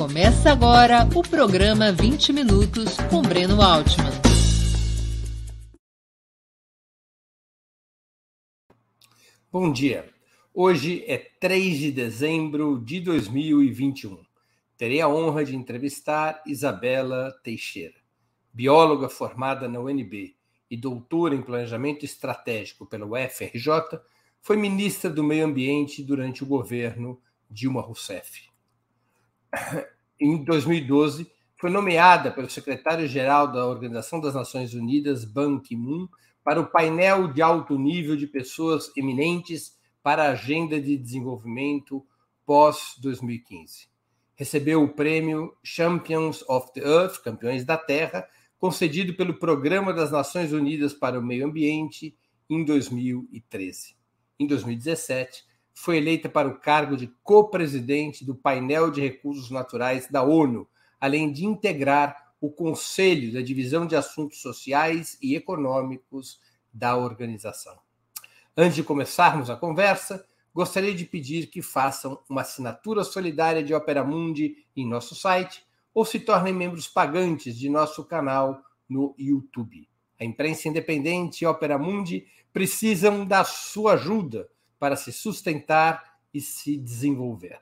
Começa agora o programa 20 Minutos com Breno Altman. Bom dia. Hoje é 3 de dezembro de 2021. Terei a honra de entrevistar Isabela Teixeira, bióloga formada na UNB e doutora em planejamento estratégico pela UFRJ, foi ministra do Meio Ambiente durante o governo Dilma Rousseff. Em 2012, foi nomeada pelo secretário-geral da Organização das Nações Unidas, Ban Ki-moon, para o painel de alto nível de pessoas eminentes para a Agenda de Desenvolvimento pós-2015. Recebeu o prêmio Champions of the Earth, Campeões da Terra, concedido pelo Programa das Nações Unidas para o Meio Ambiente em 2013. Em 2017, foi eleita para o cargo de co-presidente do painel de recursos naturais da ONU, além de integrar o Conselho da Divisão de Assuntos Sociais e Econômicos da organização. Antes de começarmos a conversa, gostaria de pedir que façam uma assinatura solidária de Opera Mundi em nosso site ou se tornem membros pagantes de nosso canal no YouTube. A imprensa independente e Opera Mundi precisam da sua ajuda para se sustentar e se desenvolver.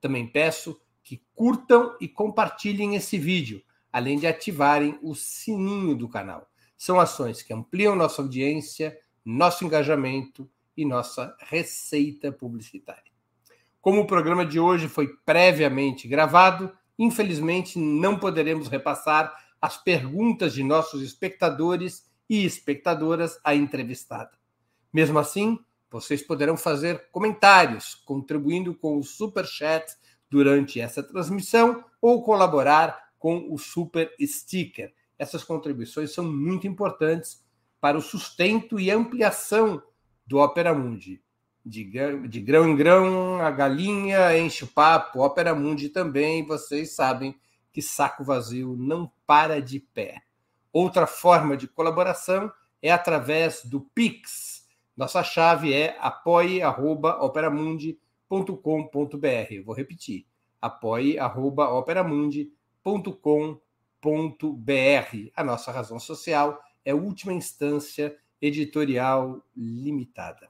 Também peço que curtam e compartilhem esse vídeo, além de ativarem o sininho do canal. São ações que ampliam nossa audiência, nosso engajamento e nossa receita publicitária. Como o programa de hoje foi previamente gravado, infelizmente não poderemos repassar as perguntas de nossos espectadores e espectadoras à entrevistada. Mesmo assim, vocês poderão fazer comentários, contribuindo com o Super Chat durante essa transmissão ou colaborar com o Super Sticker. Essas contribuições são muito importantes para o sustento e ampliação do Opera Mundi. De, grão em grão, a galinha enche o papo, Opera Mundi também, vocês sabem que saco vazio não para de pé. Outra forma de colaboração é através do Pix, nossa chave é apoie.operamundi.com.br. Vou repetir: apoie.operamundi.com.br. A nossa razão social é última instância editorial limitada.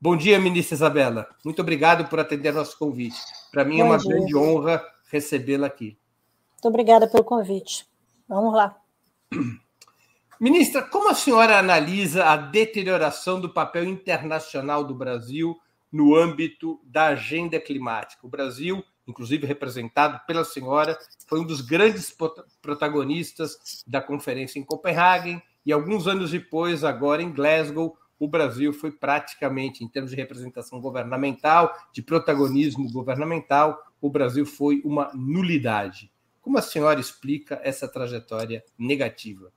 Bom dia, ministra Isabela. Muito obrigado por atender nosso convite. Para mim Bom é uma dia. grande honra recebê-la aqui. Muito obrigada pelo convite. Vamos lá. Ministra, como a senhora analisa a deterioração do papel internacional do Brasil no âmbito da agenda climática? O Brasil, inclusive representado pela senhora, foi um dos grandes protagonistas da conferência em Copenhague e alguns anos depois, agora em Glasgow, o Brasil foi praticamente, em termos de representação governamental, de protagonismo governamental, o Brasil foi uma nulidade. Como a senhora explica essa trajetória negativa?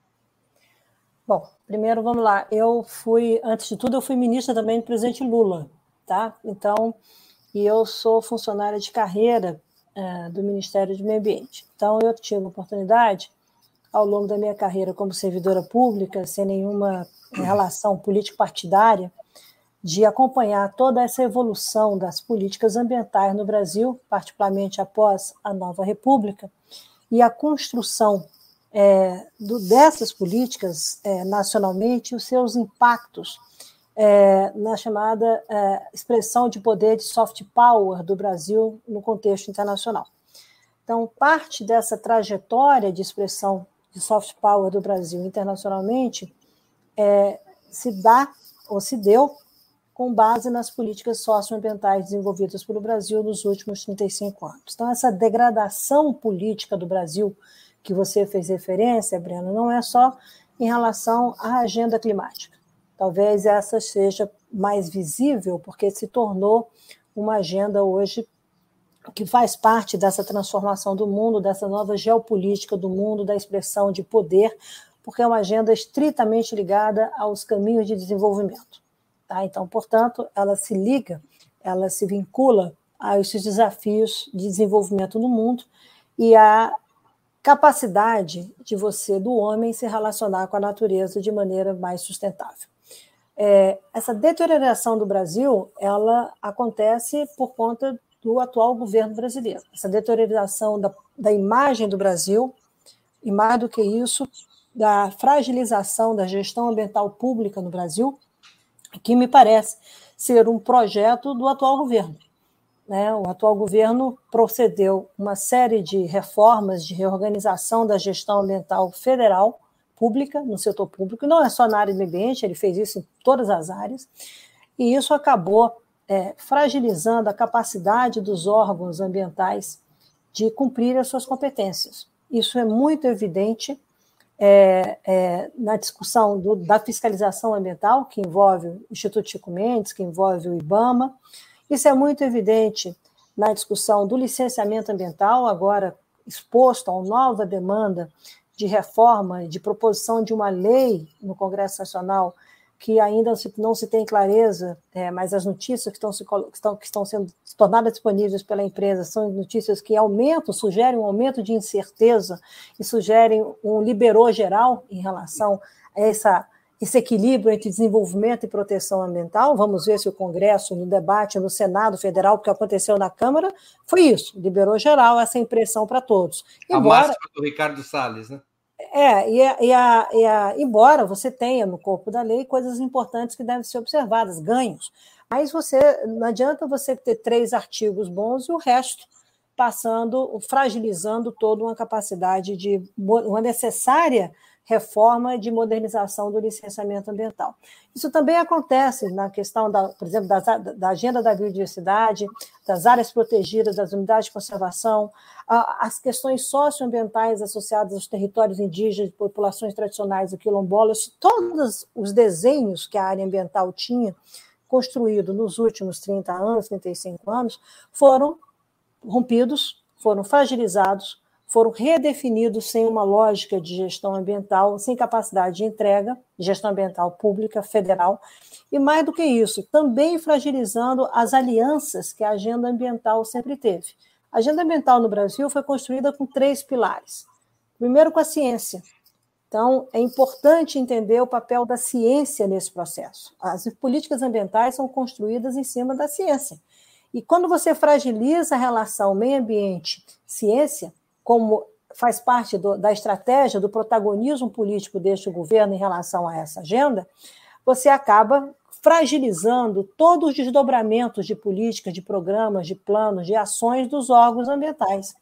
Bom, primeiro vamos lá. Eu fui, antes de tudo, eu fui ministra também do presidente Lula, tá? Então, e eu sou funcionária de carreira é, do Ministério do Meio Ambiente. Então, eu tive a oportunidade, ao longo da minha carreira como servidora pública, sem nenhuma relação político-partidária, de acompanhar toda essa evolução das políticas ambientais no Brasil, particularmente após a nova República, e a construção é, do, dessas políticas é, nacionalmente os seus impactos é, na chamada é, expressão de poder de soft power do Brasil no contexto internacional. Então, parte dessa trajetória de expressão de soft power do Brasil internacionalmente é, se dá ou se deu com base nas políticas socioambientais desenvolvidas pelo Brasil nos últimos 35 anos. Então, essa degradação política do Brasil que você fez referência, Breno, não é só em relação à agenda climática. Talvez essa seja mais visível, porque se tornou uma agenda hoje que faz parte dessa transformação do mundo, dessa nova geopolítica do mundo, da expressão de poder, porque é uma agenda estritamente ligada aos caminhos de desenvolvimento. Tá? Então, portanto, ela se liga, ela se vincula a esses desafios de desenvolvimento no mundo e a capacidade de você, do homem, se relacionar com a natureza de maneira mais sustentável. É, essa deterioração do Brasil, ela acontece por conta do atual governo brasileiro. Essa deteriorização da, da imagem do Brasil, e mais do que isso, da fragilização da gestão ambiental pública no Brasil, que me parece ser um projeto do atual governo. Né? O atual governo procedeu uma série de reformas de reorganização da gestão ambiental federal pública, no setor público, não é só na área do ambiente, ele fez isso em todas as áreas, e isso acabou é, fragilizando a capacidade dos órgãos ambientais de cumprir as suas competências. Isso é muito evidente é, é, na discussão do, da fiscalização ambiental, que envolve o Instituto Chico Mendes, que envolve o IBAMA. Isso é muito evidente na discussão do licenciamento ambiental, agora exposto a uma nova demanda de reforma, de proposição de uma lei no Congresso Nacional que ainda não se tem clareza, é, mas as notícias que estão, se, que, estão, que estão sendo tornadas disponíveis pela empresa são notícias que aumentam, sugerem um aumento de incerteza e sugerem um liberou geral em relação a essa, esse equilíbrio entre desenvolvimento e proteção ambiental. Vamos ver se o Congresso, no debate no Senado Federal, o que aconteceu na Câmara, foi isso, liberou geral, essa impressão para todos. Embora, a máxima do Ricardo Salles, né? É, e a, e, a, e a, embora você tenha no corpo da lei coisas importantes que devem ser observadas, ganhos, mas você não adianta você ter três artigos bons e o resto passando, fragilizando toda uma capacidade de uma necessária reforma de modernização do licenciamento ambiental. Isso também acontece na questão, da, por exemplo, da, da agenda da biodiversidade, das áreas protegidas, das unidades de conservação, as questões socioambientais associadas aos territórios indígenas, populações tradicionais e quilombolas, todos os desenhos que a área ambiental tinha construído nos últimos 30 anos, 35 anos, foram rompidos, foram fragilizados, foram redefinidos sem uma lógica de gestão ambiental, sem capacidade de entrega, gestão ambiental pública, federal, e mais do que isso, também fragilizando as alianças que a agenda ambiental sempre teve. A agenda ambiental no Brasil foi construída com três pilares. Primeiro, com a ciência. Então, é importante entender o papel da ciência nesse processo. As políticas ambientais são construídas em cima da ciência. E quando você fragiliza a relação meio ambiente-ciência, como faz parte do, da estratégia do protagonismo político deste governo em relação a essa agenda, você acaba fragilizando todos os desdobramentos de políticas, de programas, de planos, de ações dos órgãos ambientais.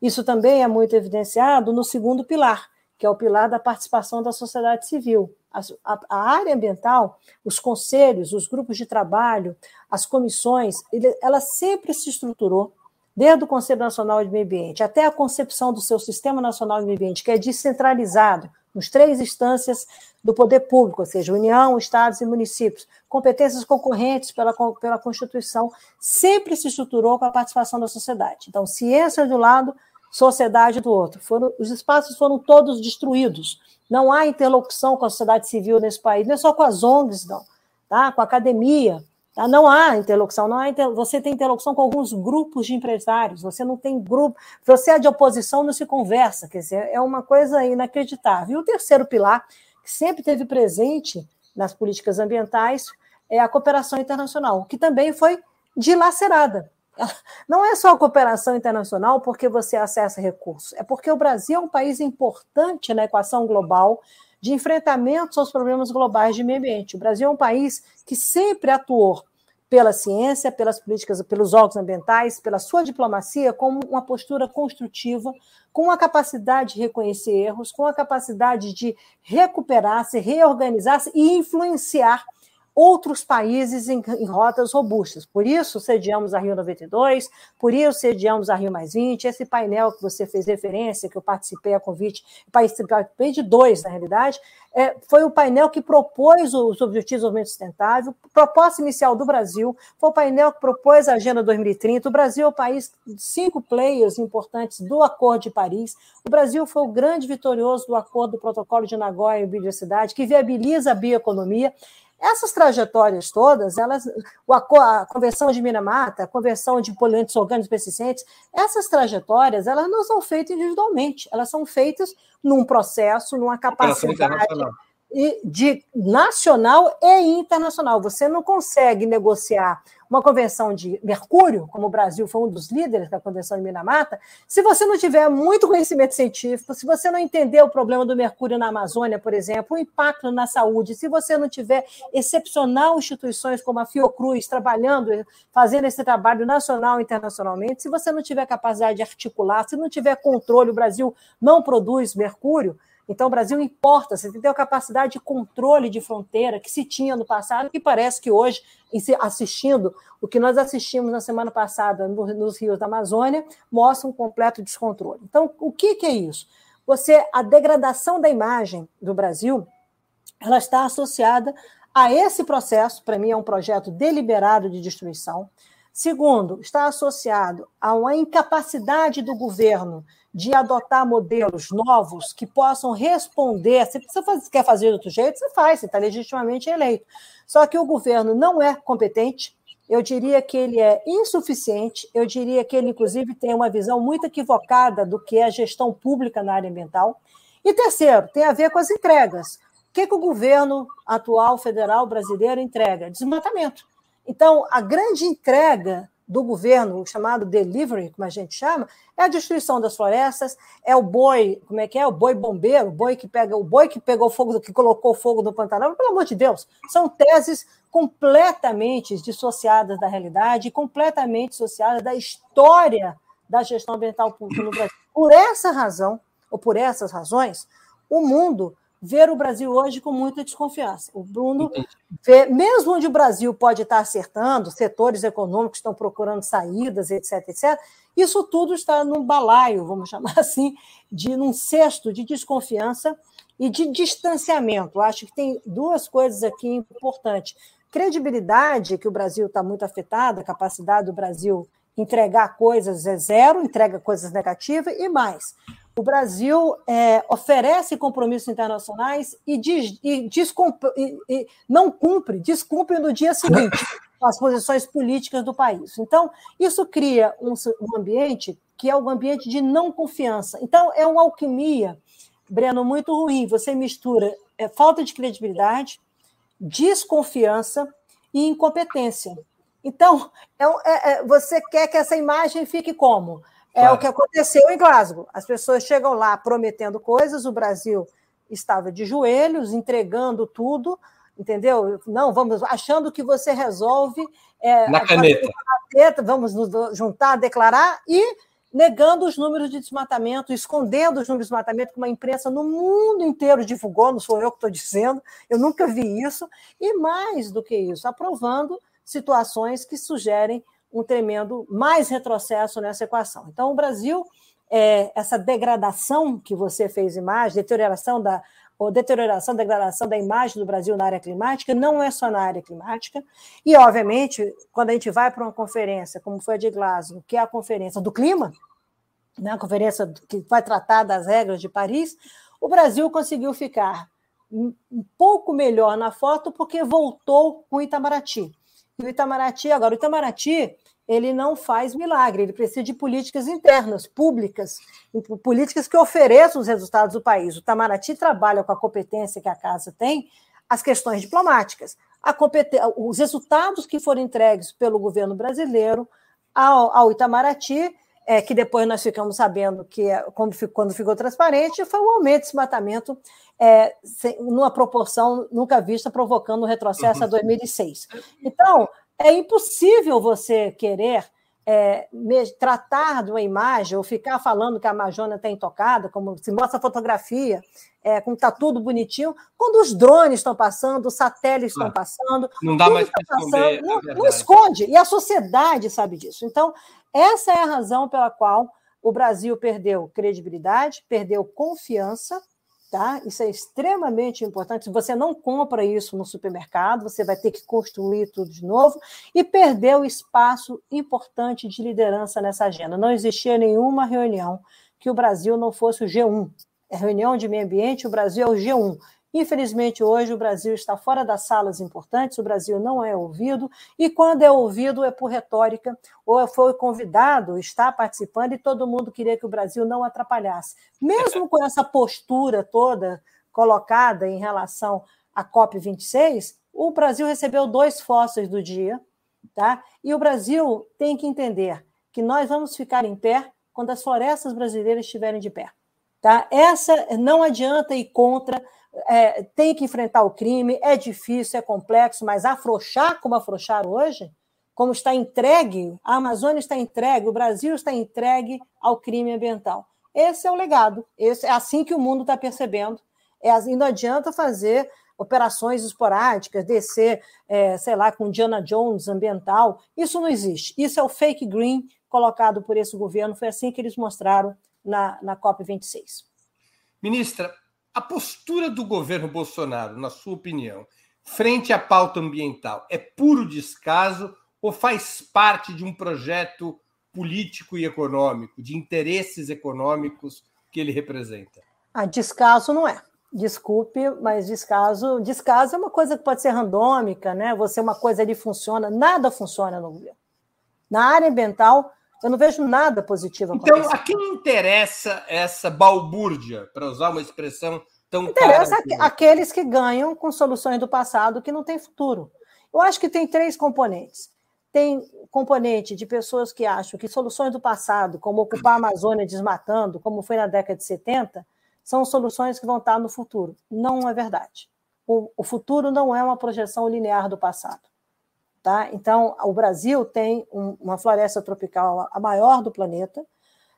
Isso também é muito evidenciado no segundo pilar, que é o pilar da participação da sociedade civil. A, a, a área ambiental, os conselhos, os grupos de trabalho, as comissões, ele, ela sempre se estruturou desde o Conselho Nacional de Meio Ambiente até a concepção do seu Sistema Nacional de Meio Ambiente, que é descentralizado nos três instâncias do poder público, ou seja, União, Estados e municípios, competências concorrentes pela, pela Constituição, sempre se estruturou com a participação da sociedade. Então, ciência de um lado, sociedade do outro. Foram, os espaços foram todos destruídos. Não há interlocução com a sociedade civil nesse país, não é só com as ONGs, não, tá? com a academia, Tá? Não há interlocução, não há inter... você tem interlocução com alguns grupos de empresários, você não tem grupo, você é de oposição, não se conversa, quer dizer, é uma coisa inacreditável. E o terceiro pilar, que sempre teve presente nas políticas ambientais, é a cooperação internacional, que também foi dilacerada. Não é só a cooperação internacional porque você acessa recursos, é porque o Brasil é um país importante na equação global de enfrentamento aos problemas globais de meio ambiente. O Brasil é um país que sempre atuou pela ciência, pelas políticas, pelos órgãos ambientais, pela sua diplomacia, como uma postura construtiva, com a capacidade de reconhecer erros, com a capacidade de recuperar-se, reorganizar-se e influenciar outros países em, em, rotas robustas. Por isso, sediamos a Rio 92, por isso sediamos a Rio Mais 20, esse painel que você fez referência, que eu participei a convite, participei de dois, na realidade, é, foi o painel que propôs os Objetivos de Desenvolvimento Sustentável, proposta inicial do Brasil, foi o painel que propôs a Agenda 2030, o Brasil é o país de cinco players importantes do Acordo de Paris, o Brasil foi o grande vitorioso do Acordo do Protocolo de Nagoya em Biodiversidade, que viabiliza a bioeconomia, essas trajetórias todas, elas, a conversão de minamata, a conversão de poluentes orgânicos persistentes, essas trajetórias, elas não são feitas individualmente, elas são feitas num processo, numa capacidade. De nacional e internacional. Você não consegue negociar uma convenção de mercúrio, como o Brasil foi um dos líderes da convenção de Minamata, se você não tiver muito conhecimento científico, se você não entender o problema do mercúrio na Amazônia, por exemplo, o impacto na saúde, se você não tiver excepcional instituições como a Fiocruz trabalhando, fazendo esse trabalho nacional e internacionalmente, se você não tiver capacidade de articular, se não tiver controle, o Brasil não produz mercúrio, então, o Brasil importa, você tem a capacidade de controle de fronteira que se tinha no passado, que parece que hoje, assistindo o que nós assistimos na semana passada nos rios da Amazônia, mostra um completo descontrole. Então, o que, que é isso? Você, a degradação da imagem do Brasil, ela está associada a esse processo, para mim é um projeto deliberado de destruição. Segundo, está associado a uma incapacidade do governo de adotar modelos novos que possam responder. Se você quer fazer de outro jeito, você faz, você está legitimamente eleito. Só que o governo não é competente, eu diria que ele é insuficiente, eu diria que ele, inclusive, tem uma visão muito equivocada do que é a gestão pública na área ambiental. E terceiro, tem a ver com as entregas. O que, que o governo atual federal brasileiro entrega? Desmatamento. Então, a grande entrega do governo, o chamado delivery, como a gente chama, é a destruição das florestas, é o boi, como é que é? O boi bombeiro, o boi que pega, o boi que pegou fogo, que colocou fogo no Pantanal, pelo amor de Deus, são teses completamente dissociadas da realidade, completamente dissociadas da história da gestão ambiental pública no Brasil. Por essa razão, ou por essas razões, o mundo ver o Brasil hoje com muita desconfiança. O Bruno vê, mesmo onde o Brasil pode estar acertando, setores econômicos estão procurando saídas, etc, etc, isso tudo está num balaio, vamos chamar assim, de num cesto de desconfiança e de distanciamento. Acho que tem duas coisas aqui importantes. Credibilidade, que o Brasil está muito afetado, a capacidade do Brasil entregar coisas é zero, entrega coisas negativas, e mais, o Brasil é, oferece compromissos internacionais e, diz, e, e, e, não cumpre, descumpre no dia seguinte as posições políticas do país. Então, isso cria um, um ambiente que é um ambiente de não confiança. Então, é uma alquimia, Breno, muito ruim. Você mistura é, falta de credibilidade, desconfiança e incompetência. Então, é, é, é você quer que essa imagem fique como? É claro. o que aconteceu em Glasgow. As pessoas chegam lá prometendo coisas, o Brasil estava de joelhos, entregando tudo, entendeu? Não, vamos achando que você resolve é, na caneta. caneta. Vamos nos juntar, declarar e negando os números de desmatamento, escondendo os números de desmatamento que uma imprensa no mundo inteiro divulgou, não sou eu que estou dizendo, eu nunca vi isso, e mais do que isso, aprovando situações que sugerem um tremendo mais retrocesso nessa equação. Então, o Brasil, é, essa degradação que você fez imagem, deterioração da ou deterioração, degradação da imagem do Brasil na área climática, não é só na área climática. E, obviamente, quando a gente vai para uma conferência, como foi a de Glasgow, que é a conferência do clima, né, a conferência que vai tratar das regras de Paris, o Brasil conseguiu ficar um pouco melhor na foto porque voltou com Itamaraty. E o Itamaraty, agora, o Itamaraty ele não faz milagre, ele precisa de políticas internas, públicas, políticas que ofereçam os resultados do país. O Itamaraty trabalha com a competência que a casa tem, as questões diplomáticas, os resultados que foram entregues pelo governo brasileiro ao, ao Itamaraty, é, que depois nós ficamos sabendo que, é, quando, quando ficou transparente, foi o aumento de desmatamento é, sem, numa proporção nunca vista, provocando um retrocesso a 2006. Uhum. Então, é impossível você querer é, tratar de uma imagem ou ficar falando que a Amazônia está intocada, como se mostra a fotografia, é, como está tudo bonitinho, quando os drones estão passando, os satélites estão passando. Não dá mais para esconder. Não, não esconde, e a sociedade sabe disso. Então, essa é a razão pela qual o Brasil perdeu credibilidade, perdeu confiança Tá? Isso é extremamente importante. Se você não compra isso no supermercado, você vai ter que construir tudo de novo e perder o espaço importante de liderança nessa agenda. Não existia nenhuma reunião que o Brasil não fosse o G1. É reunião de meio ambiente, o Brasil é o G1. Infelizmente, hoje o Brasil está fora das salas importantes, o Brasil não é ouvido, e quando é ouvido é por retórica, ou foi convidado, está participando, e todo mundo queria que o Brasil não atrapalhasse. Mesmo com essa postura toda colocada em relação à COP26, o Brasil recebeu dois fósseis do dia, tá? E o Brasil tem que entender que nós vamos ficar em pé quando as florestas brasileiras estiverem de pé. Tá? Essa não adianta ir contra, é, tem que enfrentar o crime, é difícil, é complexo, mas afrouxar como afrouxar hoje, como está entregue, a Amazônia está entregue, o Brasil está entregue ao crime ambiental. Esse é o legado, esse, é assim que o mundo está percebendo. É, assim, não adianta fazer operações esporádicas, descer, é, sei lá, com Diana Jones ambiental. Isso não existe. Isso é o fake green colocado por esse governo. Foi assim que eles mostraram na, na COP26. Ministra, a postura do governo Bolsonaro, na sua opinião, frente à pauta ambiental, é puro descaso ou faz parte de um projeto político e econômico, de interesses econômicos que ele representa? Ah, descaso não é. Desculpe, mas descaso, descaso é uma coisa que pode ser randômica, né? Você uma coisa ali funciona, nada funciona no governo. Na área ambiental, eu não vejo nada positivo. Então, a quem interessa essa balbúrdia, para usar uma expressão tão interessa cara? aqueles que ganham com soluções do passado que não têm futuro. Eu acho que tem três componentes. Tem componente de pessoas que acham que soluções do passado, como ocupar a Amazônia desmatando, como foi na década de 70, são soluções que vão estar no futuro. Não é verdade. O, o futuro não é uma projeção linear do passado. Tá? Então, o Brasil tem um, uma floresta tropical a maior do planeta,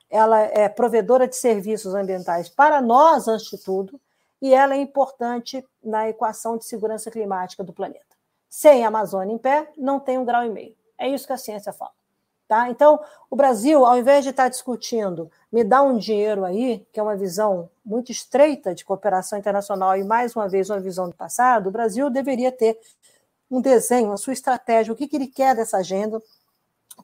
ela é provedora de serviços ambientais para nós, antes de tudo, e ela é importante na equação de segurança climática do planeta. Sem a Amazônia em pé, não tem um grau e meio. É isso que a ciência fala. Tá? Então, o Brasil, ao invés de estar discutindo, me dá um dinheiro aí, que é uma visão muito estreita de cooperação internacional e, mais uma vez, uma visão do passado, o Brasil deveria ter um desenho, a sua estratégia, o que, que ele quer dessa agenda,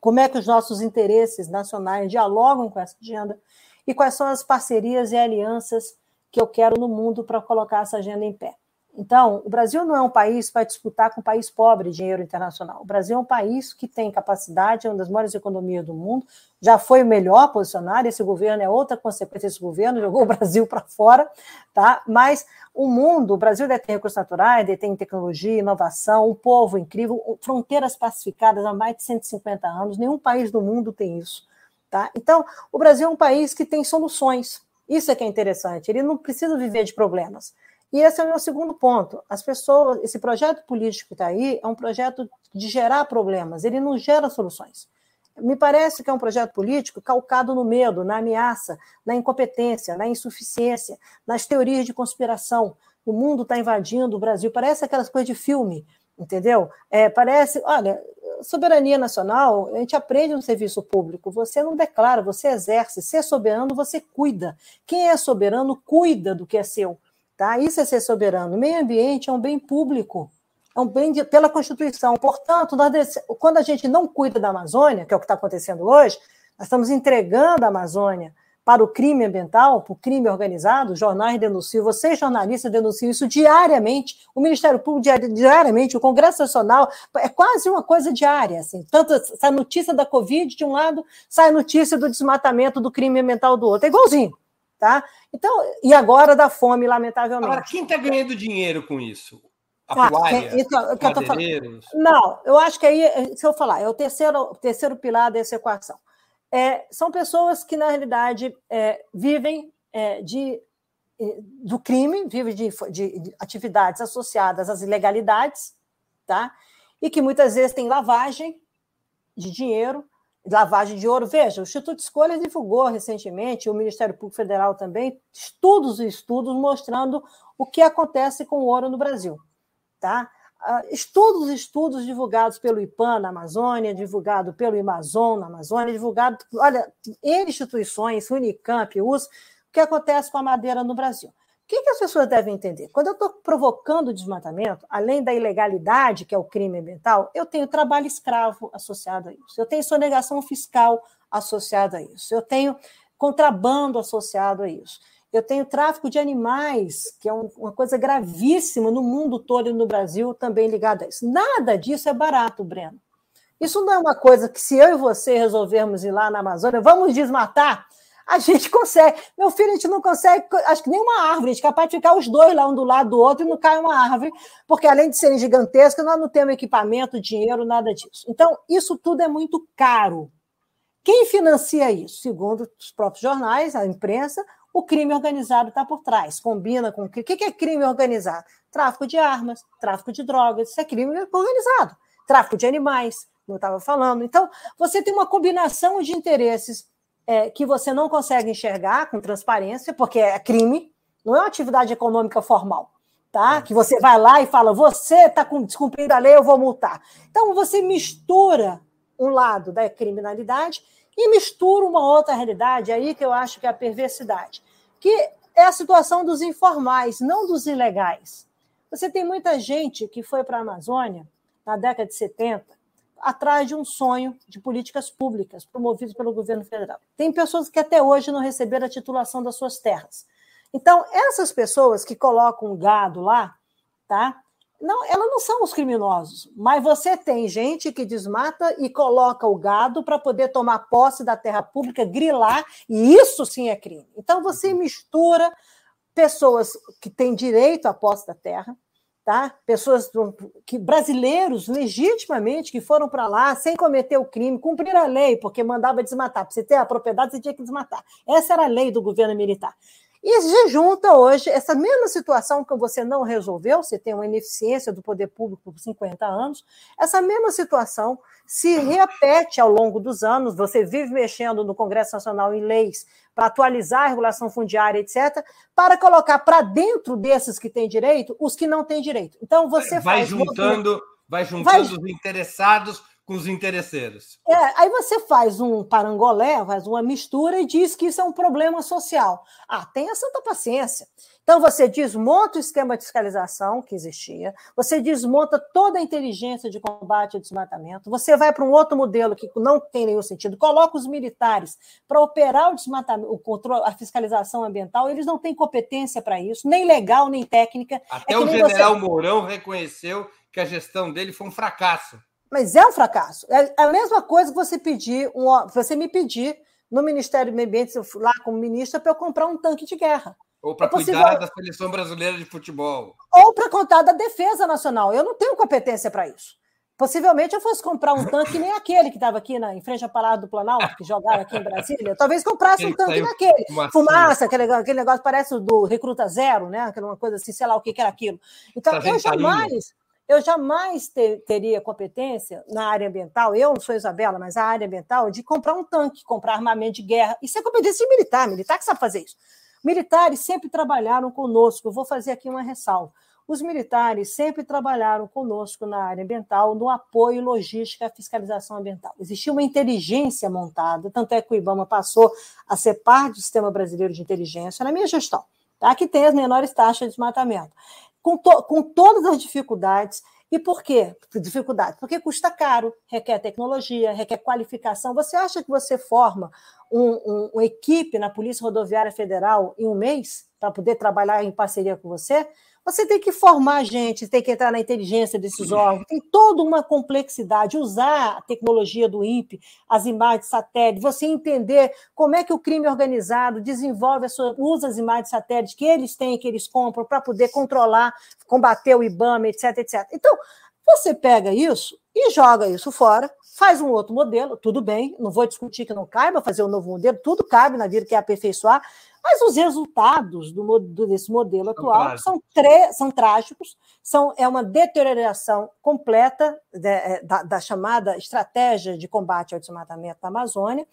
como é que os nossos interesses nacionais dialogam com essa agenda e quais são as parcerias e alianças que eu quero no mundo para colocar essa agenda em pé. Então, o Brasil não é um país para disputar com um país pobre dinheiro internacional. O Brasil é um país que tem capacidade, é uma das maiores economias do mundo, já foi o melhor posicionado. Esse governo é outra consequência desse governo, jogou o Brasil para fora, tá? Mas o mundo, o Brasil detém recursos naturais, detém tecnologia, inovação, um povo incrível, fronteiras pacificadas há mais de 150 anos, nenhum país do mundo tem isso, tá? Então, o Brasil é um país que tem soluções. Isso é que é interessante. Ele não precisa viver de problemas. E esse é o meu segundo ponto. As pessoas, esse projeto político que está aí é um projeto de gerar problemas, ele não gera soluções. Me parece que é um projeto político calcado no medo, na ameaça, na incompetência, na insuficiência, nas teorias de conspiração. O mundo está invadindo o Brasil, parece aquelas coisas de filme, entendeu? É, parece, olha, soberania nacional, a gente aprende no serviço público. Você não declara, você exerce. Ser soberano, você cuida. Quem é soberano, cuida do que é seu. Tá? Isso é ser soberano. O meio ambiente é um bem público, é um bem de, pela Constituição. Portanto, nós, quando a gente não cuida da Amazônia, que é o que está acontecendo hoje, nós estamos entregando a Amazônia para o crime ambiental, para o crime organizado, jornais denunciam, vocês jornalistas denunciam isso diariamente, o Ministério Público diariamente, o Congresso Nacional, é quase uma coisa diária, assim, tanto sai notícia da Covid de um lado, sai notícia do desmatamento, do crime ambiental do outro, é igualzinho. Tá? Então, e agora da fome, lamentavelmente. Agora, quem está ganhando dinheiro com isso? A tá, é, então, que eu tô falando. Não, eu acho que aí, se eu falar, é o terceiro, terceiro pilar dessa equação. É, são pessoas que, na realidade, é, vivem é, de, é, do crime, vivem de, de, de, atividades associadas às ilegalidades, tá? e que muitas vezes têm lavagem de dinheiro lavagem de ouro. Veja, o Instituto de Escolhas divulgou recentemente, o Ministério Público Federal também, estudos e estudos mostrando o que acontece com o ouro no Brasil. Tá? Ah, estudos e estudos divulgados pelo IPAN na Amazônia, divulgado pelo Amazon na Amazônia, divulgado, olha, em instituições, Unicamp, US, o que acontece com a madeira no Brasil que, que as pessoas devem entender? Quando eu estou provocando desmatamento, além da ilegalidade, que é o crime ambiental, eu tenho trabalho escravo associado a isso, eu tenho sonegação fiscal associada a isso, eu tenho contrabando associado a isso, eu tenho tráfico de animais, que é uma coisa gravíssima no mundo todo e no Brasil também ligada a isso. Nada disso é barato, Breno. Isso não é uma coisa que, se eu e você resolvermos ir lá na Amazônia, vamos desmatar A gente consegue. Meu filho, a gente não consegue, acho que nem uma árvore, a gente é capaz de ficar os dois lá um do lado do outro e não cai uma árvore, porque além de serem gigantescas, nós não temos equipamento, dinheiro, nada disso. Então, isso tudo é muito caro. Quem financia isso? Segundo os próprios jornais, a imprensa, o crime organizado está por trás, combina com o que, é crime organizado? Tráfico de armas, tráfico de drogas, isso é crime organizado. Tráfico de animais, eu estava falando. Então, você tem uma combinação de interesses é, que você não consegue enxergar com transparência, porque é crime, não é uma atividade econômica formal. Tá? É. Que você vai lá e fala, você está descumprindo a lei, eu vou multar. Então, você mistura um lado da criminalidade e mistura uma outra realidade, aí que eu acho que é a perversidade, que é a situação dos informais, não dos ilegais. Você tem muita gente que foi para a Amazônia na década de 70 atrás de um sonho de políticas públicas promovidos pelo governo federal. Tem pessoas que até hoje não receberam a titulação das suas terras. Então, essas pessoas que colocam gado lá, tá? Não, elas não são os criminosos, mas você tem gente que desmata e coloca o gado para poder tomar posse da terra pública, grilar, e isso sim é crime. Então você uhum. mistura pessoas que têm direito à posse da terra, tá? Pessoas que brasileiros legitimamente que foram para lá sem cometer o crime, cumprir a lei, porque mandava desmatar. Para você ter a propriedade, você tinha que desmatar. Essa era a lei do governo militar. E se junta hoje essa mesma situação que você não resolveu, você tem uma ineficiência do poder público por 50 anos, essa mesma situação se repete ao longo dos anos, você vive mexendo no Congresso Nacional em leis para atualizar a regulação fundiária, etc., para colocar para dentro desses que têm direito os que não têm direito. Então você vai faz juntando, vai juntando vai... os interessados com os interesseiros. É, aí você faz um parangolé, faz uma mistura e diz que isso é um problema social. Ah, tenha santa paciência. Então você desmonta o esquema de fiscalização que existia, você desmonta toda a inteligência de combate ao desmatamento, você vai para um outro modelo que não tem nenhum sentido, coloca os militares para operar o desmatamento, o controle, a fiscalização ambiental, eles não têm competência para isso, nem legal, nem técnica. Até é o general você... Mourão reconheceu que a gestão dele foi um fracasso. Mas é um fracasso. É a mesma coisa que você pedir, um, você me pedir no Ministério do Meio Ambiente, lá como ministra, para eu comprar um tanque de guerra. Ou para é cuidar da seleção brasileira de futebol. Ou para contar da defesa nacional. Eu não tenho competência para isso. Possivelmente eu fosse comprar um tanque nem aquele que estava aqui na, em frente ao Palácio do Planalto, que jogaram aqui em Brasília. Talvez comprasse um tanque naquele. Fumaça, aquele, aquele negócio parece do Recruta Zero, né? Aquela coisa assim, sei lá o que, que era aquilo. Então, eu jamais eu jamais ter, teria competência na área ambiental, eu não sou Isabela, mas a área ambiental, de comprar um tanque, comprar armamento de guerra. Isso é competência militar, militar que sabe fazer isso. Militares sempre trabalharam conosco, vou fazer aqui uma ressalva. Os militares sempre trabalharam conosco na área ambiental, no apoio logística à fiscalização ambiental. Existia uma inteligência montada, tanto é que o IBAMA passou a ser parte do Sistema Brasileiro de Inteligência na minha gestão, tá? que tem as menores taxas de desmatamento com, to, com todas as dificuldades. E por quê? Dificuldade? Porque custa caro, requer tecnologia, requer qualificação. Você acha que você forma um, um, uma equipe na Polícia Rodoviária Federal em um mês para poder trabalhar em parceria com você? Você tem que formar gente, tem que entrar na inteligência desses órgãos, tem toda uma complexidade, usar a tecnologia do INPE, as imagens satélite, você entender como é que o crime organizado desenvolve, a sua, usa as imagens satélite que eles têm, que eles compram, para poder controlar, combater o IBAMA, etc, etc. Então, você pega isso e joga isso fora, faz um outro modelo, tudo bem, não vou discutir que não caiba fazer um novo modelo, tudo cabe na vida que é aperfeiçoar, mas os resultados do, desse modelo atual são, são trágicos, são, é uma deterioração completa de, é, da, da, chamada estratégia de combate ao desmatamento da Amazônia,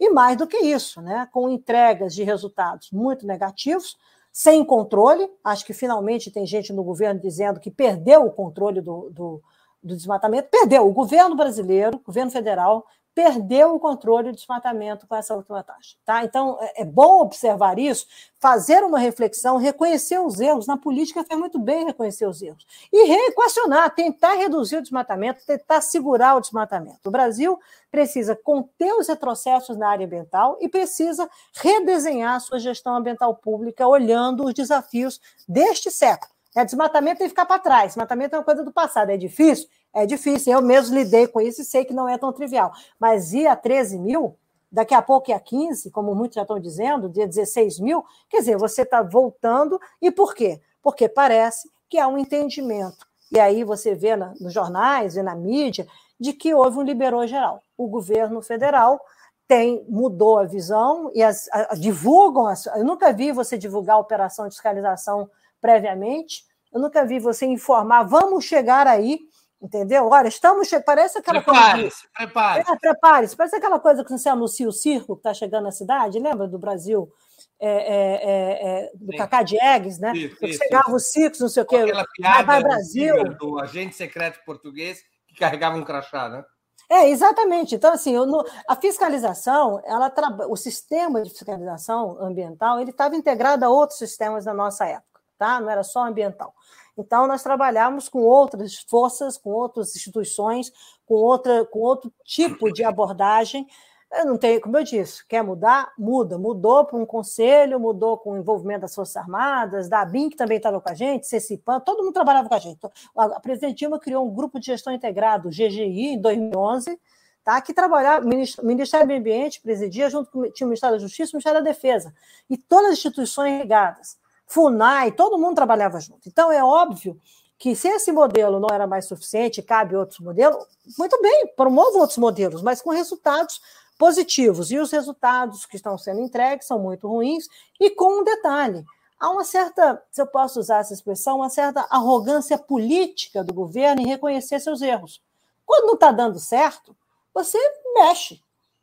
e mais do que isso, né, com entregas de resultados muito negativos, sem controle. Acho que finalmente tem gente no governo dizendo que perdeu o controle do, do, do desmatamento, perdeu. O governo brasileiro, o governo federal, perdeu o controle do desmatamento com essa última taxa. Tá? Então, é, é bom observar isso, fazer uma reflexão, reconhecer os erros. Na política, faz muito bem reconhecer os erros. E reequacionar, tentar reduzir o desmatamento, tentar segurar o desmatamento. O Brasil precisa conter os retrocessos na área ambiental e precisa redesenhar sua gestão ambiental pública, olhando os desafios deste século. É, desmatamento tem que ficar para trás. Desmatamento é uma coisa do passado. É difícil? É difícil. Eu mesmo lidei com isso e sei que não é tão trivial. Mas ir a 13 mil, daqui a pouco é 15, como muitos já estão dizendo, dia 16 mil, quer dizer, você está voltando, e por quê? Porque parece que há um entendimento. E aí você vê na, nos jornais, vê na mídia, de que houve um liberou geral. O governo federal tem mudou a visão e as, a, divulgam. As, eu nunca vi você divulgar a operação de fiscalização previamente. Eu nunca vi você informar. Vamos chegar aí, entendeu? Olha, estamos parece aquela prepare coisa. De, prepare. É, prepare-se. Parece aquela coisa que você anuncia o circo que está chegando na cidade. Lembra do Brasil? É, é, é, é do Sim. Cacá Diegues, né? Isso, isso, chegava os circos, não sei o quê. Aquela piada Brasil. do agente secreto português que carregava um crachá, né? É, exatamente. Então, assim, eu, no, a fiscalização, ela o sistema de fiscalização ambiental, ele estava integrado a outros sistemas da nossa época, tá? Não era só ambiental. Então, nós trabalhamos com outras forças, com outras instituições, com, outra, com outro tipo de abordagem, eu não tenho, como eu disse, quer mudar? Muda. Mudou para um conselho, mudou com o envolvimento das Forças Armadas, da ABIN, que também estava com a gente, CECIPAN, todo mundo trabalhava com a gente. A presidente Dilma criou um grupo de gestão integrado, GGI, em 2011, tá? que trabalhava, o Ministério do Meio Ambiente presidia, junto com o Ministério da Justiça e o Ministério da Defesa, e todas as instituições ligadas, FUNAI, todo mundo trabalhava junto. Então, é óbvio que se esse modelo não era mais suficiente, cabe outros modelos, muito bem, promova outros modelos, mas com resultados positivos. E os resultados que estão sendo entregues são muito ruins, e com um detalhe: há uma certa, se eu posso usar essa expressão, uma certa arrogância política do governo em reconhecer seus erros. Quando não está dando certo, você mexe,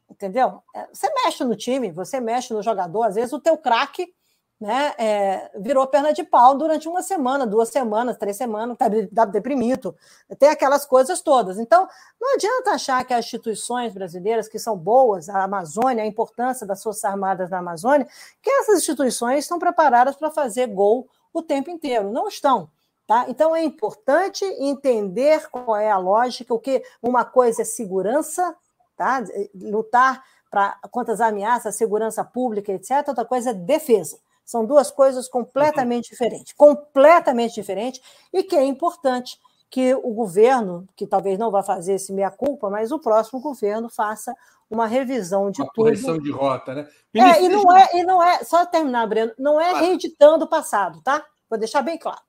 entendeu? É, você mexe no time, você mexe no jogador, às vezes o teu craque né, é, virou perna de pau durante uma semana, duas semanas, três semanas, está deprimido, tem aquelas coisas todas. Então, não adianta achar que as instituições brasileiras, que são boas, a Amazônia, a importância das Forças Armadas na Amazônia, que essas instituições estão preparadas para fazer gol o tempo inteiro. Não estão. Tá? Então, é importante entender qual é a lógica, o que uma coisa é segurança, tá? lutar pra, contra as ameaças, segurança pública, etc., outra coisa é defesa. São duas coisas completamente diferentes, completamente diferentes, e que é importante que o governo, que talvez não vá fazer esse meia-culpa, mas o próximo governo faça uma revisão de uma tudo. correção de rota, né? É, e não é, e não é, só terminar, Breno, não é reeditando o passado, tá? Vou deixar bem claro.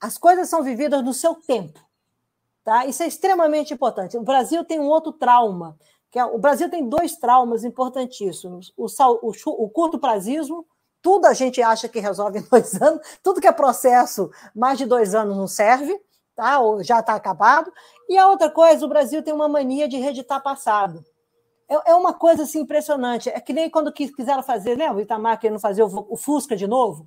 As coisas são vividas no seu tempo. Tá? Isso é extremamente importante. O Brasil tem um outro trauma. Que é, o Brasil tem dois traumas importantíssimos: o, o, o curto prazismo tudo a gente acha que resolve em dois anos, tudo que é processo, mais de dois anos não serve, tá? ou já está acabado. E a outra coisa, o Brasil tem uma mania de reeditar passado. É, é uma coisa assim, impressionante. É que nem quando quiseram fazer, né? O Itamar querendo fazer o, o Fusca de novo.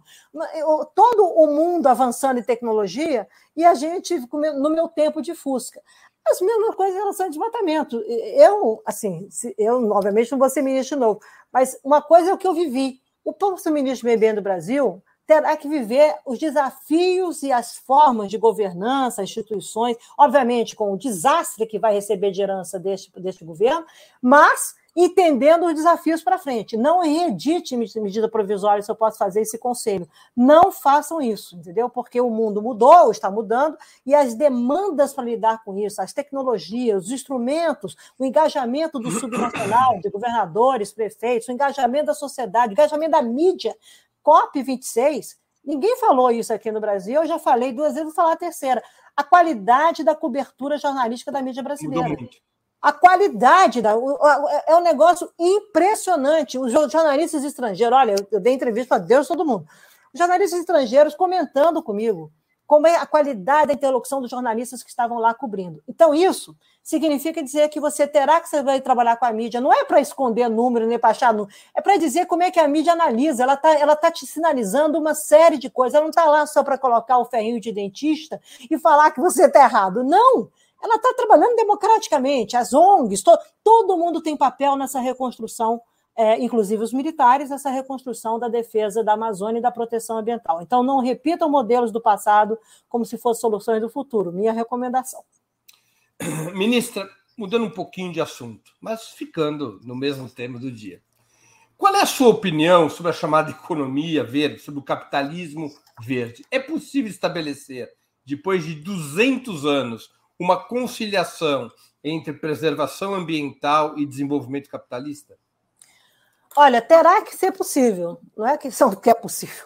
Todo o mundo avançando em tecnologia e a gente, no meu tempo de Fusca. As mesmas coisas em relação ao desmatamento. Eu, assim, eu, obviamente, não vou ser ministro novo, mas uma coisa é o que eu vivi. O próximo ministro do meio ambiente do Brasil terá que viver os desafios e as formas de governança, instituições, obviamente com o desastre que vai receber de herança deste, deste governo, mas entendendo os desafios para frente. Não reedite medida provisória, se eu posso fazer esse conselho. Não façam isso, entendeu? Porque o mundo mudou, está mudando, e as demandas para lidar com isso, as tecnologias, os instrumentos, o engajamento do subnacional, de governadores, prefeitos, o engajamento da sociedade, o engajamento da mídia. COP26, ninguém falou isso aqui no Brasil, eu já falei duas vezes, vou falar a terceira. A qualidade da cobertura jornalística da mídia brasileira. A qualidade da, é um negócio impressionante. Os jornalistas estrangeiros, olha, eu dei entrevista para Deus todo mundo. Os jornalistas estrangeiros comentando comigo como é a qualidade da interlocução dos jornalistas que estavam lá cobrindo. Então, isso significa dizer que você terá que você vai trabalhar com a mídia. Não é para esconder número, nem para achar número, é para dizer como é que a mídia analisa. Ela está ela tá te sinalizando uma série de coisas. Ela não está lá só para colocar o ferrinho de dentista e falar que você está errado. Não! Ela está trabalhando democraticamente. As ONGs, to, todo mundo tem papel nessa reconstrução é, inclusive os militares, essa reconstrução da defesa da Amazônia e da proteção ambiental. Então, não repitam modelos do passado como se fossem soluções do futuro. Minha recomendação. Ministra, mudando um pouquinho de assunto, mas ficando no mesmo tema do dia. Qual é a sua opinião sobre a chamada economia verde, sobre o capitalismo verde? É possível estabelecer, depois de 200 anos, uma conciliação entre preservação ambiental e desenvolvimento capitalista? Olha, terá que ser possível, não é questão que é possível.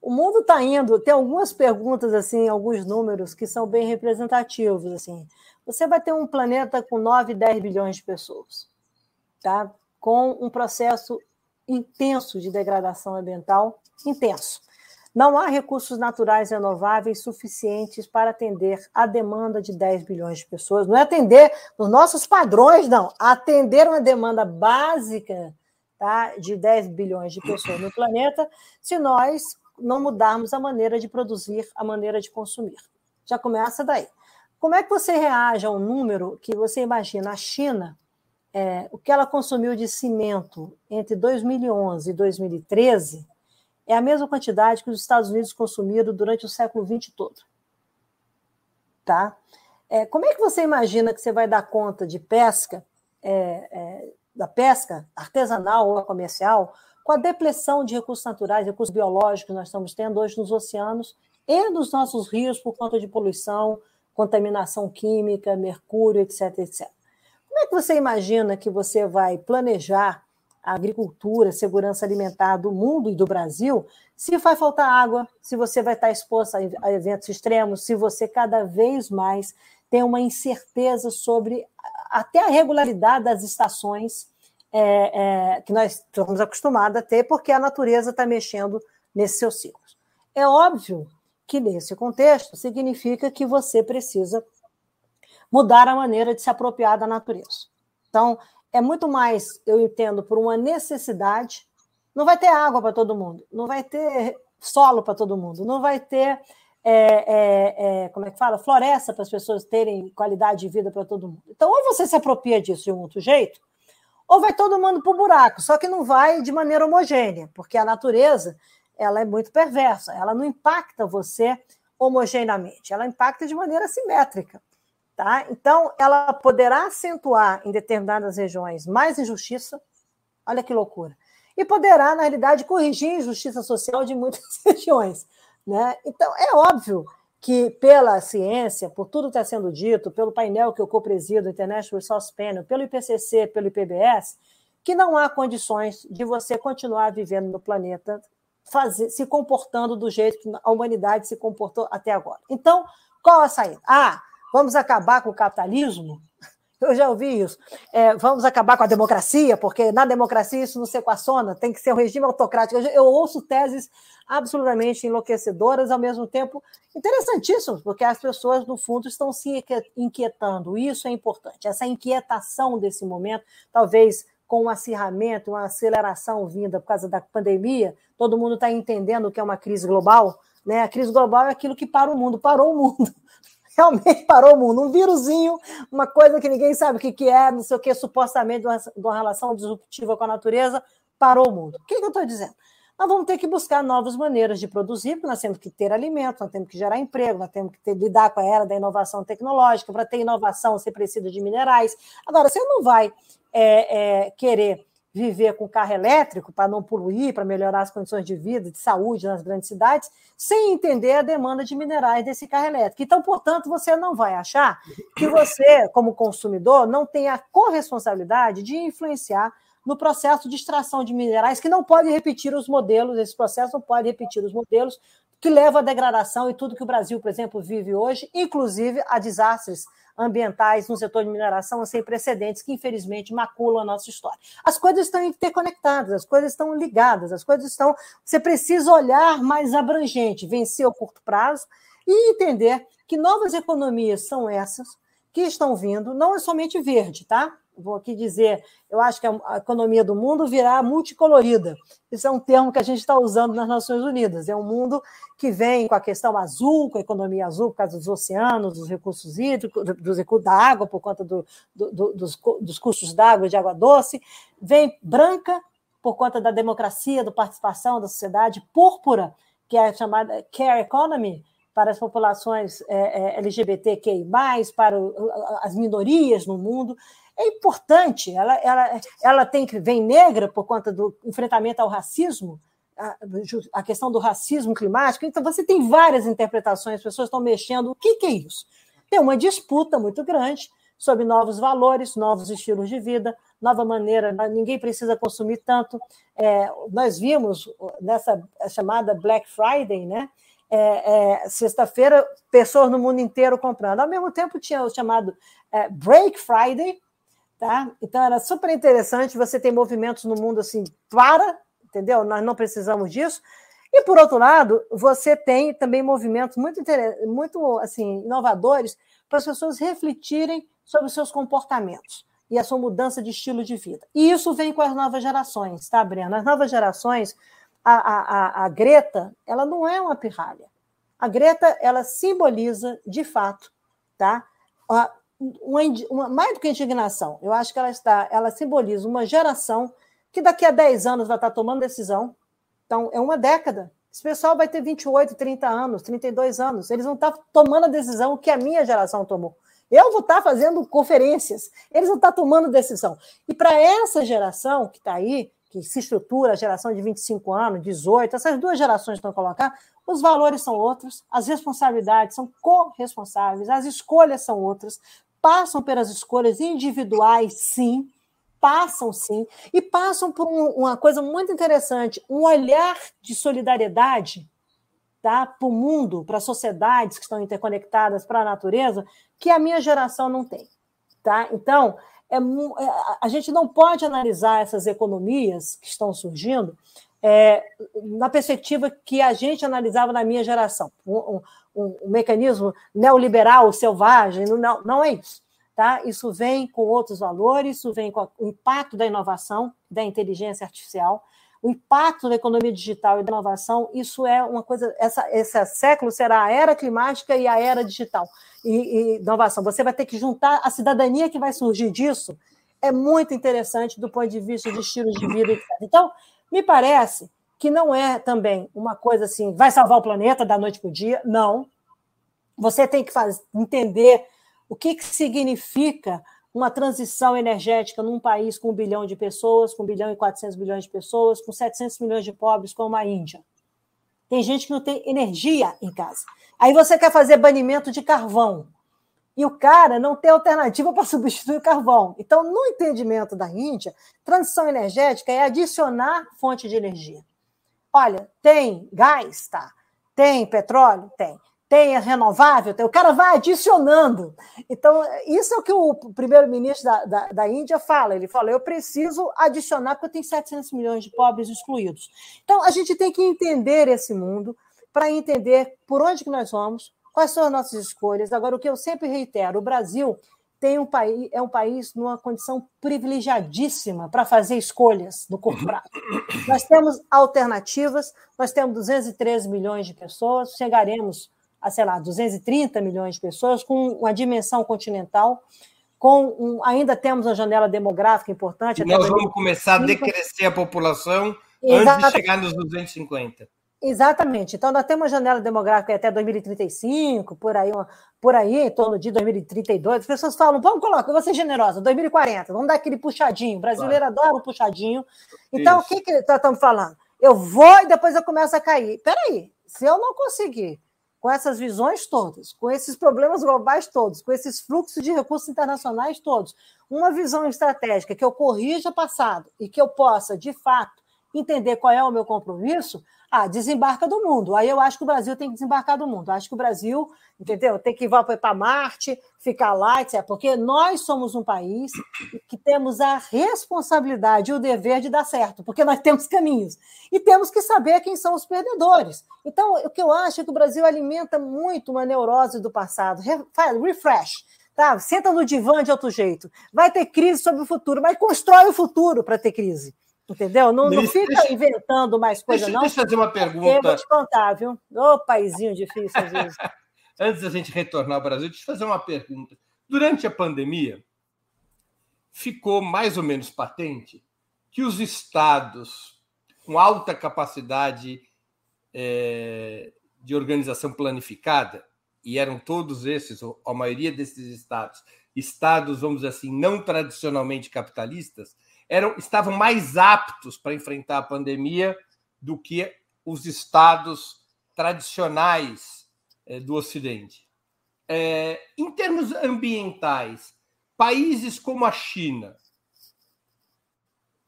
O mundo está indo, tem algumas perguntas, assim, alguns números que são bem representativos. assim. Você vai ter um planeta com 9, 10 bilhões de pessoas, tá? com um processo intenso de degradação ambiental, intenso. Não há recursos naturais renováveis suficientes para atender a demanda de 10 bilhões de pessoas. Não é atender nos nossos padrões, não. Atender uma demanda básica tá, de 10 bilhões de pessoas no planeta, se nós não mudarmos a maneira de produzir, a maneira de consumir. Já começa daí. Como é que você reage a um número que você imagina a China, é, o que ela consumiu de cimento entre 2011 e 2013 é a mesma quantidade que os Estados Unidos consumiram durante o século XX todo. Tá? É, como é que você imagina que você vai dar conta de pesca, é, é da pesca artesanal ou comercial, com a depressão de recursos naturais, recursos biológicos que nós estamos tendo hoje nos oceanos e nos nossos rios por conta de poluição, contaminação química, mercúrio, etc, etc. Como é que você imagina que você vai planejar a agricultura, a segurança alimentar do mundo e do Brasil se vai faltar água, se você vai estar exposto a eventos extremos, se você cada vez mais tem uma incerteza sobre até a regularidade das estações é, é, que nós estamos acostumados a ter, porque a natureza está mexendo nesses seus ciclos. É óbvio que, nesse contexto, significa que você precisa mudar a maneira de se apropriar da natureza. Então, é muito mais, eu entendo, por uma necessidade. Não vai ter água para todo mundo, não vai ter solo para todo mundo, não vai ter, é, é, é, como é que fala, floresta para as pessoas terem qualidade de vida para todo mundo. Então, ou você se apropria disso de um outro jeito, ou vai todo mundo para o buraco, só que não vai de maneira homogênea, porque a natureza ela é muito perversa, ela não impacta você homogeneamente, ela impacta de maneira simétrica. Tá? Então, ela poderá acentuar em determinadas regiões mais injustiça, olha que loucura, e poderá, na realidade, corrigir a injustiça social de muitas regiões. Né? Então, é óbvio que pela ciência, por tudo que está sendo dito, pelo painel que eu co-presido, International Resource Panel, pelo IPCC, pelo IPBS, que não há condições de você continuar vivendo no planeta fazer, se comportando do jeito que a humanidade se comportou até agora. Então, qual a saída? Ah, vamos acabar com o capitalismo? Eu já ouvi isso. É, vamos acabar com a democracia, porque na democracia isso não se equaciona, tem que ser um regime autocrático. Eu, eu ouço teses absolutamente enlouquecedoras, ao mesmo tempo interessantíssimas, porque as pessoas, no fundo, estão se inquietando. Isso é importante. Essa inquietação desse momento, talvez com um acirramento, uma aceleração vinda por causa da pandemia, todo mundo está entendendo que é uma crise global. Né? A crise global é aquilo que para o mundo, parou o mundo realmente parou o mundo. Um vírusinho, uma coisa que ninguém sabe o que, que é, não sei o que, supostamente de uma relação disruptiva com a natureza, parou o mundo. O que, que eu estou dizendo? Nós vamos ter que buscar novas maneiras de produzir, porque nós temos que ter alimento, nós temos que gerar emprego, nós temos que ter, lidar com a era da inovação tecnológica. Para ter inovação, você precisa de minerais. Agora, você não vai é, é, querer viver com carro elétrico para não poluir, para melhorar as condições de vida, de saúde nas grandes cidades, sem entender a demanda de minerais desse carro elétrico. Então, portanto, você não vai achar que você, como consumidor, não tem a corresponsabilidade de influenciar no processo de extração de minerais, que não pode repetir os modelos, esse processo não pode repetir os modelos que levam à degradação e tudo que o Brasil, por exemplo, vive hoje, inclusive a desastres ambientais no setor de mineração sem precedentes que, infelizmente, maculam a nossa história. As coisas estão interconectadas, as coisas estão ligadas, as coisas estão. Você precisa olhar mais abrangente, vencer o curto prazo e entender que novas economias são essas que estão vindo, não é somente verde, tá? Vou aqui dizer, eu acho que a economia do mundo virá multicolorida. Isso é um termo que a gente está usando nas Nações Unidas. É um mundo que vem com a questão azul, com a economia azul, por causa dos oceanos, dos recursos hídricos, dos recursos da água, por conta do, do, dos, dos custos d'água e de água doce. Vem branca, por conta da democracia, da participação da sociedade. Púrpura, que é a chamada care economy, para as populações é, é, LGBTQI, para as minorias no mundo é importante. Ela, ela, ela tem que vem negra por conta do enfrentamento ao racismo, a, a, questão do racismo climático. Então, você tem várias interpretações, as pessoas estão mexendo. O que, que é isso? Tem uma disputa muito grande sobre novos valores, novos estilos de vida, nova maneira, ninguém precisa consumir tanto. É, nós vimos nessa chamada Black Friday, né? É, é, sexta-feira, pessoas no mundo inteiro comprando. Ao mesmo tempo, tinha o chamado é, Break Friday, tá? Então era super interessante. Você tem movimentos no mundo assim, para, entendeu? Nós não precisamos disso. E por outro lado, você tem também movimentos muito, muito assim, inovadores para as pessoas refletirem sobre os seus comportamentos e a sua mudança de estilo de vida. E isso vem com as novas gerações, tá, Breno? As novas gerações, a, a, a Greta, ela não é uma pirralha. A Greta, ela simboliza, de fato, tá? Uma, uma, mais do que indignação, eu acho que ela está, ela simboliza uma geração que daqui a 10 anos vai estar tomando decisão. Então, é uma década. Esse pessoal vai ter 28, 30 anos, 32 anos. Eles vão estar tomando a decisão que a minha geração tomou. Eu vou estar fazendo conferências, eles vão estar tomando decisão. E para essa geração que está aí, que se estrutura, a geração de 25 anos, 18, essas duas gerações estão colocar, os valores são outros, as responsabilidades são corresponsáveis, as escolhas são outras, passam pelas escolhas individuais, sim, passam sim, e passam por um, uma coisa muito interessante, um olhar de solidariedade tá, para o mundo, para sociedades que estão interconectadas, para a natureza, que a minha geração não tem. Tá? Então, é, é a gente não pode analisar essas economias que estão surgindo é, na perspectiva que a gente analisava na minha geração. Um, um, um mecanismo neoliberal, selvagem, não, não é isso. Tá? Isso vem com outros valores, isso vem com o impacto da inovação, da inteligência artificial, o impacto da economia digital e da inovação, isso é uma coisa. Essa, esse século será a era climática e a era digital e, e inovação. Você vai ter que juntar a cidadania que vai surgir disso. É muito interessante do ponto de vista de estilo de vida. Então, me parece que não é também uma coisa assim, vai salvar o planeta da noite para o dia. Não. Você tem que fazer, entender o que, que significa uma transição energética num país com um bilhão de pessoas, com um bilhão e 400 bilhões de pessoas, com 700 milhões de pobres, como a Índia. Tem gente que não tem energia em casa. Aí você quer fazer banimento de carvão. E o cara não tem alternativa para substituir o carvão. Então, no entendimento da Índia, transição energética é adicionar fonte de energia. Olha, tem gás? Tá. Tem petróleo? Tem tem renovável, tem, o cara vai adicionando. Então, isso é o que o primeiro-ministro da, da, da, Índia fala. Ele fala: eu preciso adicionar, porque eu tenho 700 milhões de pobres excluídos. Então, a gente tem que entender esse mundo para entender por onde que nós vamos, quais são as nossas escolhas. Agora, o que eu sempre reitero: o Brasil tem um país, é um país numa condição privilegiadíssima para fazer escolhas no curto prazo. Nós temos alternativas, nós temos 213 milhões de pessoas, chegaremos a, sei lá, 230 milhões de pessoas, com uma dimensão continental, com um, ainda temos uma janela demográfica importante. nós vamos começar a decrescer a população Exatamente. antes de chegar nos 250. Exatamente. Então, nós temos uma janela demográfica até 2035, por aí, por aí, em torno de 2032. As pessoas falam, vamos colocar, vou ser generosa, 2040, vamos dar aquele puxadinho. O brasileiro claro. adora um puxadinho. Então, Isso. o que, que estamos falando? Eu vou e depois eu começo a cair. Peraí, se eu não conseguir com essas visões todas, com esses problemas globais todos, com esses fluxos de recursos internacionais todos, uma visão estratégica que eu corrija passado e que eu possa, de fato, entender qual é o meu compromisso, ah, desembarca do mundo. Aí eu acho que o Brasil tem que desembarcar do mundo. Acho que o Brasil, entendeu? Tem que ir para Marte, ficar lá, etc. Porque nós somos um país que temos a responsabilidade e o dever de dar certo, porque nós temos caminhos. E temos que saber quem são os perdedores. Então, o que eu acho é que o Brasil alimenta muito uma neurose do passado. Refresh. Tá? Senta no divã de outro jeito. Vai ter crise sobre o futuro, mas constrói o futuro para ter crise. Entendeu? Não, não fica deixa, inventando mais coisa, deixa, não. Deixa eu fazer uma pergunta. Eu vou te contar, viu? Ô, paizinho difícil às vezes. Antes da gente retornar ao Brasil, deixa eu fazer uma pergunta. Durante a pandemia, ficou mais ou menos patente que os estados com alta capacidade é, de organização planificada, e eram todos esses, ou a maioria desses estados, estados, vamos dizer assim, não tradicionalmente capitalistas, eram, estavam mais aptos para enfrentar a pandemia do que os estados tradicionais é, do Ocidente. É, em termos ambientais, países como a China,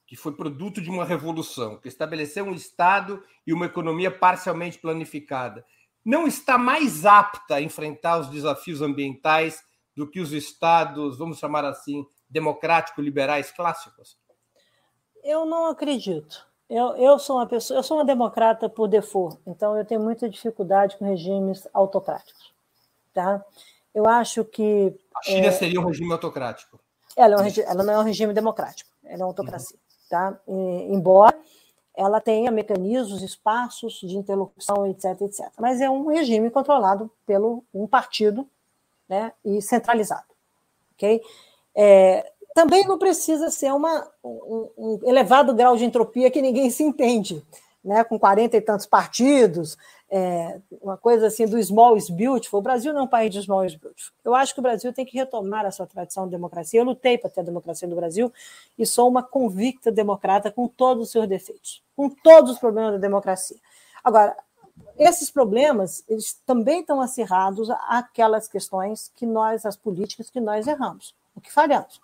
que foi produto de uma revolução, que estabeleceu um Estado e uma economia parcialmente planificada, não está mais apta a enfrentar os desafios ambientais do que os Estados, vamos chamar assim, democrático-liberais clássicos? Eu não acredito. Eu, eu sou uma pessoa, eu sou uma democrata por default, então eu tenho muita dificuldade com regimes autocráticos, tá? Eu acho que a China é, seria um regime autocrático. Ela, é um, ela, não é um regime democrático, ela é uma autocracia, uhum. tá? E, embora ela tenha mecanismos, espaços de interlocução, etc, etc. Mas é um regime controlado pelo um partido, né? E centralizado, ok? É, também não precisa ser uma, um, um, elevado grau de entropia que ninguém se entende, né? com 40 e tantos partidos, é, uma coisa assim do small is beautiful. O Brasil não é um país de small is beautiful. Eu acho que o Brasil tem que retomar a sua tradição de democracia. Eu lutei para ter a democracia no Brasil e sou uma convicta democrata com todos os seus defeitos, com todos os problemas da democracia. Agora, esses problemas eles também estão acirrados àquelas questões que nós, as políticas que nós erramos, o que falhamos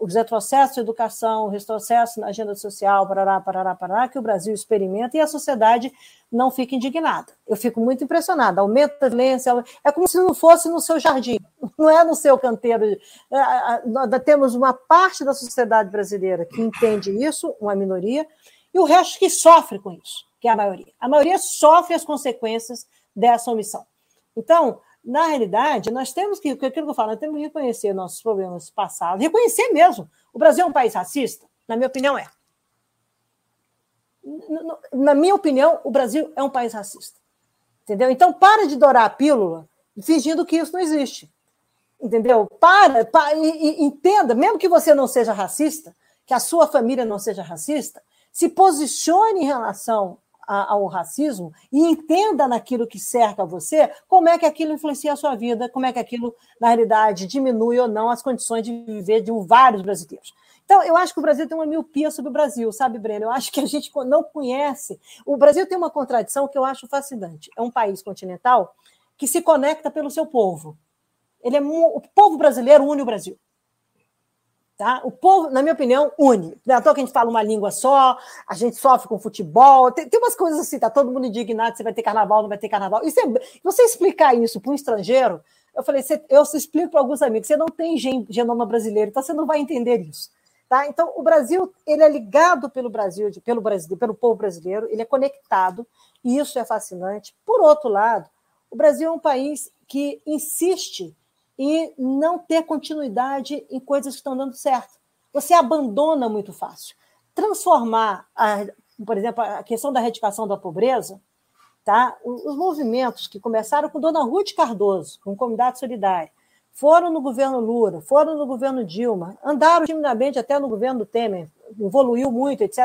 os retrocessos de educação, o retrocesso na agenda social, parará, parará, parará, que o Brasil experimenta e a sociedade não fica indignada. Eu fico muito impressionada. Aumenta a violência, é como se não fosse no seu jardim, não é no seu canteiro. É, temos uma parte da sociedade brasileira que entende isso, uma minoria, e o resto que sofre com isso, que é a maioria. A maioria sofre as consequências dessa omissão. Então, na realidade, nós temos que, aquilo que eu falo, nós temos que reconhecer nossos problemas passados, reconhecer mesmo. O Brasil é um país racista? Na minha opinião, é. Na minha opinião, o Brasil é um país racista. Entendeu? Então, para de dourar a pílula fingindo que isso não existe. Entendeu? Para, para e, e, entenda, mesmo que você não seja racista, que a sua família não seja racista, se posicione em relação ao racismo e entenda naquilo que cerca você como é que aquilo influencia a sua vida, como é que aquilo, na realidade, diminui ou não as condições de viver de vários brasileiros. Então, eu acho que o Brasil tem uma miopia sobre o Brasil, sabe, Breno? Eu acho que a gente não conhece. O Brasil tem uma contradição que eu acho fascinante. É um país continental que se conecta pelo seu povo. Ele é o povo brasileiro une o Brasil. Tá? O povo, na minha opinião, une. Não é à toa que a gente fala uma língua só, a gente sofre com futebol, tem, tem umas coisas assim, tá todo mundo indignado se vai ter carnaval, não vai ter carnaval. É, você explicar isso para um estrangeiro, eu falei, você, eu explico para alguns amigos, você não tem genoma brasileiro, então você não vai entender isso. Tá? Então, o Brasil ele é ligado pelo Brasil, pelo Brasil, pelo povo brasileiro, ele é conectado, e isso é fascinante. Por outro lado, o Brasil é um país que insiste e não ter continuidade em coisas que estão dando certo. Você abandona muito fácil. Transformar, a, por exemplo, a questão da erradicação da pobreza, tá? os movimentos que começaram com Dona Ruth Cardoso, com Comunidade Solidária, foram no governo Lula, foram no governo Dilma, andaram timidamente até no governo Temer, evoluiu muito, etc.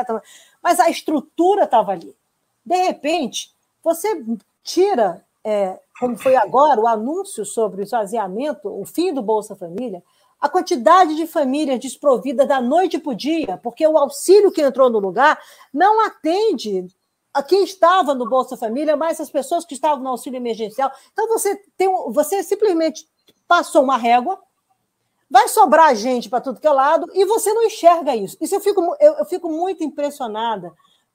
Mas a estrutura estava ali. De repente, você tira é, como foi agora, o anúncio sobre o esvaziamento, o fim do Bolsa Família, a quantidade de famílias desprovidas da noite para o dia, porque o auxílio que entrou no lugar não atende a quem estava no Bolsa Família, mas as pessoas que estavam no auxílio emergencial. Então você tem, você simplesmente passou uma régua, vai sobrar gente para tudo que é lado e você não enxerga isso. Isso eu fico, eu, eu fico muito impressionada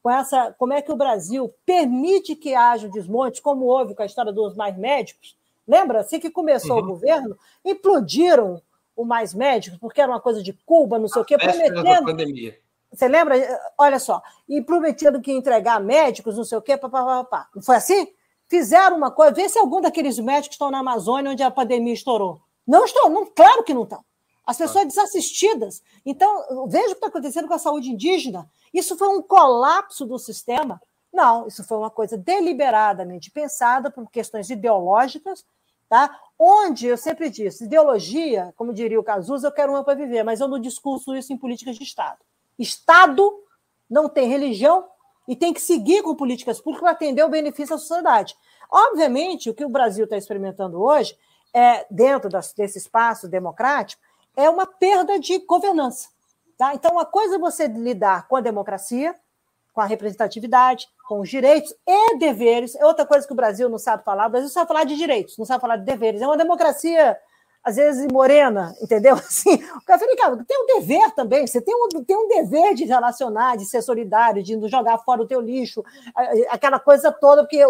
com essa, como é que o Brasil permite que haja desmontes, como houve com a história dos mais médicos. Lembra? Assim que começou uhum. o governo, implodiram o mais médicos, porque era uma coisa de Cuba, não sei a o quê, prometendo. Pandemia. Você lembra? Olha só, e prometendo que ia entregar médicos, não sei o quê, papapá. Não foi assim? Fizeram uma coisa, vê se algum daqueles médicos estão na Amazônia onde a pandemia estourou. Não estão, não, claro que não estão. As pessoas desassistidas. Então, veja o que está acontecendo com a saúde indígena. Isso foi um colapso do sistema? Não, isso foi uma coisa deliberadamente pensada por questões ideológicas, tá? Onde eu sempre disse, ideologia, como diria o Cazuza, eu quero uma para viver, mas eu não discurso isso em políticas de Estado. Estado não tem religião e tem que seguir com políticas públicas para atender o benefício da sociedade. Obviamente, o que o Brasil está experimentando hoje, é, dentro desse espaço democrático, é uma perda de governança. Tá? Então, uma coisa é você lidar com a democracia, com a representatividade, com os direitos e deveres. É outra coisa que o Brasil não sabe falar. O Brasil sabe falar de direitos, não sabe falar de deveres. É uma democracia às vezes morena, entendeu? Assim, o cara fala, tem um dever também, você tem um, tem um dever de relacionar, de ser solidário, de não jogar fora o teu lixo, aquela coisa toda, porque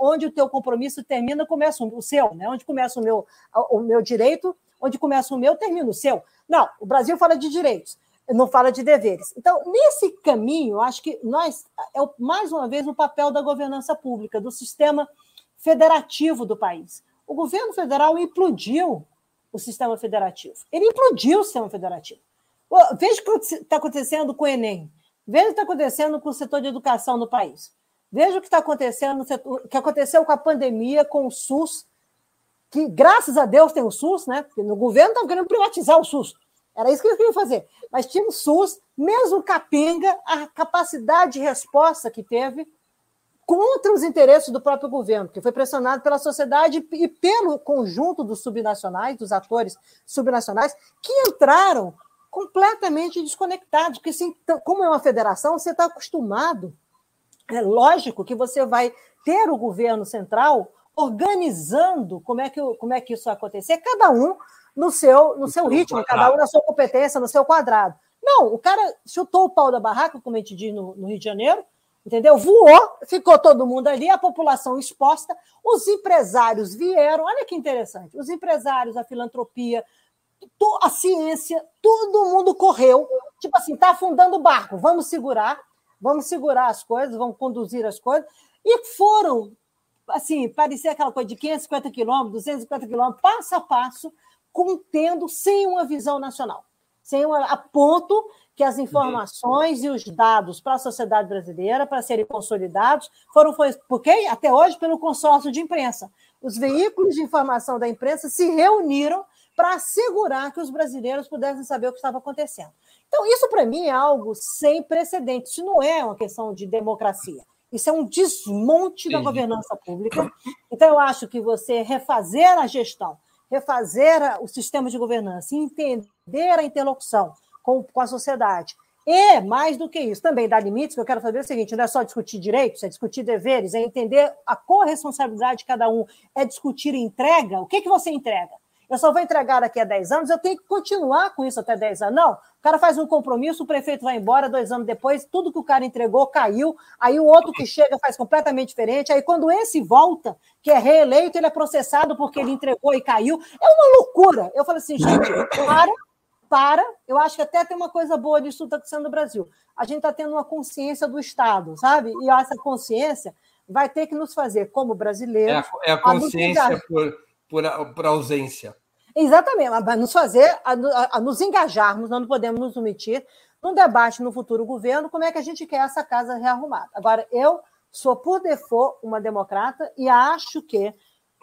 onde o teu compromisso termina, começa o seu, né? Onde começa o meu, o meu direito, onde começa o meu, termina o seu. Não, o Brasil fala de direitos, não fala de deveres. Então, nesse caminho, acho que nós, é mais uma vez o papel da governança pública, do sistema federativo do país. O governo federal implodiu o sistema federativo. Ele implodiu o sistema federativo. Veja o que está acontecendo com o Enem. Veja o que está acontecendo com o setor de educação no país. Veja o que está acontecendo, o que aconteceu com a pandemia, com o SUS, que graças a Deus tem o SUS, né? Porque no governo estava querendo privatizar o SUS. Era isso que eles queriam fazer. Mas tinha o SUS, mesmo capenga, a capacidade de resposta que teve contra os interesses do próprio governo, que foi pressionado pela sociedade e pelo conjunto dos subnacionais, dos atores subnacionais, que entraram completamente desconectados, porque assim, como é uma federação, você está acostumado, é lógico que você vai ter o governo central organizando como é que, como é que isso vai acontecer, cada um no seu, no seu ritmo, cada um na sua competência, no seu quadrado. Não, o cara chutou o pau da barraca, como a gente diz no, no Rio de Janeiro, entendeu? Voou, ficou todo mundo ali, a população exposta, os empresários vieram, olha que interessante, os empresários, a filantropia, a ciência, todo mundo correu, tipo assim, está afundando o barco, vamos segurar, vamos segurar as coisas, vamos conduzir as coisas, e foram, assim, parecia aquela coisa de 550 quilômetros, 250 quilômetros, passo a passo, contendo sem uma visão nacional, sem uma, a ponto que as informações e os dados para a sociedade brasileira, para serem consolidados, foram foi, porque até hoje pelo consórcio de imprensa. Os veículos de informação da imprensa se reuniram para assegurar que os brasileiros pudessem saber o que estava acontecendo. Então, isso para mim é algo sem precedentes. Isso não é uma questão de democracia. Isso é um desmonte da governança pública. Então, eu acho que você refazer a gestão, refazer o sistema de governança, entender a interlocução com, com a sociedade. E, mais do que isso, também dá limites, que eu quero fazer o seguinte: não é só discutir direitos, é discutir deveres, é entender a corresponsabilidade de cada um, é discutir entrega. O que, que você entrega? Eu só vou entregar daqui a 10 anos, eu tenho que continuar com isso até 10 anos. Não, o cara faz um compromisso, o prefeito vai embora, dois anos depois, tudo que o cara entregou caiu, aí o outro que chega faz completamente diferente, aí quando esse volta, que é reeleito, ele é processado porque ele entregou e caiu. É uma loucura. Eu falo assim, gente, para para, eu acho que até tem uma coisa boa disso que está acontecendo no Brasil. A gente está tendo uma consciência do Estado, sabe? E essa consciência vai ter que nos fazer, como brasileiros. É a, é a consciência por, por, por, ausência. Exatamente, vai nos fazer a, a, a, nos engajarmos, nós não podemos nos omitir, num debate no futuro governo, como é que a gente quer essa casa rearrumada. Agora, eu sou, por default, uma democrata e acho que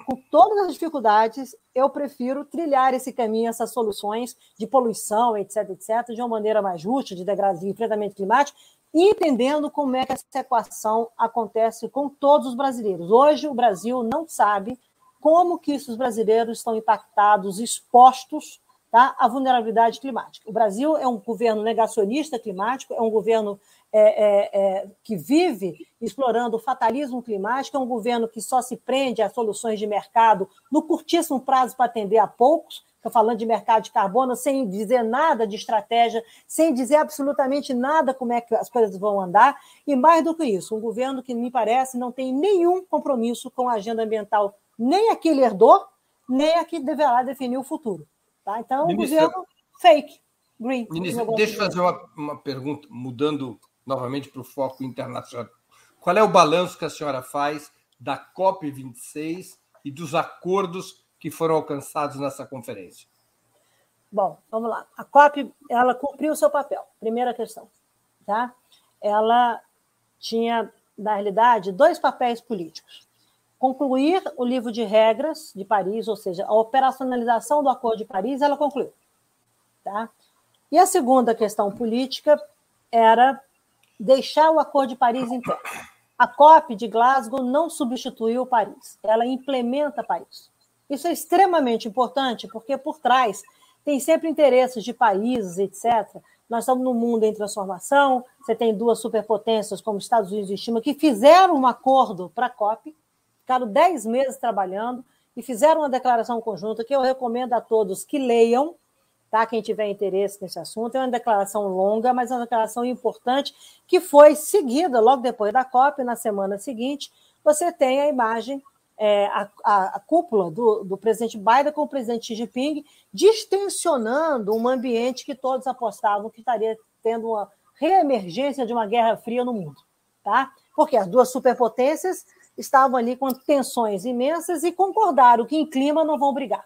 com todas as dificuldades, eu prefiro trilhar esse caminho, essas soluções de poluição, etc., etc., de uma maneira mais justa, de degradamento, enfrentamento climático, entendendo como é que essa equação acontece com todos os brasileiros. Hoje, o Brasil não sabe como que os brasileiros estão impactados, expostos tá, à vulnerabilidade climática. O Brasil é um governo negacionista climático, é um governo é, é, é, que vive explorando o fatalismo climático, é um governo que só se prende a soluções de mercado no curtíssimo prazo para atender a poucos. Estou falando de mercado de carbono, sem dizer nada de estratégia, sem dizer absolutamente nada como é que as coisas vão andar. E mais do que isso, um governo que, me parece, não tem nenhum compromisso com a agenda ambiental, nem a que ele herdou, nem a que deverá definir o futuro. Tá? Então, um governo fake. Green. Ministro, deixa eu fazer uma, uma pergunta, mudando novamente para o foco internacional. Qual é o balanço que a senhora faz da COP26 e dos acordos que foram alcançados nessa conferência? Bom, vamos lá. A COP ela cumpriu o seu papel. Primeira questão, tá? Ela tinha, na realidade, dois papéis políticos: concluir o livro de regras de Paris, ou seja, a operacionalização do Acordo de Paris, ela concluiu, tá? E a segunda questão política era deixar o Acordo de Paris em pé. A COP de Glasgow não substituiu Paris, ela implementa Paris. Isso é extremamente importante, porque por trás tem sempre interesses de países, etc. Nós estamos num mundo em transformação, você tem duas superpotências como Estados Unidos e China que fizeram um acordo para a COP, ficaram dez meses trabalhando, e fizeram uma declaração conjunta que eu recomendo a todos que leiam, tá? Quem tiver interesse nesse assunto. É uma declaração longa, mas é uma declaração importante que foi seguida logo depois da COP, na semana seguinte. Você tem a imagem, é, a, a, a, cúpula do, do presidente Biden com o presidente Xi Jinping, distensionando um ambiente que todos apostavam que estaria tendo uma reemergência de uma guerra fria no mundo. Tá? Porque as duas superpotências estavam ali com tensões imensas e concordaram que em clima não vão brigar.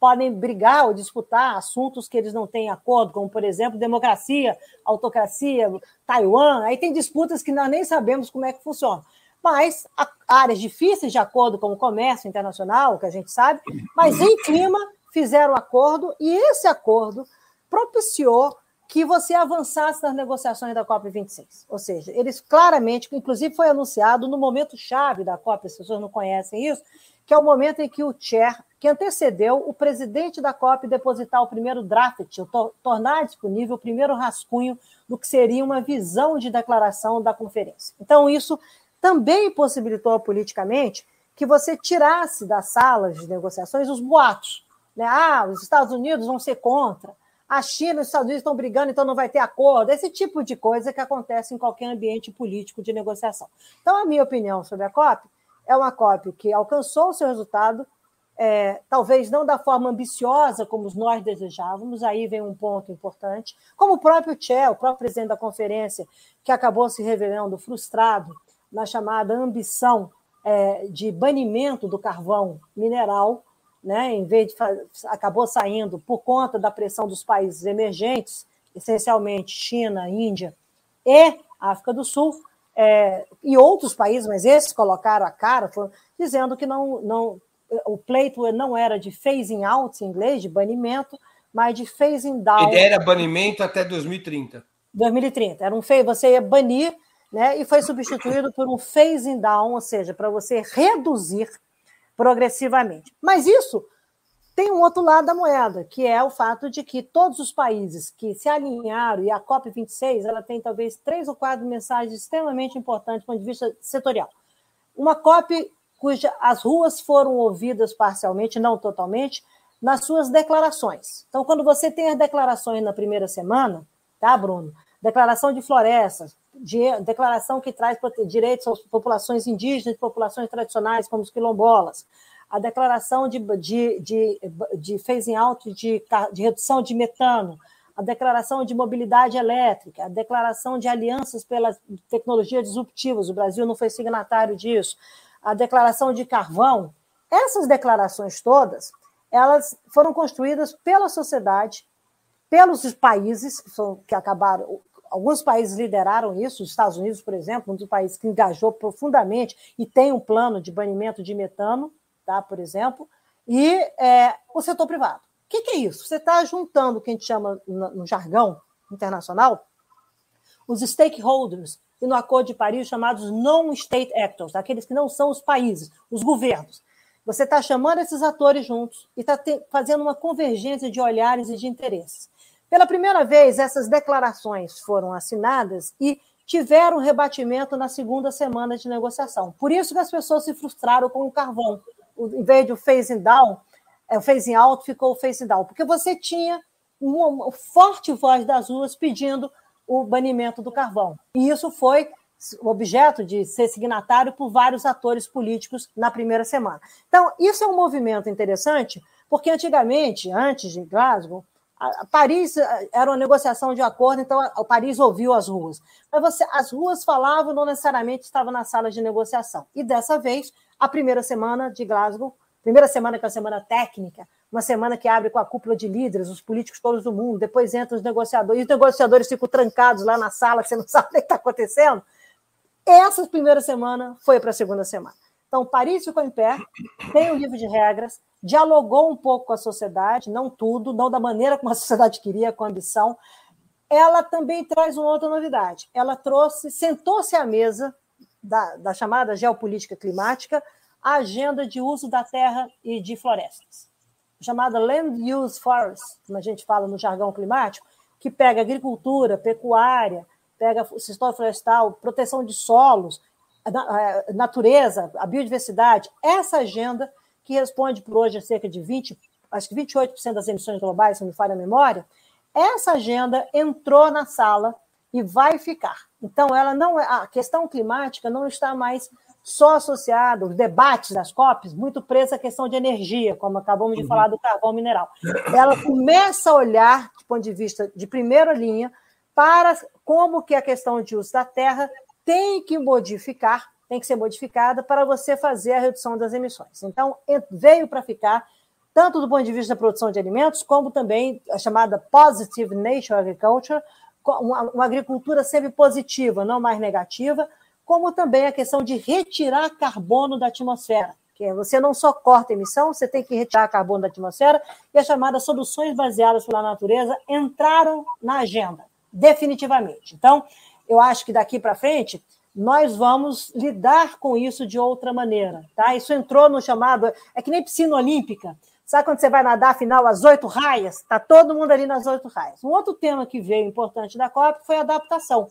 Podem brigar ou disputar assuntos que eles não têm acordo, como, por exemplo, democracia, autocracia, Taiwan. Aí tem disputas que nós nem sabemos como é que funciona. Mas áreas difíceis de acordo, como comércio internacional, que a gente sabe, mas em clima fizeram acordo e esse acordo propiciou que você avançasse nas negociações da COP26. Ou seja, eles claramente, inclusive foi anunciado no momento chave da COP, as pessoas não conhecem isso, que é o momento em que o chair, que antecedeu o presidente da COP depositar o primeiro draft, to tornar disponível o primeiro rascunho do que seria uma visão de declaração da conferência. Então, isso também possibilitou politicamente que você tirasse das salas de negociações os boatos. Né? Ah, os Estados Unidos vão ser contra a China e os Estados Unidos estão brigando, então não vai ter acordo, esse tipo de coisa que acontece em qualquer ambiente político de negociação. Então, a minha opinião sobre a COP é uma COP que alcançou o seu resultado, é, talvez não da forma ambiciosa como nós desejávamos, aí vem um ponto importante, como o próprio Che, o próprio presidente da conferência, que acabou se revelando frustrado na chamada ambição é, de banimento do carvão mineral, né, em vez de acabou saindo por conta da pressão dos países emergentes, essencialmente China, Índia e África do Sul, é, e outros países, mas esses colocaram a cara, foram, dizendo que não, não, o pleito não era de phasing out em inglês, de banimento, mas de phasing down. A ideia era banimento até 2030. 2030. Era um você ia banir, né, e foi substituído por um phasing down, ou seja, para você reduzir progressivamente. Mas isso tem um outro lado da moeda, que é o fato de que todos os países que se alinharam, e a COP26 ela tem talvez três ou quatro mensagens extremamente importantes do ponto de vista setorial. Uma COP cuja as ruas foram ouvidas parcialmente, não totalmente, nas suas declarações. Então, quando você tem as declarações na primeira semana, tá, Bruno? Declaração de florestas, de, declaração que traz direitos às populações indígenas e populações tradicionais, como os quilombolas, a declaração de, de, de, de phasing out de, de redução de metano, a declaração de mobilidade elétrica, a declaração de alianças pelas tecnologias disruptivas, o Brasil não foi signatário disso, a declaração de carvão, essas declarações todas, elas foram construídas pela sociedade, pelos países que acabaram, alguns países lideraram isso, os Estados Unidos, por exemplo, um dos países que engajou profundamente e tem um plano de banimento de metano, tá, por exemplo, e é, o setor privado. O que, que é isso? Você está juntando o que a gente chama no jargão internacional os stakeholders e no Acordo de Paris chamados non-state actors, aqueles que não são os países, os governos. Você está chamando esses atores juntos e está fazendo uma convergência de olhares e de interesses. Pela primeira vez, essas declarações foram assinadas e tiveram rebatimento na segunda semana de negociação. Por isso que as pessoas se frustraram com o carvão. Em vez de o phasing down, é, o phasing out ficou o phasing down, porque você tinha uma forte voz das ruas pedindo o banimento do carvão. E isso foi objeto de ser signatário por vários atores políticos na primeira semana. Então, isso é um movimento interessante, porque antigamente, antes de Glasgow, a Paris eh, era uma negociação de acordo, então o Paris ouviu as ruas. Mas você, as ruas falavam, não necessariamente estavam na sala de negociação. E dessa vez, a primeira semana de Glasgow, primeira semana que é a semana técnica, uma semana que abre com a cúpula de líderes, os políticos todos do mundo, depois entram os negociadores, e os negociadores ficam trancados lá na sala, você não sabe o que está acontecendo. Essa primeira semana foi para a segunda semana. Então, Paris ficou em pé, tem um livro de regras, dialogou um pouco com a sociedade, não tudo, não da maneira como a sociedade queria, com ambição. Ela também traz uma outra novidade. Ela trouxe, sentou-se à mesa da, da chamada geopolítica climática, a agenda de uso da terra e de florestas, chamada Land Use Forest, como a gente fala no jargão climático, que pega agricultura, pecuária, pega o sistema florestal, proteção de solos, a natureza, a biodiversidade, essa agenda que responde por hoje a cerca de 20, acho que 28% das emissões globais, se não me falha a memória, essa agenda entrou na sala e vai ficar. Então, ela não é, a questão climática não está mais só associada, os debates das COPs, muito presa à questão de energia, como acabamos de uhum. falar do carvão mineral. Ela começa a olhar, do ponto de vista de primeira linha, para como que a questão de uso da terra tem que modificar, tem que ser modificada para você fazer a redução das emissões. Então, veio para ficar, tanto do ponto de vista da produção de alimentos, como também a chamada Positive Nature Agriculture, uma, agricultura sempre positiva, não mais negativa, como também a questão de retirar carbono da atmosfera. É, você não só corta emissão, você tem que retirar carbono da atmosfera, e as chamadas soluções baseadas pela natureza entraram na agenda, definitivamente. Então, eu acho que daqui para frente nós vamos lidar com isso de outra maneira. Tá? Isso entrou no chamado. É que nem piscina olímpica. Sabe quando você vai nadar afinal às oito raias? Está todo mundo ali nas oito raias. Um outro tema que veio importante da COP foi a adaptação.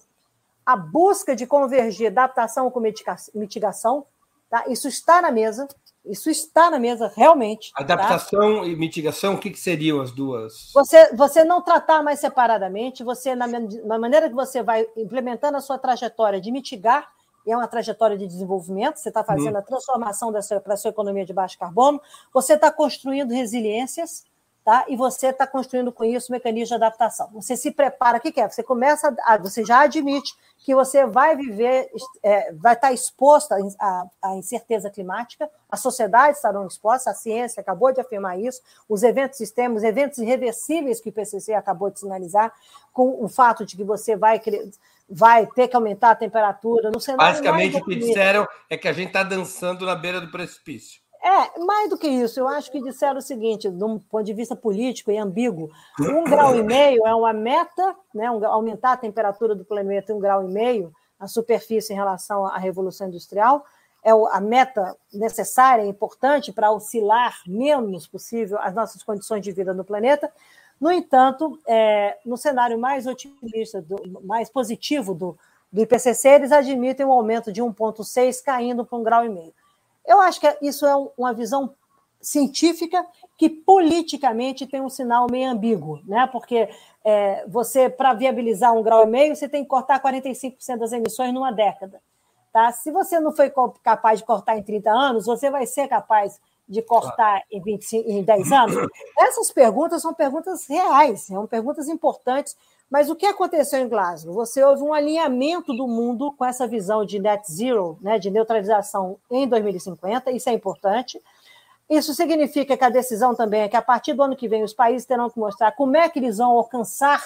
A busca de convergir adaptação com mitigação. Tá? Isso está na mesa. Isso está na mesa realmente. Tá? Adaptação tá? e mitigação, o que, que, seriam as duas? Você, você não tratar mais separadamente, você, na, na maneira que você vai implementando a sua trajetória de mitigar é uma trajetória de desenvolvimento, você está fazendo uhum. a transformação para a sua economia de baixo carbono, você está construindo resiliências, tá? e você está construindo com isso mecanismos de adaptação. Você se prepara, o que, que é? Você começa, a, você já admite que você vai viver, é, vai estar tá exposto à incerteza climática, a sociedade estarão expostas, a ciência acabou de afirmar isso, os eventos sistemas, eventos irreversíveis que o IPCC acabou de sinalizar, com o fato de que você vai vai ter que aumentar a temperatura. No cenário Basicamente, o que disseram é que a gente está dançando na beira do precipício. É, mais do que isso, eu acho que disseram o seguinte, de um ponto de vista político e ambíguo, um grau e meio é uma meta, né, um, aumentar a temperatura do planeta um grau e meio, a superfície em relação à Revolução Industrial, é a meta necessária importante para oscilar menos possível as nossas condições de vida no planeta, no entanto, é, no cenário mais otimista, do, mais positivo do, do IPCC, eles admitem um aumento de 1,6 caindo para um grau e meio. Eu acho que isso é uma visão científica que politicamente tem um sinal meio ambíguo, né? Porque é, você, para viabilizar um grau e meio, você tem que cortar 45% das emissões numa década. Tá? Se você não foi capaz de cortar em 30 anos, você vai ser capaz de cortar em, 25, em 10 anos? Essas perguntas são perguntas reais, são perguntas importantes. Mas o que aconteceu em Glasgow? Você houve um alinhamento do mundo com essa visão de net zero, né, de neutralização em 2050, isso é importante. Isso significa que a decisão também é que, a partir do ano que vem, os países terão que mostrar como é que eles vão alcançar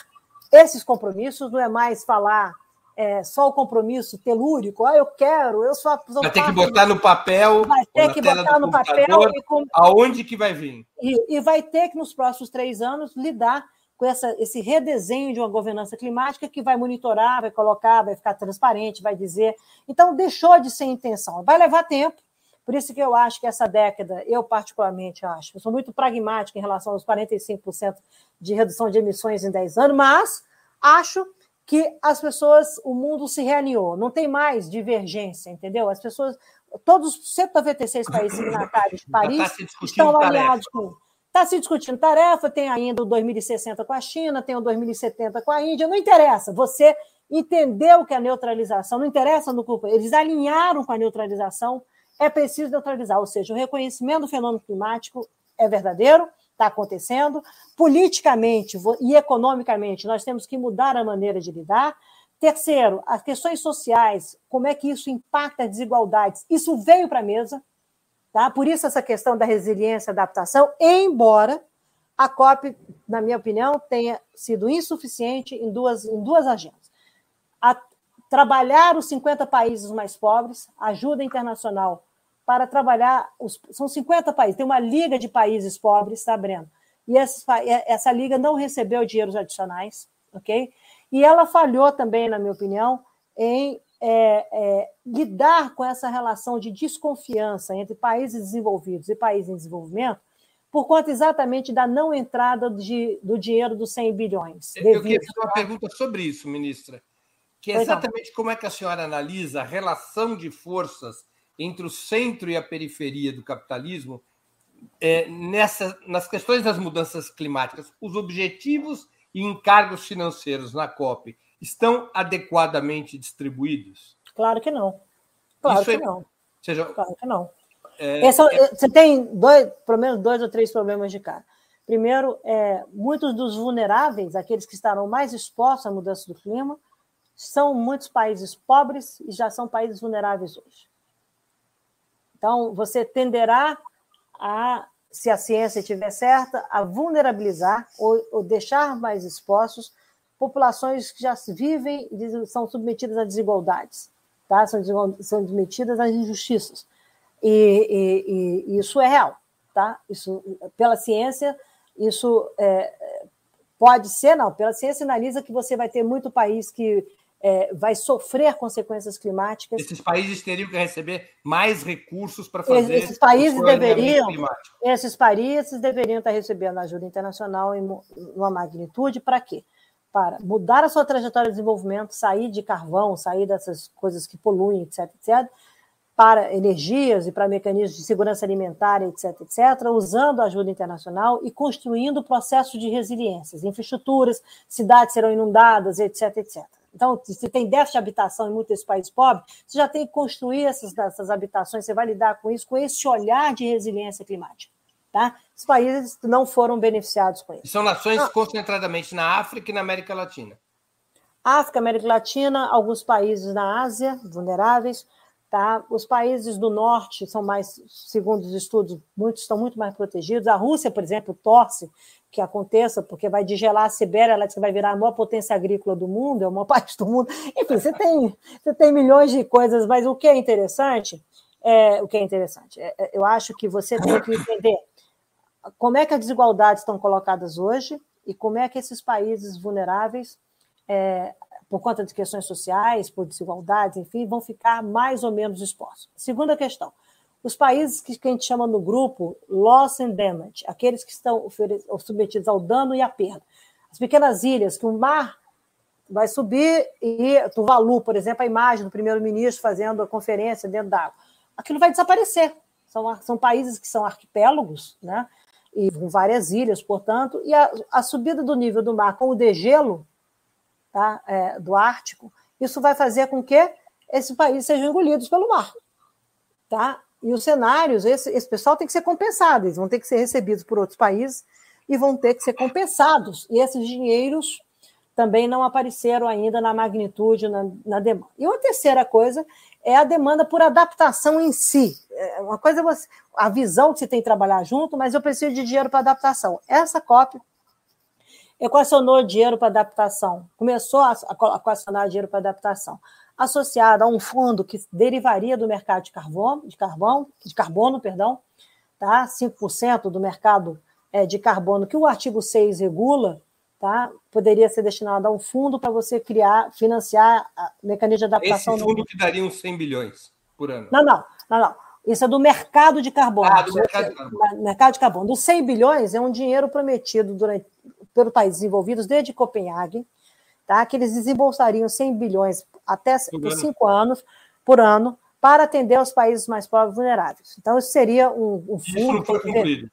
esses compromissos, não é mais falar é, só o compromisso telúrico, ah, eu quero, eu sou Vai ter que botar no papel. Vai ter que botar no papel. E com... Aonde que vai vir? E, e, vai ter que, nos próximos três anos, lidar com essa, esse redesenho de uma governança climática que vai monitorar, vai colocar, vai ficar transparente, vai dizer. Então, deixou de ser intenção. Vai levar tempo. Por isso que eu acho que essa década, eu particularmente acho, eu sou muito pragmática em relação aos 45% de redução de emissões em 10 anos, mas acho que as pessoas, o mundo se realinhou, não tem mais divergência, entendeu? As pessoas, todos os 196 países signatários de tá Paris estão alinhados com. Está se discutindo tarefa, tem ainda o 2060 com a China, tem o 2070 com a Índia, não interessa. Você entendeu que a neutralização, não interessa no corpo, eles alinharam com a neutralização, é preciso neutralizar, ou seja, o reconhecimento do fenômeno climático é verdadeiro, está acontecendo. Politicamente e economicamente, nós temos que mudar a maneira de lidar. Terceiro, as questões sociais, como é que isso impacta as desigualdades? Isso veio para a mesa, tá? Por isso essa questão da resiliência e adaptação, embora a COP, na minha opinião, tenha sido insuficiente em duas, em duas agendas. A, trabalhar os 50 países mais pobres, ajuda internacional para trabalhar. Os, são 50 países, tem uma liga de países pobres, tá, Breno? E essa, essa liga não recebeu dinheiros adicionais, ok? E ela falhou também, na minha opinião, em é, é, lidar com essa relação de desconfiança entre países desenvolvidos e países em desenvolvimento, por conta exatamente da não entrada de, do dinheiro dos 100 bilhões. Eu queria fazer uma pergunta sobre isso, ministra, que é exatamente como é que a senhora analisa a relação de forças entre o centro e a periferia do capitalismo é, nessa, nas questões das mudanças climáticas, os objetivos e encargos financeiros na COP estão adequadamente distribuídos? Claro que não. Claro Isso que é, não. Seja, claro que não. É, Esse, é, você tem dois, pelo menos dois ou três problemas de cara. Primeiro, é, muitos dos vulneráveis, aqueles que estarão mais expostos à mudança do clima, são muitos países pobres e já são países vulneráveis hoje. Então, você tenderá a, se a ciência estiver certa, a vulnerabilizar ou, ou deixar mais expostos populações que já vivem, são submetidas a desigualdades, tá? são, são submetidas a injustiças. E, e, e, isso é real. Tá? Isso, pela ciência, isso é, pode ser, não, pela ciência analisa que você vai ter muito país que é, vai sofrer consequências climáticas. Esses países teriam que receber mais recursos para fazer. Esses países deveriam, esses países deveriam estar recebendo ajuda internacional em uma magnitude para quê? Para mudar a sua trajetória de desenvolvimento, sair de carvão, sair dessas coisas que poluem, etc, etc, para energias e para mecanismos de segurança alimentar, etc, etc, usando a ajuda internacional e construindo processos de resiliência, infraestruturas, cidades serão inundadas, etc, etc. Então, se tem déficit de habitação em muitos países pobres, você já tem que construir essas, essas habitações, você vai lidar com isso, com esse olhar de resiliência climática. Tá? Os países não foram beneficiados com isso. São nações ah. concentradamente na África e na América Latina. África, América Latina, alguns países na Ásia, vulneráveis. Tá? Os países do norte são mais, segundo os estudos, muitos estão muito mais protegidos. A Rússia, por exemplo, torce que aconteça, porque vai digelar a Sibéria, ela vai virar a maior potência agrícola do mundo, é uma parte do mundo. Enfim, você tem, você tem milhões de coisas, mas o que é interessante, é, o que é interessante, é, é, eu acho que você tem que entender como é que as desigualdades estão colocadas hoje e como é que esses países vulneráveis, é, por conta de questões sociais, por desigualdades, enfim, vão ficar mais ou menos expostos. Segunda questão, os países que, a gente chama no grupo loss and damage, aqueles que estão submetidos ao dano e à perda. As pequenas ilhas que o mar vai subir e Tuvalu, por exemplo, a imagem do primeiro-ministro fazendo a conferência dentro d'água, aquilo vai desaparecer. São, são países que são arquipélagos, né? E com várias ilhas, portanto, e a, a subida do nível do mar com o degelo tá? É, do Ártico, isso vai fazer com que esses países sejam engolidos pelo mar. Tá? E os cenários, esse, esse pessoal tem que ser compensado, eles vão ter que ser recebidos por outros países e vão ter que ser compensados. E esses dinheiros também não apareceram ainda na magnitude, na, na demanda. E uma terceira coisa é a demanda por adaptação em si. É uma coisa é você, a visão que você tem trabalhar junto, mas eu preciso de dinheiro para adaptação. Essa COP equacionou dinheiro para adaptação, começou a, equacionar dinheiro para adaptação associada a um fundo que derivaria do mercado de carbono, de carbono, de carbono, perdão, tá? 5% do mercado é, de carbono que o artigo 6 regula, tá? Poderia ser destinado a um fundo para você criar, financiar a mecanismo de adaptação. Esse fundo no... que daria uns 100 bilhões por ano. Não, não, não, não. Isso é do mercado de carbono. Ah, do mercado de carbono. Mercado de carbono. Dos 100 bilhões é um dinheiro prometido durante, pelos países desenvolvidos desde Copenhague, tá? que eles desembolsariam 100 bilhões até por cinco anos por ano para atender os países mais pobres e vulneráveis. Então, isso seria um, um fundo. Isso não foi cumprido.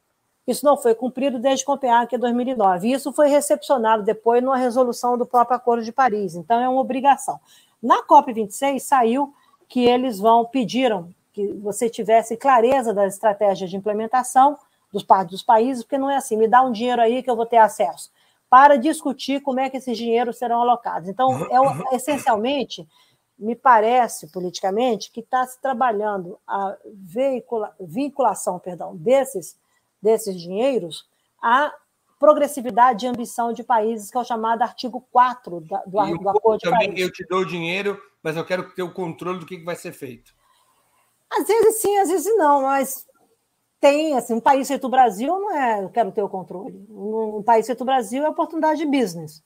Isso não foi cumprido desde Copenhague, em 2009. E isso foi recepcionado depois numa resolução do próprio Acordo de Paris. Então, é uma obrigação. Na COP26 saiu que eles vão pediram que você tivesse clareza das estratégias de implementação dos, dos países, porque não é assim, me dá um dinheiro aí que eu vou ter acesso para discutir como é que esses dinheiros serão alocados. Então, é, essencialmente, me parece, politicamente, que está se trabalhando a veicula, vinculação perdão, desses, desses dinheiros à progressividade e ambição de países, que é o chamado artigo 4 da, do, e do Acordo de Paris. Eu te dou o dinheiro, mas eu quero ter o controle do que vai ser feito. Às vezes sim, às vezes não, mas tem, assim, um país feito o Brasil não é eu quero ter o controle. Um, um país feito o Brasil é oportunidade de business,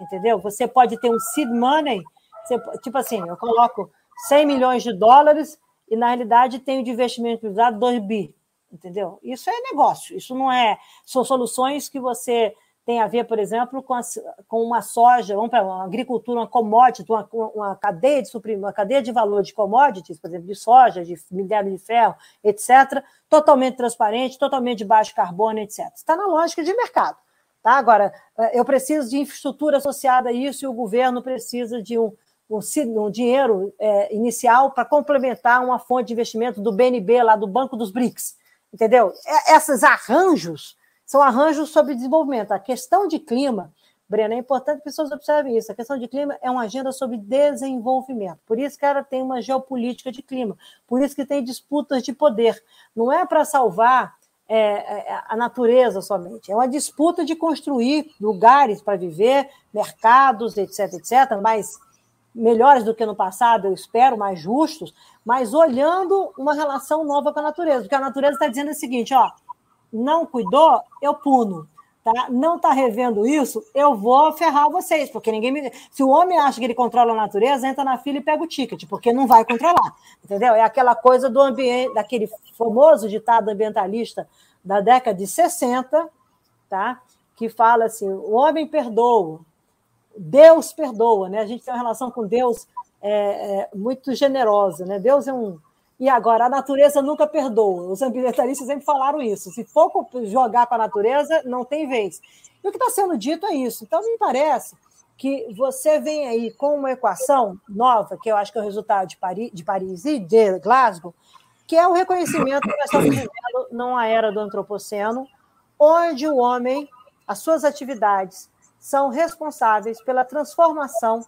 entendeu? Você pode ter um seed money, você, tipo assim, eu coloco 100 milhões de dólares e, na realidade, tenho de investimento privado 2 bi, entendeu? Isso é negócio, isso não é... São soluções que você tem a ver, por exemplo, com, a, com uma soja, vamos para uma agricultura, uma commodity, uma, uma cadeia de suprimento, uma cadeia de valor de commodities, por exemplo, de soja, de minério de ferro, etc., totalmente transparente, totalmente de baixo carbono, etc. Está na lógica de mercado. Tá? Agora, eu preciso de infraestrutura associada a isso e o governo precisa de um, um, um dinheiro é, inicial para complementar uma fonte de investimento do BNB, lá do Banco dos BRICS. Entendeu? Esses arranjos são arranjos sobre desenvolvimento. A questão de clima, Breno, é importante que as pessoas observem isso. A questão de clima é uma agenda sobre desenvolvimento. Por isso que ela tem uma geopolítica de clima. Por isso que tem disputas de poder. Não é para salvar é, é, a natureza somente. É uma disputa de construir lugares para viver, mercados, etc, etc, mais melhores do que no passado, eu espero, mais justos, mas olhando uma relação nova com a natureza. Porque a natureza está dizendo o seguinte, ó, não cuidou, eu puno. Tá? Não está revendo isso, eu vou ferrar vocês, porque ninguém me. Se o homem acha que ele controla a natureza, entra na fila e pega o ticket, porque não vai controlar. Entendeu? É aquela coisa do ambiente, daquele famoso ditado ambientalista da década de 60, tá? que fala assim: o homem perdoa, Deus perdoa, né? A gente tem uma relação com Deus é, é, muito generosa, né? Deus é um e agora, a natureza nunca perdoa. Os ambientalistas sempre falaram isso. Se for jogar com a natureza, não tem vez. E o que está sendo dito é isso. Então, me parece que você vem aí com uma equação nova, que eu acho que é o resultado de Paris, de Paris e de Glasgow, que é o reconhecimento que nós estamos vivendo numa era do antropoceno, onde o homem, as suas atividades, são responsáveis pela transformação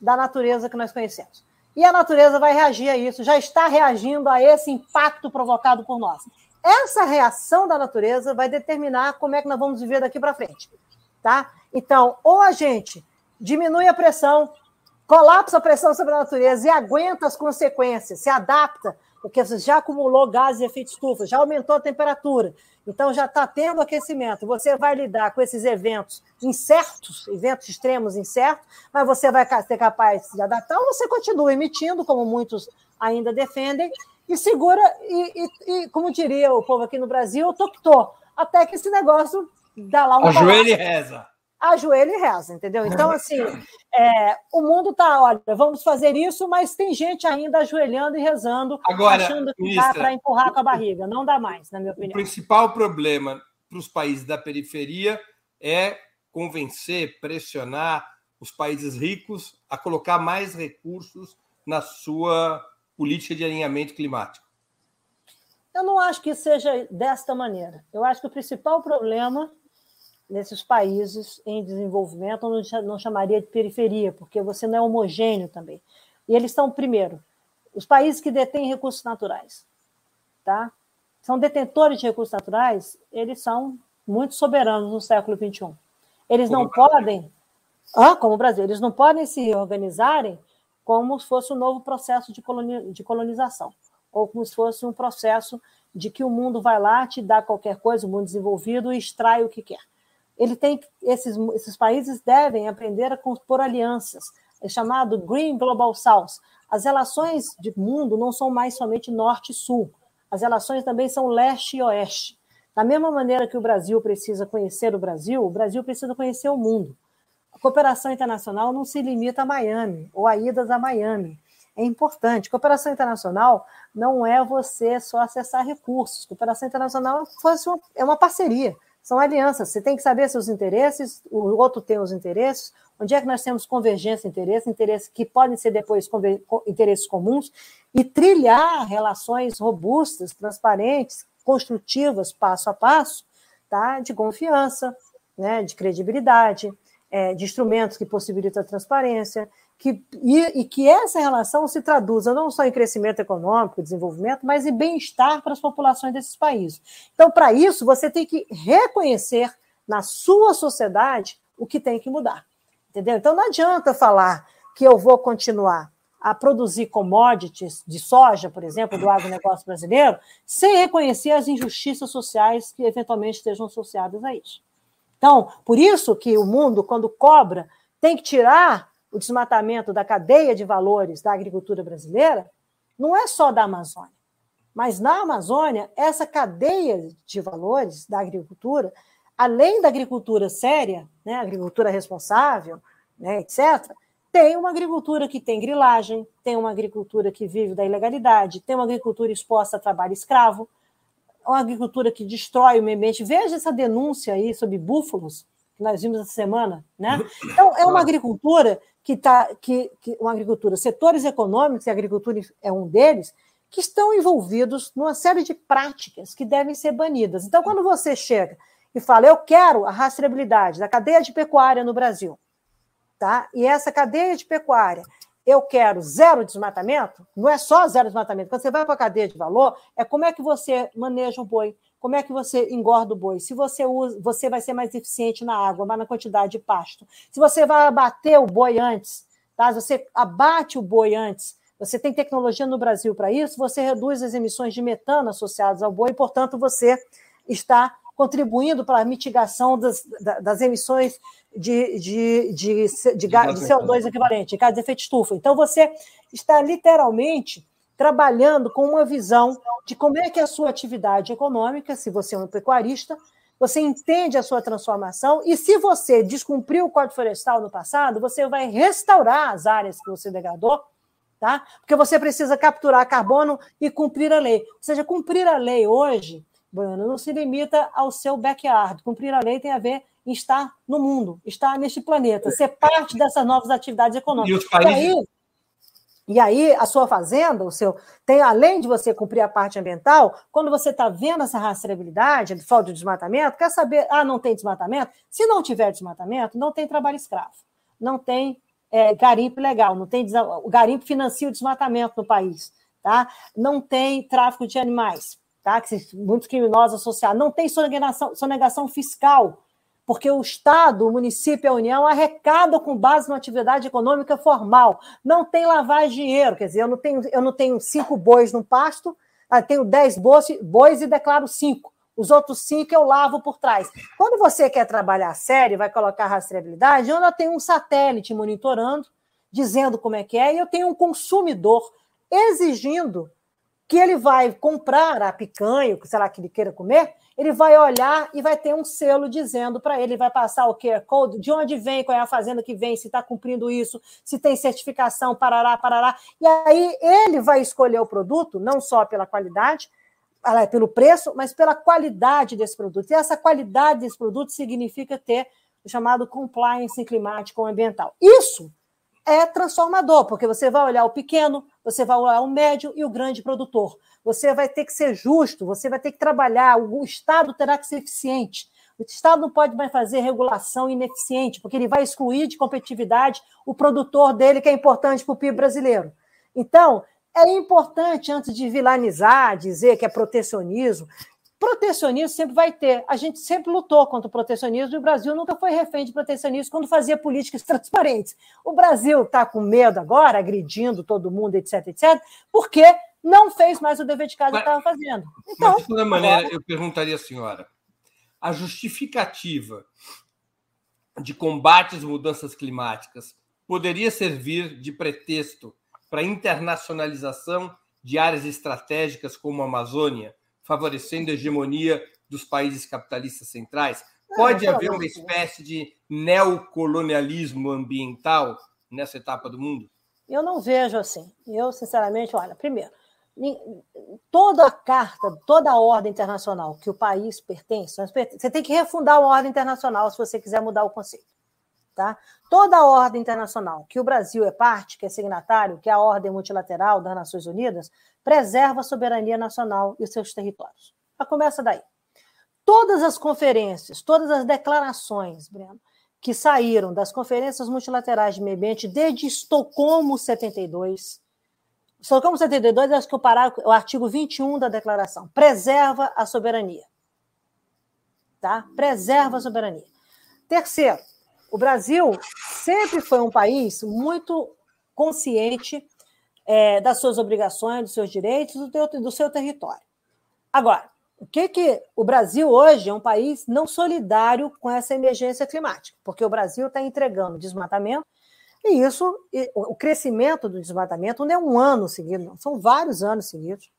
da natureza que nós conhecemos. E a natureza vai reagir a isso, já está reagindo a esse impacto provocado por nós. Essa reação da natureza vai determinar como é que nós vamos viver daqui para frente. Tá? Então, ou a gente diminui a pressão, colapsa a pressão sobre a natureza e aguenta as consequências, se adapta porque você já acumulou gases de efeito estufa, já aumentou a temperatura, então já está tendo aquecimento. Você vai lidar com esses eventos incertos, eventos extremos incertos, mas você vai ser capaz de adaptar ou você continua emitindo, como muitos ainda defendem, e segura, e, e, e como diria o povo aqui no Brasil, toctou, até que esse negócio dá lá um. Ajoelha e reza ajoelha e reza, entendeu? Então, assim, é, o mundo está, olha, vamos fazer isso, mas tem gente ainda ajoelhando e rezando, Agora, achando que ministra, dá para empurrar com a barriga. Não dá mais, na minha opinião. O principal problema para os países da periferia é convencer, pressionar os países ricos a colocar mais recursos na sua política de alinhamento climático. Eu não acho que seja desta maneira. Eu acho que o principal problema nesses países em desenvolvimento, eu não chamaria de periferia, porque você não é homogêneo também. E eles são, primeiro, os países que detêm recursos naturais, tá? São detentores de recursos naturais, eles são muito soberanos no século XXI. Eles como não podem, ah, como o Brasil, eles não podem se organizarem como se fosse um novo processo de, de colonização, ou como se fosse um processo de que o mundo vai lá, te dá qualquer coisa, o mundo desenvolvido, e extrai o que quer ele tem esses, esses países devem aprender a compor alianças, é chamado Green Global South. As relações de mundo não são mais somente norte e sul, as relações também são leste e oeste. Da mesma maneira que o Brasil precisa conhecer o Brasil, o Brasil precisa conhecer o mundo. A cooperação internacional não se limita a Miami ou a idas a Miami. É importante. Cooperação internacional não é você só acessar recursos. Cooperação internacional é uma parceria são alianças. Você tem que saber seus interesses, o outro tem os interesses, onde é que nós temos convergência de interesses, interesses que podem ser depois interesses comuns, e trilhar relações robustas, transparentes, construtivas, passo a passo, tá? de confiança, né? de credibilidade, é, de instrumentos que possibilitam a transparência, que, e, e, que essa relação se traduza não só em crescimento econômico, desenvolvimento, mas em bem-estar para as populações desses países. Então, para isso, você tem que reconhecer na sua sociedade o que tem que mudar. Entendeu? Então, não adianta falar que eu vou continuar a produzir commodities de soja, por exemplo, do agronegócio brasileiro, sem reconhecer as injustiças sociais que eventualmente estejam associadas a isso. Então, por isso que o mundo, quando cobra, tem que tirar o desmatamento da cadeia de valores da agricultura brasileira não é só da Amazônia. Mas na Amazônia, essa cadeia de valores da agricultura, além da agricultura séria, né, agricultura responsável, né, etc., tem uma agricultura que tem grilagem, tem uma agricultura que vive da ilegalidade, tem uma agricultura exposta a trabalho escravo, uma agricultura que destrói o meio ambiente. Veja essa denúncia aí sobre búfalos que nós vimos essa semana, né? Então é uma agricultura que está, que, que uma agricultura, setores econômicos e a agricultura é um deles, que estão envolvidos numa série de práticas que devem ser banidas. Então, quando você chega e fala, eu quero a rastreabilidade da cadeia de pecuária no Brasil, tá? E essa cadeia de pecuária, eu quero zero desmatamento, não é só zero desmatamento. Quando você vai para a cadeia de valor, é como é que você maneja o boi, como é que você engorda o boi? Se você usa, você vai ser mais eficiente na água, mas na quantidade de pasto. Se você vai abater o boi antes, tá? Você abate o boi antes, você tem tecnologia no Brasil para isso, você reduz as emissões de metano associadas ao boi, e, portanto, você está contribuindo para a mitigação das, das emissões de, de, de, de, de CO2 equivalente, de gás de efeito estufa. Então, você está literalmente trabalhando com uma visão de como é que é a sua atividade econômica, se você é um pecuarista, você entende a sua transformação e se você descumpriu o Código Florestal no passado, você vai restaurar as áreas que você degradou tá? Porque você precisa capturar carbono e cumprir a lei. Ou seja, cumprir a lei hoje, Bruno, não se limita ao seu backyard. Cumprir a lei tem a ver em estar no mundo, estar neste planeta, ser parte dessas novas atividades econômicas. E, países... e aí, e aí, a sua fazenda, o seu, tem além de você cumprir a parte ambiental, quando você está vendo essa rastreabilidade, falta de desmatamento, quer saber, ah, não tem desmatamento? Se não tiver desmatamento, não tem trabalho escravo, não tem é, garimpo legal, não tem o garimpo financia o desmatamento no país, tá? Não tem tráfico de animais, tá? Que muitos criminosos associados, não tem sonegação, sonegação fiscal, porque o Estado, o município e a União arrecadam com base numa atividade econômica formal. Não tem de dinheiro, quer dizer, eu não tenho, eu não tenho cinco bois no pasto, ah, tenho dez bois, bois e declaro cinco. Os outros cinco eu lavo por trás. Quando você quer trabalhar sério, vai colocar rastreabilidade, eu ainda tenho um satélite monitorando, dizendo como é que é, e eu tenho um consumidor exigindo que ele vai comprar a picanha, sei lá, que ele queira comer, ele vai olhar e vai ter um selo dizendo para ele, vai passar o QR Code, de onde vem, qual é a fazenda que vem, se está cumprindo isso, se tem certificação, parará, parará. E aí ele vai escolher o produto, não só pela qualidade, pelo preço, mas pela qualidade desse produto. E essa qualidade desse produto significa ter o chamado compliance climático ou ambiental. Isso é transformador, porque você vai olhar o pequeno, você vai olhar o médio e o grande produtor. Você vai ter que ser justo, você vai ter que trabalhar, o Estado terá que ser eficiente. O Estado não pode mais fazer regulação ineficiente, porque ele vai excluir de competitividade o produtor dele, que é importante para o PIB brasileiro. Então, é importante, antes de vilanizar, dizer que é protecionismo, protecionismo sempre vai ter. A gente sempre lutou contra o protecionismo e o Brasil nunca foi refém de protecionismo quando fazia políticas transparentes. O Brasil está com medo agora, agredindo todo mundo, etc, etc, porque não fez mais o dever de casa mas, que estava fazendo. Então, mas, de toda maneira, agora... eu perguntaria à senhora: a justificativa de combate às mudanças climáticas poderia servir de pretexto para a internacionalização de áreas estratégicas como a Amazônia, favorecendo a hegemonia dos países capitalistas centrais? Pode haver uma espécie de neocolonialismo ambiental nessa etapa do mundo? Eu não vejo assim. Eu, sinceramente, olha, primeiro, toda a carta, toda a ordem internacional que o país pertence, você tem que refundar a ordem internacional se você quiser mudar o conceito. Tá? Toda a ordem internacional que o Brasil é parte, que é signatário, que é a ordem multilateral das Nações Unidas, preserva a soberania nacional e os seus territórios. Já começa daí. Todas as conferências, todas as declarações, Breno, que saíram das conferências multilaterais de meio ambiente desde Estocolmo 72, Estocolmo 72, acho que o, parágrafo, o artigo 21 da declaração, preserva a soberania. Tá? Preserva a soberania. Terceiro, o Brasil sempre foi um país muito consciente é, das suas obrigações, dos seus direitos, do, do seu território. Agora, o que que o Brasil hoje é um país não solidário com essa emergência climática, porque o Brasil está entregando desmatamento e isso, o crescimento do desmatamento não é um ano seguido, não, são vários anos seguidos.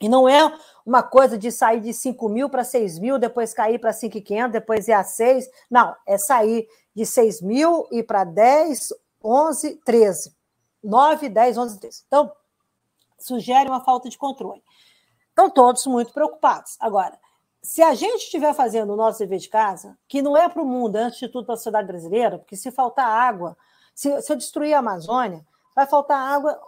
E não é uma coisa de sair de 5 mil para 6 mil, depois cair para 5,500, depois ir a 6. Não, é sair de 6 mil e para 10, 11, 13. 9, 10, 11, 13. Então, sugere uma falta de controle. Estão todos muito preocupados. Agora, se a gente estiver fazendo o nosso dever de casa, que não é para o mundo, antes de tudo para a sociedade brasileira, porque se faltar água, se, se eu destruir a Amazônia, vai faltar água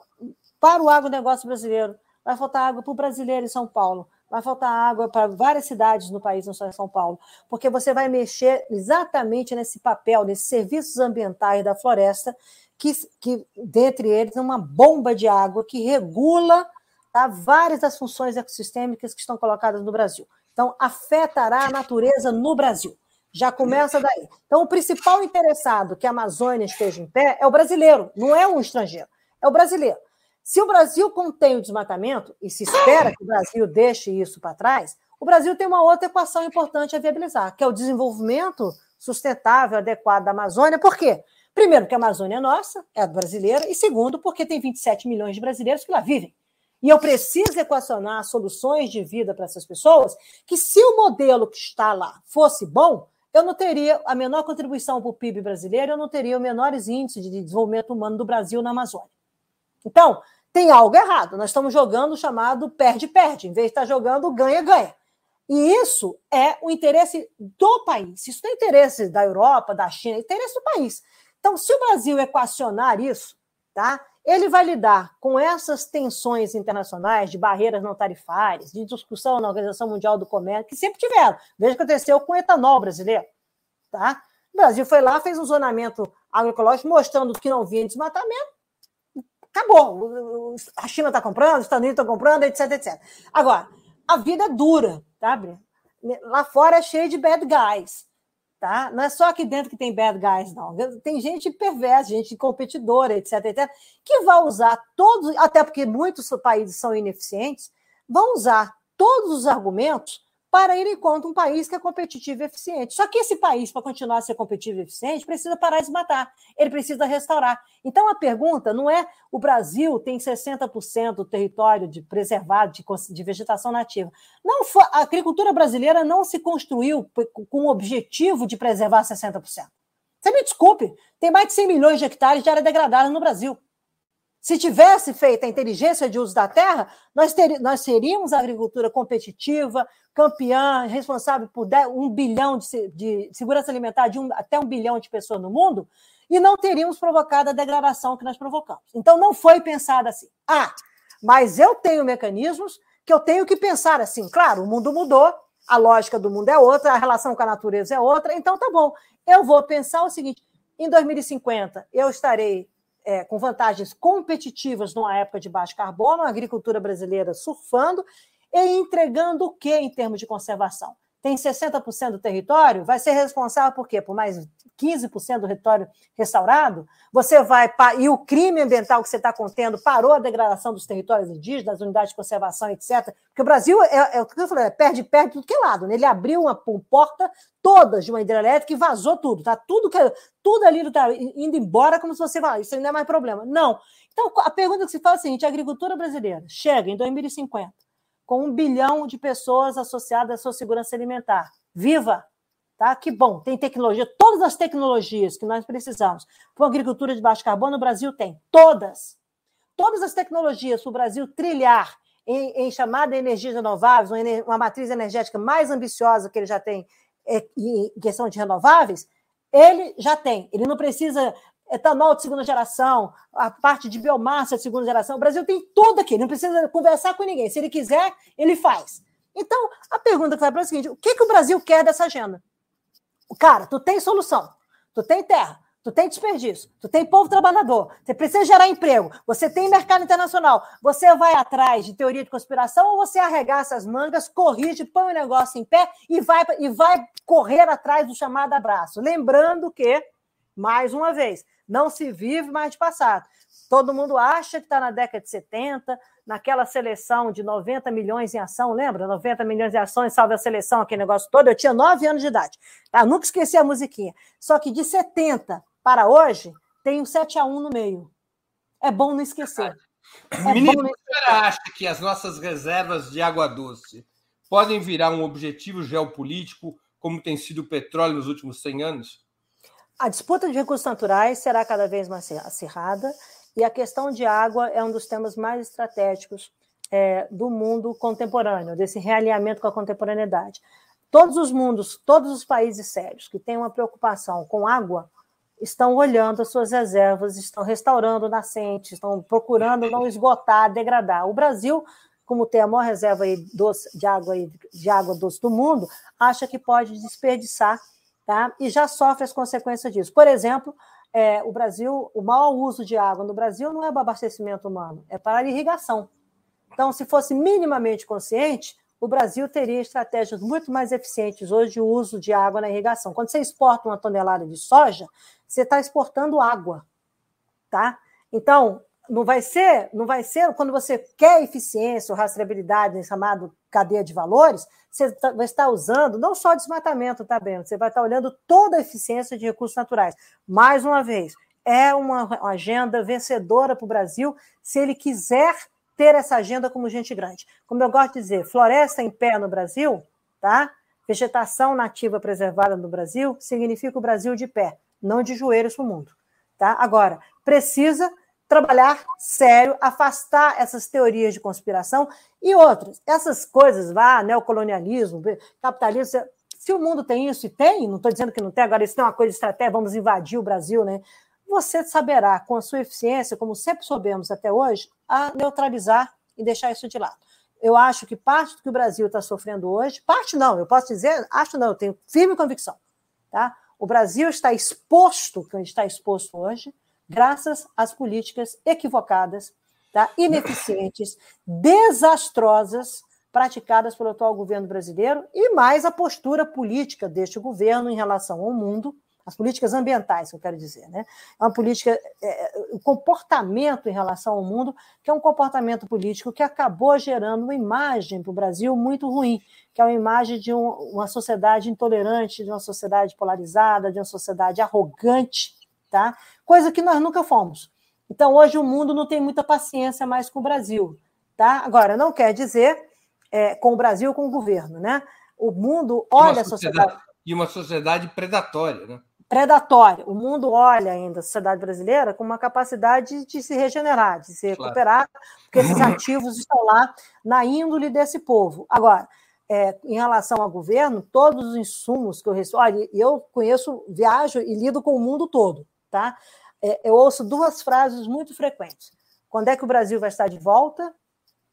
para o agronegócio brasileiro, vai faltar água para o brasileiro em São Paulo, vai faltar água para várias cidades no país, não só em São Paulo, porque você vai mexer exatamente nesse papel, nesses serviços ambientais da floresta, que, que dentre eles, é uma bomba de água que regula tá, várias das funções ecossistêmicas que estão colocadas no Brasil. Então, afetará a natureza no Brasil. Já começa daí. Então, o principal interessado que a Amazônia esteja em pé é o brasileiro, não é um estrangeiro, é o brasileiro. Se o Brasil contém o desmatamento, e se espera que o Brasil deixe isso para trás, o Brasil tem uma outra equação importante a viabilizar, que é o desenvolvimento sustentável, adequado da Amazônia. Por quê? Primeiro, porque a Amazônia é nossa, é brasileira, e segundo, porque tem 27 milhões de brasileiros que lá vivem. E eu preciso equacionar soluções de vida para essas pessoas, que se o modelo que está lá fosse bom, eu não teria a menor contribuição para o PIB brasileiro, eu não teria os menores índices de desenvolvimento humano do Brasil na Amazônia. Então, tem algo errado. Nós estamos jogando o chamado perde-perde, em vez de estar jogando ganha-ganha. E isso é o interesse do país. Isso não é interesse da Europa, da China, é interesse do país. Então, se o Brasil equacionar isso, tá? Ele vai lidar com essas tensões internacionais de barreiras não tarifárias, de discussão na Organização Mundial do Comércio, que sempre tiveram. Veja o que aconteceu com o etanol brasileiro. Tá? O Brasil foi lá, fez um zonamento agroecológico mostrando que não vinha desmatamento, acabou. A China está comprando, os Estados Unidos estão comprando, etc, etc. Agora, a vida é dura, tá? Lá fora é cheio de bad guys. Tá? Não é só aqui dentro que tem bad guys, não. Tem gente perversa, gente competidora, etc, etc, que vai usar todos, até porque muitos países são ineficientes, vão usar todos os argumentos para ir contra um país que é competitivo e eficiente. Só que esse país, para continuar a ser competitivo e eficiente, precisa parar de matar, ele precisa restaurar. Então a pergunta não é o Brasil tem 60% do território de preservado de, de vegetação nativa. Não a agricultura brasileira não se construiu com o objetivo de preservar 60%. Você me desculpe, tem mais de 100 milhões de hectares de área degradada no Brasil. Se tivesse feito a inteligência de uso da terra, nós, ter, nós teríamos a agricultura competitiva, campeã, responsável por 10, um bilhão de, de segurança alimentar de um, até um bilhão de pessoas no mundo, e não teríamos provocado a degradação que nós provocamos. Então, não foi pensado assim. Ah, mas eu tenho mecanismos que eu tenho que pensar assim. Claro, o mundo mudou, a lógica do mundo é outra, a relação com a natureza é outra, então tá bom. Eu vou pensar o seguinte: em 2050, eu estarei é, com vantagens competitivas numa época de baixo carbono, a agricultura brasileira surfando e entregando o que em termos de conservação? tem 60% do território, vai ser responsável por quê? Por mais 15% do território restaurado? Você vai. E o crime ambiental que você está contendo parou a degradação dos territórios indígenas, das unidades de conservação, etc. Porque o Brasil, é, é o que eu falei, é perde, perde tudo que é lado. Né? Ele abriu uma, porta toda de uma hidrelétrica e vazou tudo. Tá? Tudo, que, tudo ali está indo embora como se você falasse, isso não é mais problema. Não. Então, a pergunta que se faz é a seguinte: a agricultura brasileira chega em 2050 com um bilhão de pessoas associadas à sua segurança alimentar. Viva! Tá? Que bom, tem tecnologia, todas as tecnologias que nós precisamos para a agricultura de baixo carbono, o Brasil tem, todas. Todas as tecnologias para o Brasil trilhar em, em chamada energias renováveis, uma, uma, matriz energética mais ambiciosa que ele já tem é, em questão de renováveis, ele já tem. Ele não precisa etanol de segunda geração, a parte de biomassa de segunda geração. O Brasil tem tudo aqui, não precisa conversar com ninguém. Se ele quiser, ele faz. Então, a pergunta que vai para é o seguinte: o que, que o Brasil quer dessa agenda? Cara, tu tem solução, tu tem terra, tu tem desperdício, tu tem povo trabalhador, você precisa gerar emprego, você tem mercado internacional, você vai atrás de teoria de conspiração ou você arregaça as mangas, corrige, põe o negócio em pé e vai, e vai correr atrás do chamado abraço? Lembrando que, mais uma vez, não se vive mais de passado. Todo mundo acha que está na década de 70, naquela seleção de 90 milhões em ação, lembra? 90 milhões em ações, salve a seleção, aquele negócio todo. Eu tinha 9 anos de idade. Tá? Nunca esqueci a musiquinha. Só que de 70 para hoje, tem um 7 a 1 no meio. É bom não esquecer. É Ministro, você acha que as nossas reservas de água doce podem virar um objetivo geopolítico, como tem sido o petróleo nos últimos 100 anos? A disputa de recursos naturais será cada vez mais acirrada e a questão de água é um dos temas mais estratégicos é, do mundo contemporâneo, desse realinhamento com a contemporaneidade. Todos os mundos, todos os países sérios que têm uma preocupação com água estão olhando as suas reservas, estão restaurando nascentes, estão procurando não esgotar, degradar. O Brasil, como tem a maior reserva de, água, de água doce do mundo, acha que pode desperdiçar tá? e já sofre as consequências disso. Por exemplo, é, o Brasil, o maior uso de água no Brasil não é para abastecimento humano, é para irrigação. Então, se fosse minimamente consciente, o Brasil teria estratégias muito mais eficientes hoje de uso de água na irrigação. Quando você exporta uma tonelada de soja, você está exportando água, tá? Então, não vai ser, não vai ser quando você quer eficiência ou rastreabilidade, chamado cadeia de valores, você tá, vai estar usando não só desmatamento, tá bem? Você vai estar olhando toda a eficiência de recursos naturais. Mais uma vez, é uma agenda vencedora para o Brasil se ele quiser ter essa agenda como gente grande. Como eu gosto de dizer, floresta em pé no Brasil, tá? Vegetação nativa preservada no Brasil significa o Brasil de pé, não de joelhos no mundo, tá? Agora, precisa trabalhar sério, afastar essas teorias de conspiração e outras. Essas coisas, vá, neocolonialismo, capitalismo, se o mundo tem isso, e tem, não estou dizendo que não tem, agora isso não é uma coisa de estratégia, vamos invadir o Brasil, né? você saberá, com a sua eficiência, como sempre soubemos até hoje, a neutralizar e deixar isso de lado. Eu acho que parte do que o Brasil está sofrendo hoje, parte não, eu posso dizer, acho não, eu tenho firme convicção. Tá? O Brasil está exposto, que está exposto hoje, graças às políticas equivocadas, tá? ineficientes, desastrosas praticadas pelo atual governo brasileiro e mais a postura política deste governo em relação ao mundo, as políticas ambientais, que eu quero dizer, né? É uma política, é, o comportamento em relação ao mundo, que é um comportamento político que acabou gerando uma imagem para o Brasil muito ruim, que é uma imagem de um, uma sociedade intolerante, de uma sociedade polarizada, de uma sociedade arrogante, tá? Coisa que nós nunca fomos. Então, hoje o mundo não tem muita paciência mais com o Brasil, tá? Agora, não quer dizer é, com o Brasil, com o governo, né? O mundo olha a sociedade e uma sociedade predatória, né? predatória. O mundo olha ainda a sociedade brasileira com uma capacidade de se regenerar, de se recuperar, claro. porque esses ativos estão lá na índole desse povo. Agora, é, em relação ao governo, todos os insumos que eu recebo, olha, eu conheço, viajo e lido com o mundo todo, tá? É, eu ouço duas frases muito frequentes. Quando é que o Brasil vai estar de volta?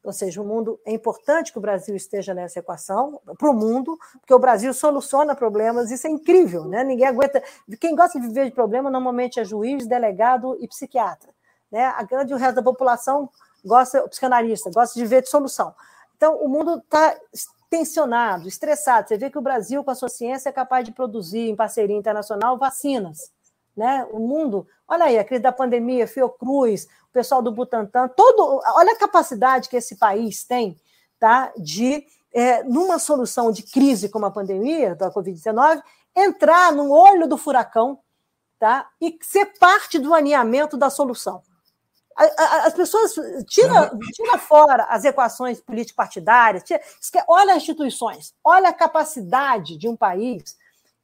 Ou seja, o mundo é importante que o Brasil esteja nessa equação para o mundo, porque o Brasil soluciona problemas, isso é incrível, né? Ninguém aguenta. Quem gosta de viver de problema normalmente é juiz, delegado e psiquiatra. Né? A grande o resto da população gosta, o psicanalista, gosta de ver de solução. Então, o mundo está tensionado, estressado. Você vê que o Brasil, com a sua ciência, é capaz de produzir, em parceria internacional, vacinas. Né? O mundo, olha aí, a crise da pandemia, Fiocruz, o pessoal do Butantan, todo, olha a capacidade que esse país tem tá? de, é, numa solução de crise como a pandemia da Covid-19, entrar no olho do furacão tá? e ser parte do alinhamento da solução. As pessoas tira, tira fora as equações político-partidárias, olha as instituições, olha a capacidade de um país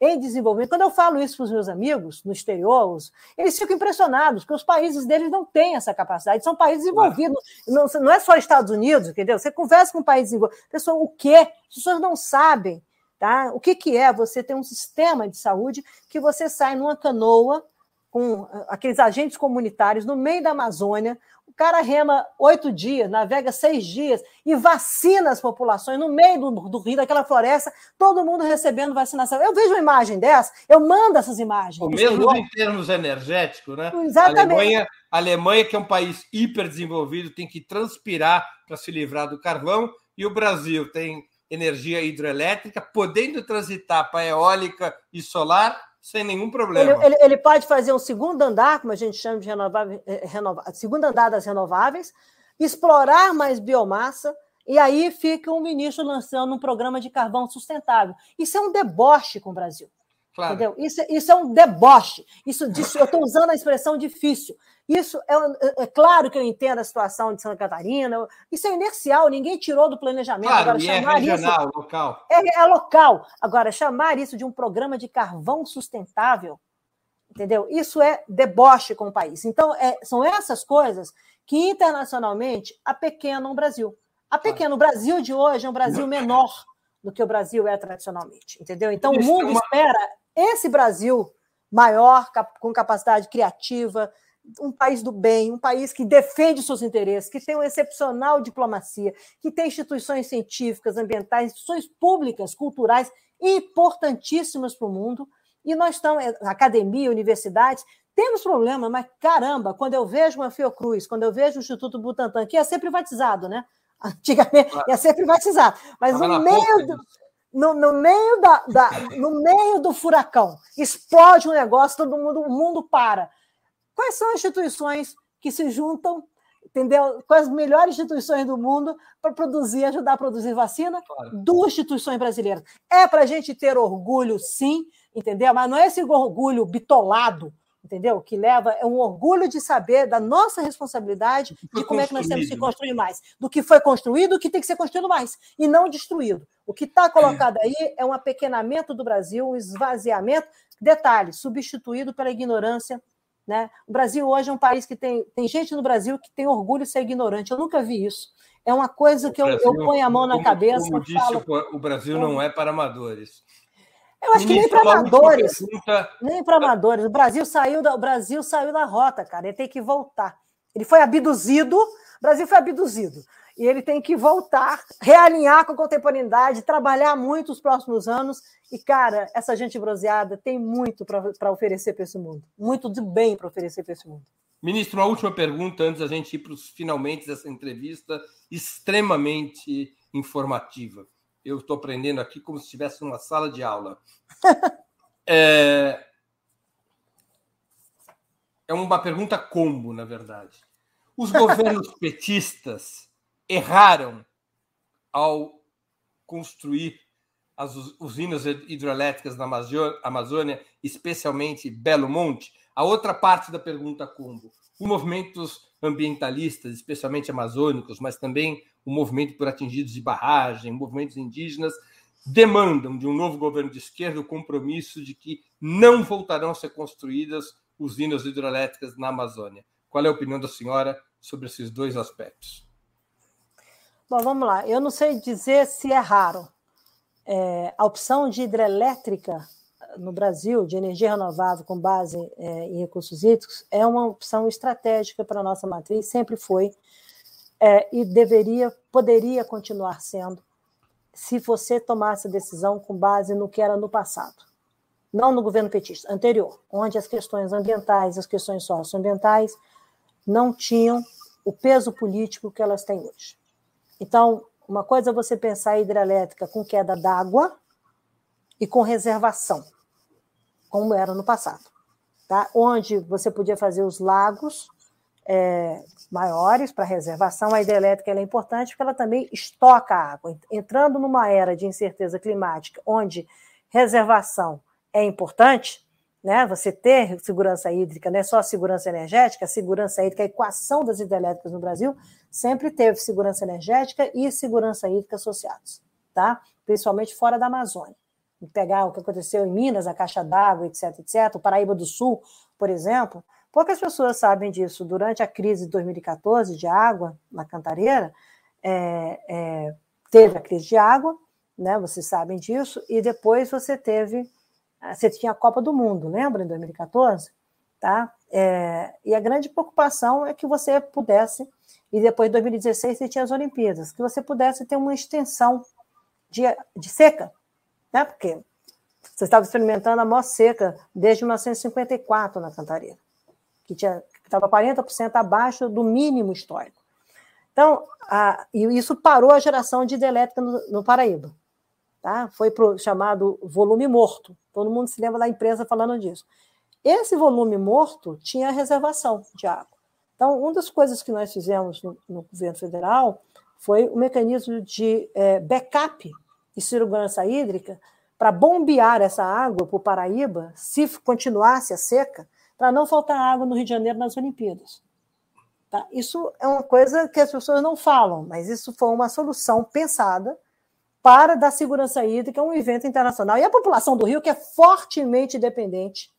em desenvolvimento. Quando eu falo isso para os meus amigos no exterior, eles ficam impressionados, porque os países deles não têm essa capacidade, são países desenvolvidos, não, não é só Estados Unidos, entendeu? Você conversa com um país desenvolvido, pessoal, o quê? As pessoas não sabem. Tá? O que, que é você ter um sistema de saúde que você sai numa canoa com aqueles agentes comunitários no meio da Amazônia, o cara rema oito dias, navega seis dias e vacina as populações no meio do, do, rio, daquela floresta, todo mundo recebendo vacinação. Eu vejo uma imagem dessa, eu mando essas imagens. O mesmo em termos energéticos, né? Exatamente. A Alemanha, a Alemanha, que é um país hiperdesenvolvido, tem que transpirar para se livrar do carvão, e o Brasil tem energia hidrelétrica, podendo transitar para eólica e solar, sem nenhum problema. Ele, ele, ele, pode fazer um segundo andar, como a gente chama de renovável, eh, renova, segundo andar das renováveis, explorar mais biomassa, e aí fica um ministro lançando um programa de carvão sustentável. Isso é um deboche com o Brasil. Claro. Entendeu? Isso, é, isso é um deboche. Isso, eu estou usando a expressão difícil. Isso é, é, é, claro que eu entendo a situação de Santa Catarina. Isso é inercial, ninguém tirou do planejamento. Claro, Agora, é chamar é regional, isso, local. É, é local. Agora, chamar isso de um programa de carvão sustentável, entendeu? Isso é deboche com o país. Então, é, são essas coisas que internacionalmente apequenam o Brasil. A pequeno Brasil de hoje é um Brasil menor do que o Brasil é tradicionalmente, entendeu? Então, o mundo espera esse Brasil maior, com capacidade criativa, um país do bem, um país que defende seus interesses, que tem uma excepcional diplomacia, que tem instituições científicas, ambientais, instituições públicas, culturais importantíssimas para o mundo. E nós estamos, é, academia, universidades, temos problema, mas caramba, quando eu vejo uma Fiocruz, quando eu vejo o Instituto Butantan, que ia ser privatizado, né? Antigamente ia ser privatizado, mas no meio, do, no, no, meio da, da, no meio do furacão, explode um negócio, todo mundo, o mundo para. Quais são as instituições que se juntam, entendeu? Quais as melhores instituições do mundo para produzir, ajudar a produzir vacina? Claro. Duas instituições brasileiras. É para a gente ter orgulho, sim, entendeu? Mas não é esse orgulho bitolado, entendeu? Que leva é um orgulho de saber da nossa responsabilidade de como é que nós temos que construir mais, do que foi construído, do que tem que ser construído mais e não destruído. O que está colocado aí é um apequenamento do Brasil, um esvaziamento. Detalhe, substituído pela ignorância. Né? O Brasil hoje é um país que tem, tem gente no Brasil que tem orgulho de ser ignorante. Eu nunca vi isso. É uma coisa que eu, eu ponho a mão na cabeça. Como disse, falo, o Brasil não é para amadores. Eu acho que nem para amadores. Nem para amadores. O Brasil saiu da, o Brasil saiu da rota, cara. Ele tem que voltar. Ele foi abduzido. O Brasil foi abduzido. E ele tem que voltar, realinhar com a contemporaneidade, trabalhar muito os próximos anos. E, cara, essa gente bronzeada tem muito para oferecer para esse mundo. Muito de bem para oferecer para esse mundo. Ministro, uma última pergunta antes da gente ir para os finalmente dessa entrevista extremamente informativa. Eu estou aprendendo aqui como se estivesse numa sala de aula. é... é uma pergunta combo, na verdade. Os governos petistas erraram ao construir as usinas hidrelétricas na Amazônia, especialmente Belo Monte? A outra parte da pergunta combo. Os movimentos ambientalistas, especialmente amazônicos, mas também o movimento por atingidos de barragem, movimentos indígenas, demandam de um novo governo de esquerda o compromisso de que não voltarão a ser construídas usinas hidrelétricas na Amazônia. Qual é a opinião da senhora sobre esses dois aspectos? Bom, vamos lá. Eu não sei dizer se é raro. É, a opção de hidrelétrica no Brasil, de energia renovável com base é, em recursos hídricos, é uma opção estratégica para a nossa matriz, sempre foi é, e deveria, poderia continuar sendo, se você tomasse a decisão com base no que era no passado. Não no governo petista, anterior, onde as questões ambientais, as questões socioambientais não tinham o peso político que elas têm hoje. Então, uma coisa é você pensar em hidrelétrica com queda d'água e com reservação, como era no passado, tá? onde você podia fazer os lagos é, maiores para reservação. A hidrelétrica é importante porque ela também estoca água. Entrando numa era de incerteza climática, onde reservação é importante, né? Você ter segurança hídrica, não é só a segurança energética, a segurança hídrica, a equação das hidrelétricas no Brasil sempre teve segurança energética e segurança hídrica associados, tá? Principalmente fora da Amazônia. Pegar o que aconteceu em Minas, a caixa d'água, etc, etc, o Paraíba do Sul, por exemplo, Poucas pessoas sabem disso. Durante a crise de 2014 de água na Cantareira, é, é, teve a crise de água, né? Vocês sabem disso, e depois você teve, você tinha a Copa do Mundo, lembra, em 2014? Tá? É, e a grande preocupação é que você pudesse, e depois de 2016 você tinha as Olimpíadas, que você pudesse ter uma extensão de, de seca, né? Porque você estava experimentando a maior seca desde 1954 na Cantareira que estava 40% abaixo do mínimo histórico. Então, a, e isso parou a geração de hidrelétrica no, no Paraíba. Tá? Foi pro chamado volume morto. Todo mundo se lembra da empresa falando disso. Esse volume morto tinha reservação de água. Então, uma das coisas que nós fizemos no, no governo federal foi o mecanismo de é, backup e segurança hídrica para bombear essa água para o Paraíba, se continuasse a seca, para não faltar água no Rio de Janeiro nas Olimpíadas. Tá? Isso é uma coisa que as pessoas não falam, mas isso foi uma solução pensada para dar segurança hídrica a um evento internacional. E a população do Rio, que é fortemente dependente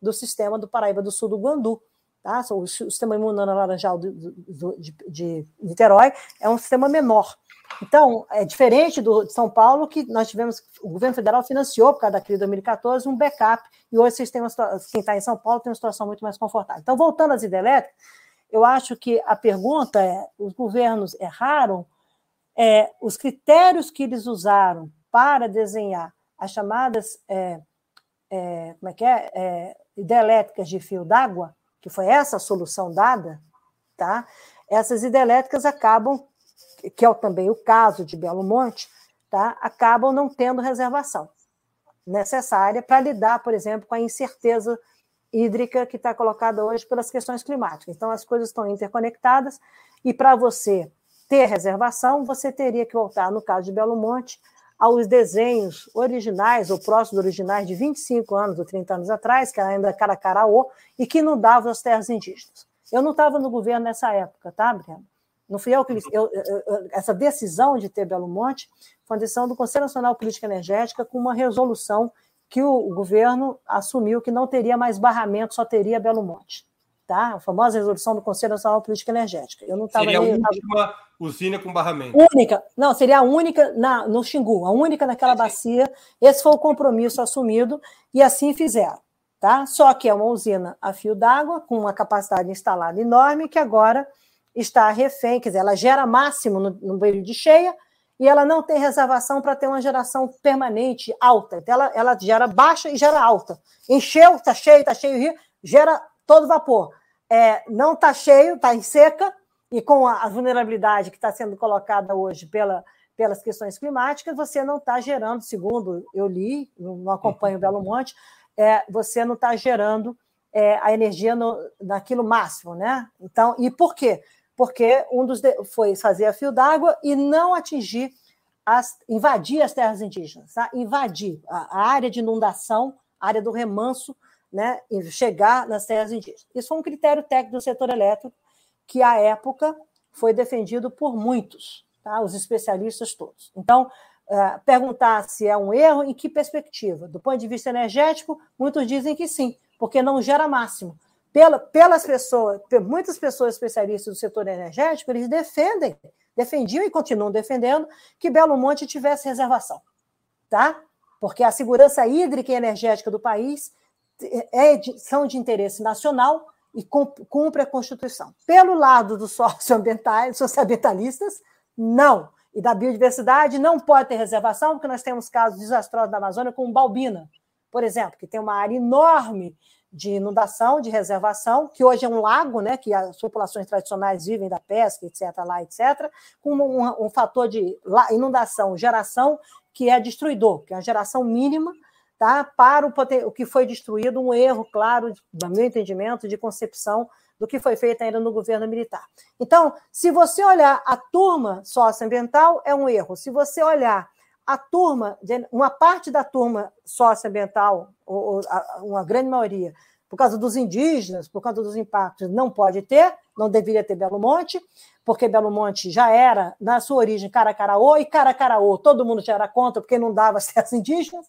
do sistema do Paraíba do Sul do Guandu. Tá? O sistema imunano laranjal do, do, de, de Niterói é um sistema menor. Então, é diferente do, de São Paulo, que nós tivemos, o governo federal financiou, por causa da crise de 2014, um backup, e hoje vocês têm uma, quem está em São Paulo tem uma situação muito mais confortável. Então, voltando às hidrelétricas, eu acho que a pergunta é: os governos erraram? É, os critérios que eles usaram para desenhar as chamadas é, é, como é que é? é hidrelétricas de fio d'água, que foi essa a solução dada, tá? essas hidrelétricas acabam, que é também o caso de Belo Monte, tá? acabam não tendo reservação necessária para lidar, por exemplo, com a incerteza hídrica que está colocada hoje pelas questões climáticas. Então, as coisas estão interconectadas e para você ter reservação, você teria que voltar, no caso de Belo Monte, aos desenhos originais, ou próximos originais, de 25 anos ou 30 anos atrás, que era ainda Caracaraô, e que não davam as terras indígenas. Eu não estava no governo nessa época, tá, Breno? Não fui eu que. Eu, eu, essa decisão de ter Belo Monte foi uma decisão do Conselho Nacional de Política Energética com uma resolução que o, governo assumiu que não teria mais barramento, só teria Belo Monte. Tá? A famosa resolução do Conselho Nacional de Política Energética. Eu não estava Seria ali, a última tava... usina com barramento. Única. Não, seria a única na, no Xingu, a única naquela bacia. Esse foi o compromisso assumido e assim fizeram. Tá? Só que é uma usina a fio d'água, com uma capacidade instalada enorme, que agora está refém, quer dizer, ela gera máximo no, no período de cheia, e ela não tem reservação para ter uma geração permanente alta. Então, ela, ela gera baixa e gera alta. Encheu, está cheio, está cheio, gera todo vapor. É, não está cheio, está em seca, e com a, vulnerabilidade que está sendo colocada hoje pela, pelas questões climáticas, você não está gerando, segundo eu li, não acompanho o Belo Monte, é, você não está gerando é, a energia no, naquilo máximo, né? Então, e por quê? porque um dos de... foi fazer a fio d'água e não atingir as invadir as terras indígenas, tá? invadir a, a área de inundação, a área do remanso, né? Chegar nas terras indígenas. Isso foi um critério técnico do setor elétrico que à época foi defendido por muitos, tá? Os especialistas todos. Então, Uh, perguntar se é um erro, em que perspectiva? Do ponto de vista energético, muitos dizem que sim, porque não gera máximo pela, pelas pessoas, muitas pessoas especialistas do setor energético, eles defendem, defendiam e continuam defendendo que Belo Monte tivesse reservação, tá? Porque a segurança hídrica e energética do país é de, são de interesse nacional e cumpre a Constituição. Pelo lado dos socioambientalistas, não. E da biodiversidade, não pode ter reservação, porque nós temos casos desastrosos da Amazônia, como Balbina, por exemplo, que tem uma área enorme de inundação, de reservação, que hoje é um lago, né, que as populações tradicionais vivem da pesca, etc., lá, etc., com um, um fator de inundação, geração, que é destruidor, que é a geração mínima tá, para o, o que foi destruído, um erro, claro, do meu entendimento, de concepção do que foi feito ainda no governo militar. Então, se você olhar a turma socioambiental, é um erro. Se você olhar a turma, uma parte da turma socioambiental, ou, uma grande maioria, por causa dos indígenas, por causa dos impactos, não pode ter, não deveria ter Belo Monte, porque Belo Monte já era, na sua origem, Caracaraô, e Caracaraô todo mundo já era contra, porque não dava acesso indígenas,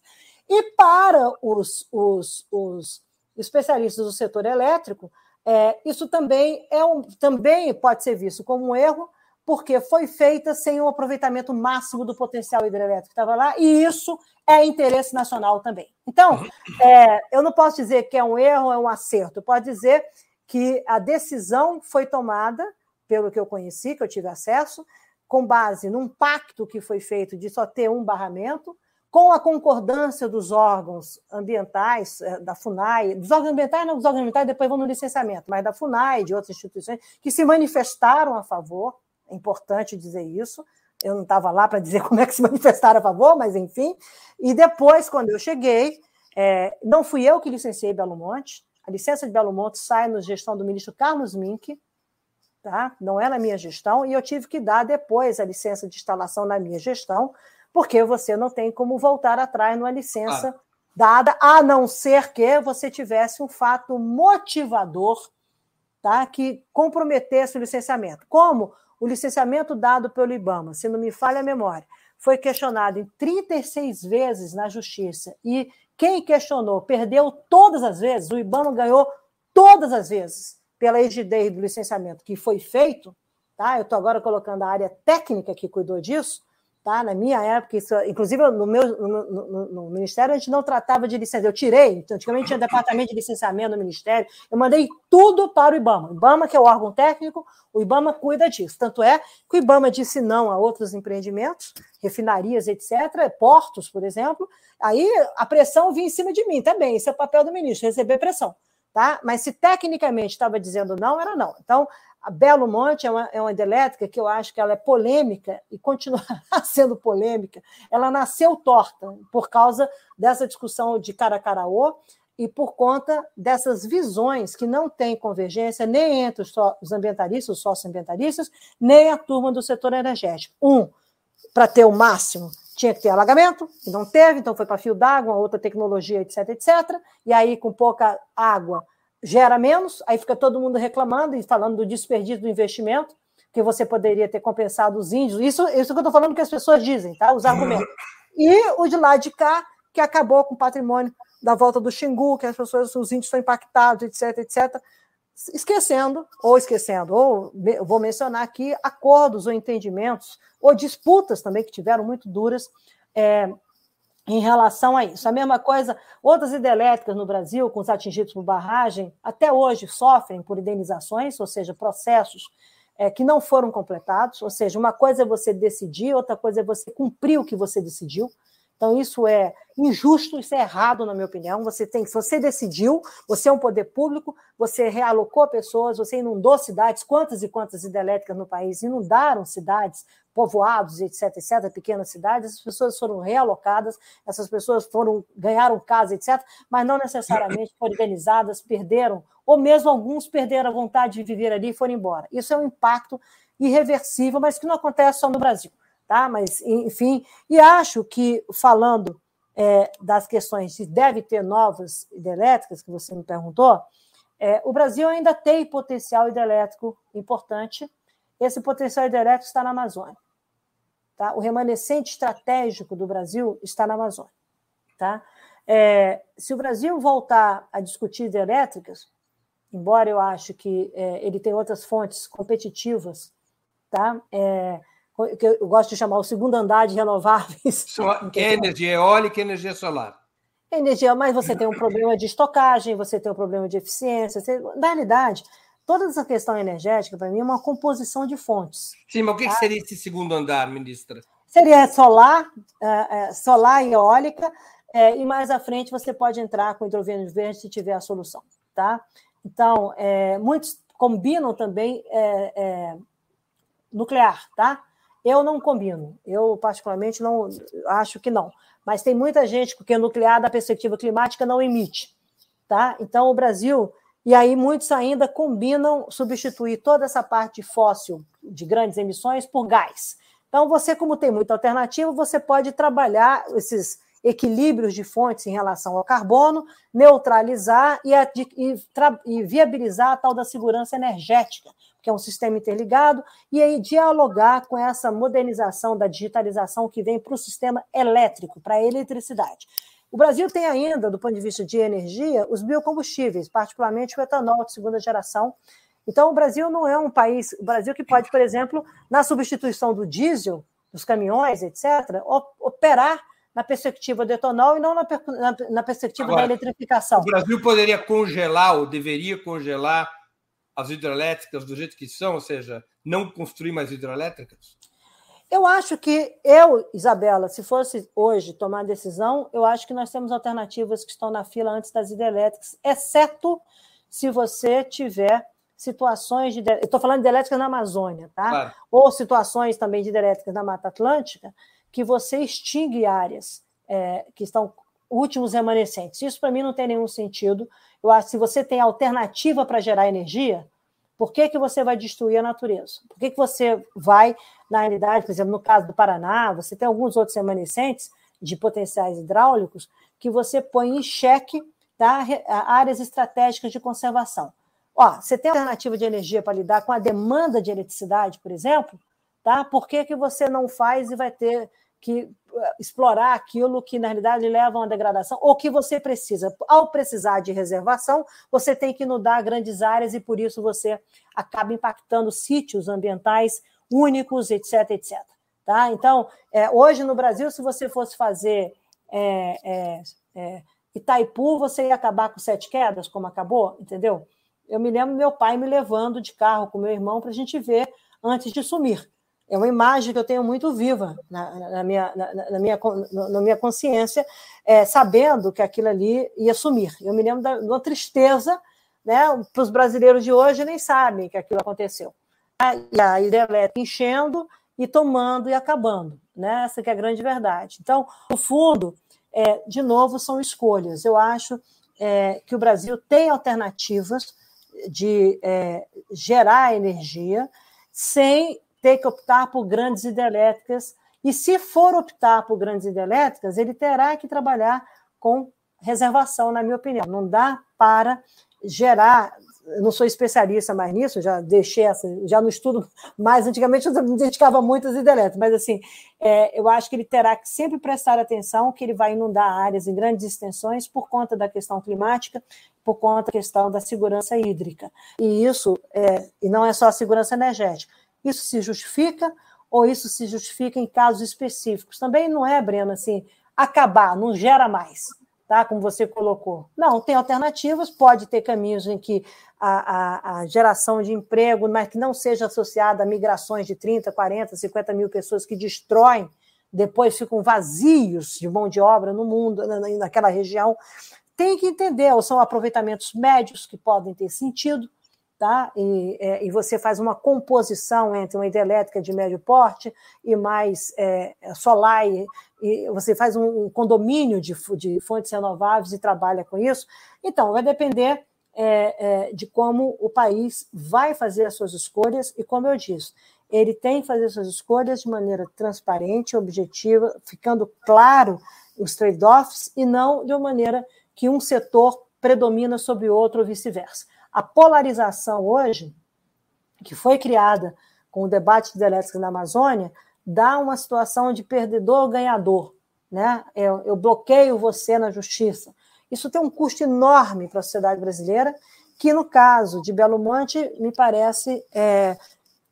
e para os, os, os especialistas do setor elétrico, é, isso também, é um, também pode ser visto como um erro, porque foi feita sem o aproveitamento máximo do potencial hidrelétrico que estava lá, e isso é interesse nacional também. Então, é, eu não posso dizer que é um erro ou é um acerto, pode dizer que a decisão foi tomada, pelo que eu conheci, que eu tive acesso, com base num pacto que foi feito de só ter um barramento, com a concordância dos órgãos ambientais, é, da FUNAI, dos órgãos ambientais, não dos órgãos ambientais, depois vão no licenciamento, mas da FUNAI e de outras instituições que se manifestaram a favor, é importante dizer isso. Eu não estava lá para dizer como é que se manifestaram a favor, mas enfim. E depois, quando eu cheguei, é, não fui eu que licenciei Belo Monte. A licença de Belo Monte sai na gestão do ministro Carlos Mink, tá? não é na minha gestão, e eu tive que dar depois a licença de instalação na minha gestão, porque você não tem como voltar atrás numa licença ah. dada, a não ser que você tivesse um fato motivador tá, que comprometesse o licenciamento. Como o licenciamento dado pelo IBAMA, se não me falha a memória, foi questionado em 36 vezes na justiça e quem questionou perdeu todas as vezes, o IBAMA ganhou todas as vezes pela rigidez do licenciamento que foi feito, tá? Eu estou agora colocando a área técnica que cuidou disso, Tá? Na minha época, isso, inclusive no meu no, no, no, Ministério, a gente não tratava de licença. Eu tirei, então, antigamente tinha departamento de licenciamento no Ministério, eu mandei tudo para o IBAMA. O IBAMA, que é o órgão técnico, o IBAMA cuida disso. Tanto é que o IBAMA disse não a outros empreendimentos, refinarias, etc., portos, por exemplo. Aí a pressão vinha em cima de mim, também. Esse é o papel do ministro, receber pressão. Tá? Mas se tecnicamente estava dizendo não, era não. Então, a Belo Monte é uma, é uma hidrelétrica que eu acho que ela é polêmica e continuará sendo polêmica. Ela nasceu torta por causa dessa discussão de Caracaraô e por conta dessas visões que não têm convergência nem entre os ambientalistas, os socioambientalistas, nem a turma do setor energético. Um, para ter o máximo, tinha que ter alagamento, e não teve, então foi para fio d'água, outra tecnologia, etc, etc. E aí, com pouca água, gera menos, aí fica todo mundo reclamando e falando do desperdício do investimento, que você poderia ter compensado os índios. Isso, isso que eu estou falando que as pessoas dizem, tá? Os argumentos. E o de lá de cá, que acabou com o patrimônio da volta do Xingu, que as pessoas, os índios estão impactados, etc, etc. Esquecendo, ou esquecendo, ou vou mencionar aqui acordos ou entendimentos, ou disputas também que tiveram muito duras é, em relação a isso. A mesma coisa, outras hidrelétricas no Brasil, com os atingidos por barragem, até hoje sofrem por indenizações, ou seja, processos é, que não foram completados. Ou seja, uma coisa é você decidir, outra coisa é você cumprir o que você decidiu. Então, isso é injusto, isso é errado, na minha opinião. Você tem, se você decidiu, você é um poder público, você realocou pessoas, você inundou cidades, quantas e quantas hidrelétricas no país inundaram cidades, povoados, etc, etc, pequenas cidades, as pessoas foram realocadas, essas pessoas foram ganharam casa, etc, mas não necessariamente foram organizadas, perderam, ou mesmo alguns perderam a vontade de viver ali e foram embora. Isso é um impacto irreversível, mas que não acontece só no Brasil tá? Mas, enfim, e acho que, falando é, das questões de deve ter novas hidrelétricas, que você me perguntou, é, o Brasil ainda tem potencial hidrelétrico importante. Esse potencial hidrelétrico está na Amazônia. Tá? O remanescente estratégico do Brasil está na Amazônia. Tá? É, se o Brasil voltar a discutir hidrelétricas, embora eu acho que é, ele tem outras fontes competitivas, tá? É, que eu gosto de chamar o segundo andar de renováveis. É energia eólica e energia solar. Energia, mas você tem um problema de estocagem, você tem um problema de eficiência. Você, na realidade, toda essa questão energética, para mim, é uma composição de fontes. Sim, mas o que, tá? seria esse segundo andar, ministra? Seria solar, uh, solar e eólica, uh, e mais à frente você pode entrar com hidrogênio verde se tiver a solução. Tá? Então, muitos combinam também nuclear, tá? Eu não combino. Eu, particularmente, não acho que não. Mas tem muita gente que o nuclear, da perspectiva climática, não emite. Tá? Então, o Brasil. E aí, muitos ainda combinam substituir toda essa parte fóssil de grandes emissões por gás. Então, você, como tem muita alternativa, você pode trabalhar esses equilíbrios de fontes em relação ao carbono, neutralizar e, e, e viabilizar a tal da segurança energética, que é um sistema interligado, e aí dialogar com essa modernização da digitalização que vem para o sistema elétrico, para a eletricidade. O Brasil tem ainda, do ponto de vista de energia, os biocombustíveis, particularmente o etanol de segunda geração. Então, o Brasil não é um país, o Brasil que pode, por exemplo, na substituição do diesel, dos caminhões, etc., operar na perspectiva do etanol e não na, na, na perspectiva Agora, da eletrificação. O Brasil poderia congelar ou deveria congelar as hidrelétricas do jeito que são, ou seja, não construir mais hidrelétricas? Eu acho que eu, Isabela, se fosse hoje tomar decisão, eu acho que nós temos alternativas que estão na fila antes das hidrelétricas, exceto se você tiver situações de. Estou falando de hidrelétricas na Amazônia, tá? Claro. Ou situações também de hidrelétricas na Mata Atlântica, que você extingue áreas é, que estão últimos remanescentes. Isso para mim não tem nenhum sentido. Eu acho que se você tem alternativa para gerar energia, Por que, que você vai destruir a natureza? Por que, que você vai, na realidade, por exemplo, no caso do Paraná, você tem alguns outros remanescentes de potenciais hidráulicos que você põe em xeque tá, áreas estratégicas de conservação. Ó, você tem alternativa de energia para lidar com a demanda de eletricidade, por exemplo? Tá? Por que, que você não faz e vai ter que eh, explorar aquilo que, na realidade, leva a uma degradação, ou que você precisa. Ao precisar de reservação, você tem que inundar grandes áreas e, por isso, você acaba impactando sítios ambientais únicos, etc, etc. Tá? Então, é, hoje no Brasil, se você fosse fazer é, é, é, Itaipu, você ia acabar com sete quedas, como acabou, entendeu? Eu me lembro meu pai me levando de carro com meu irmão para a gente ver antes de sumir é uma imagem que eu tenho muito viva na, na minha, na, na, minha, na minha consciência, é, sabendo que aquilo ali ia sumir. Eu me lembro da, uma tristeza, né? Para os brasileiros de hoje nem sabem que aquilo aconteceu. E a hidrelétrica enchendo e tomando e acabando. Né? Essa que é a grande verdade. Então, no fundo, é, de novo, são escolhas. Eu acho é, que o Brasil tem alternativas de é, gerar energia sem ter que optar por grandes hidrelétricas. E se for optar por grandes hidrelétricas, ele terá que trabalhar com reservação, na minha opinião. Não dá para gerar. Eu não sou especialista mais nisso, já deixei essa, já no estudo mais antigamente eu me dedicava muito às hidrelétricas, mas assim, é, eu acho que ele terá que sempre prestar atenção que ele vai inundar áreas em grandes extensões por conta da questão climática, por conta da questão da segurança hídrica. E isso, é, e não é só a segurança energética, isso se justifica ou isso se justifica em casos específicos? Também não é, Breno, assim, acabar, não gera mais, tá? Como você colocou. Não, tem alternativas, pode ter caminhos em que a, a, a geração de emprego, mas que não seja associada a migrações de 30, 40, 50 mil pessoas que destroem, depois ficam vazios de mão de obra no mundo, naquela região. Tem que entender, ou são aproveitamentos médios que podem ter sentido, tá? E, é, e, você faz uma composição entre uma hidrelétrica de médio porte e mais é, solar, e, e, você faz um, um condomínio de, de, fontes renováveis e trabalha com isso. Então, vai depender é, é, de como o país vai fazer as suas escolhas, e como eu disse, ele tem que fazer suas escolhas de maneira transparente, objetiva, ficando claro os trade-offs, e não de uma maneira que um setor predomina sobre outro ou vice-versa. A polarização hoje, que foi criada com o debate de elétricas na Amazônia, dá uma situação de perdedor-ganhador. Né? Eu, eu bloqueio você na justiça. Isso tem um custo enorme para a sociedade brasileira, que no caso de Belo Monte, me parece, é,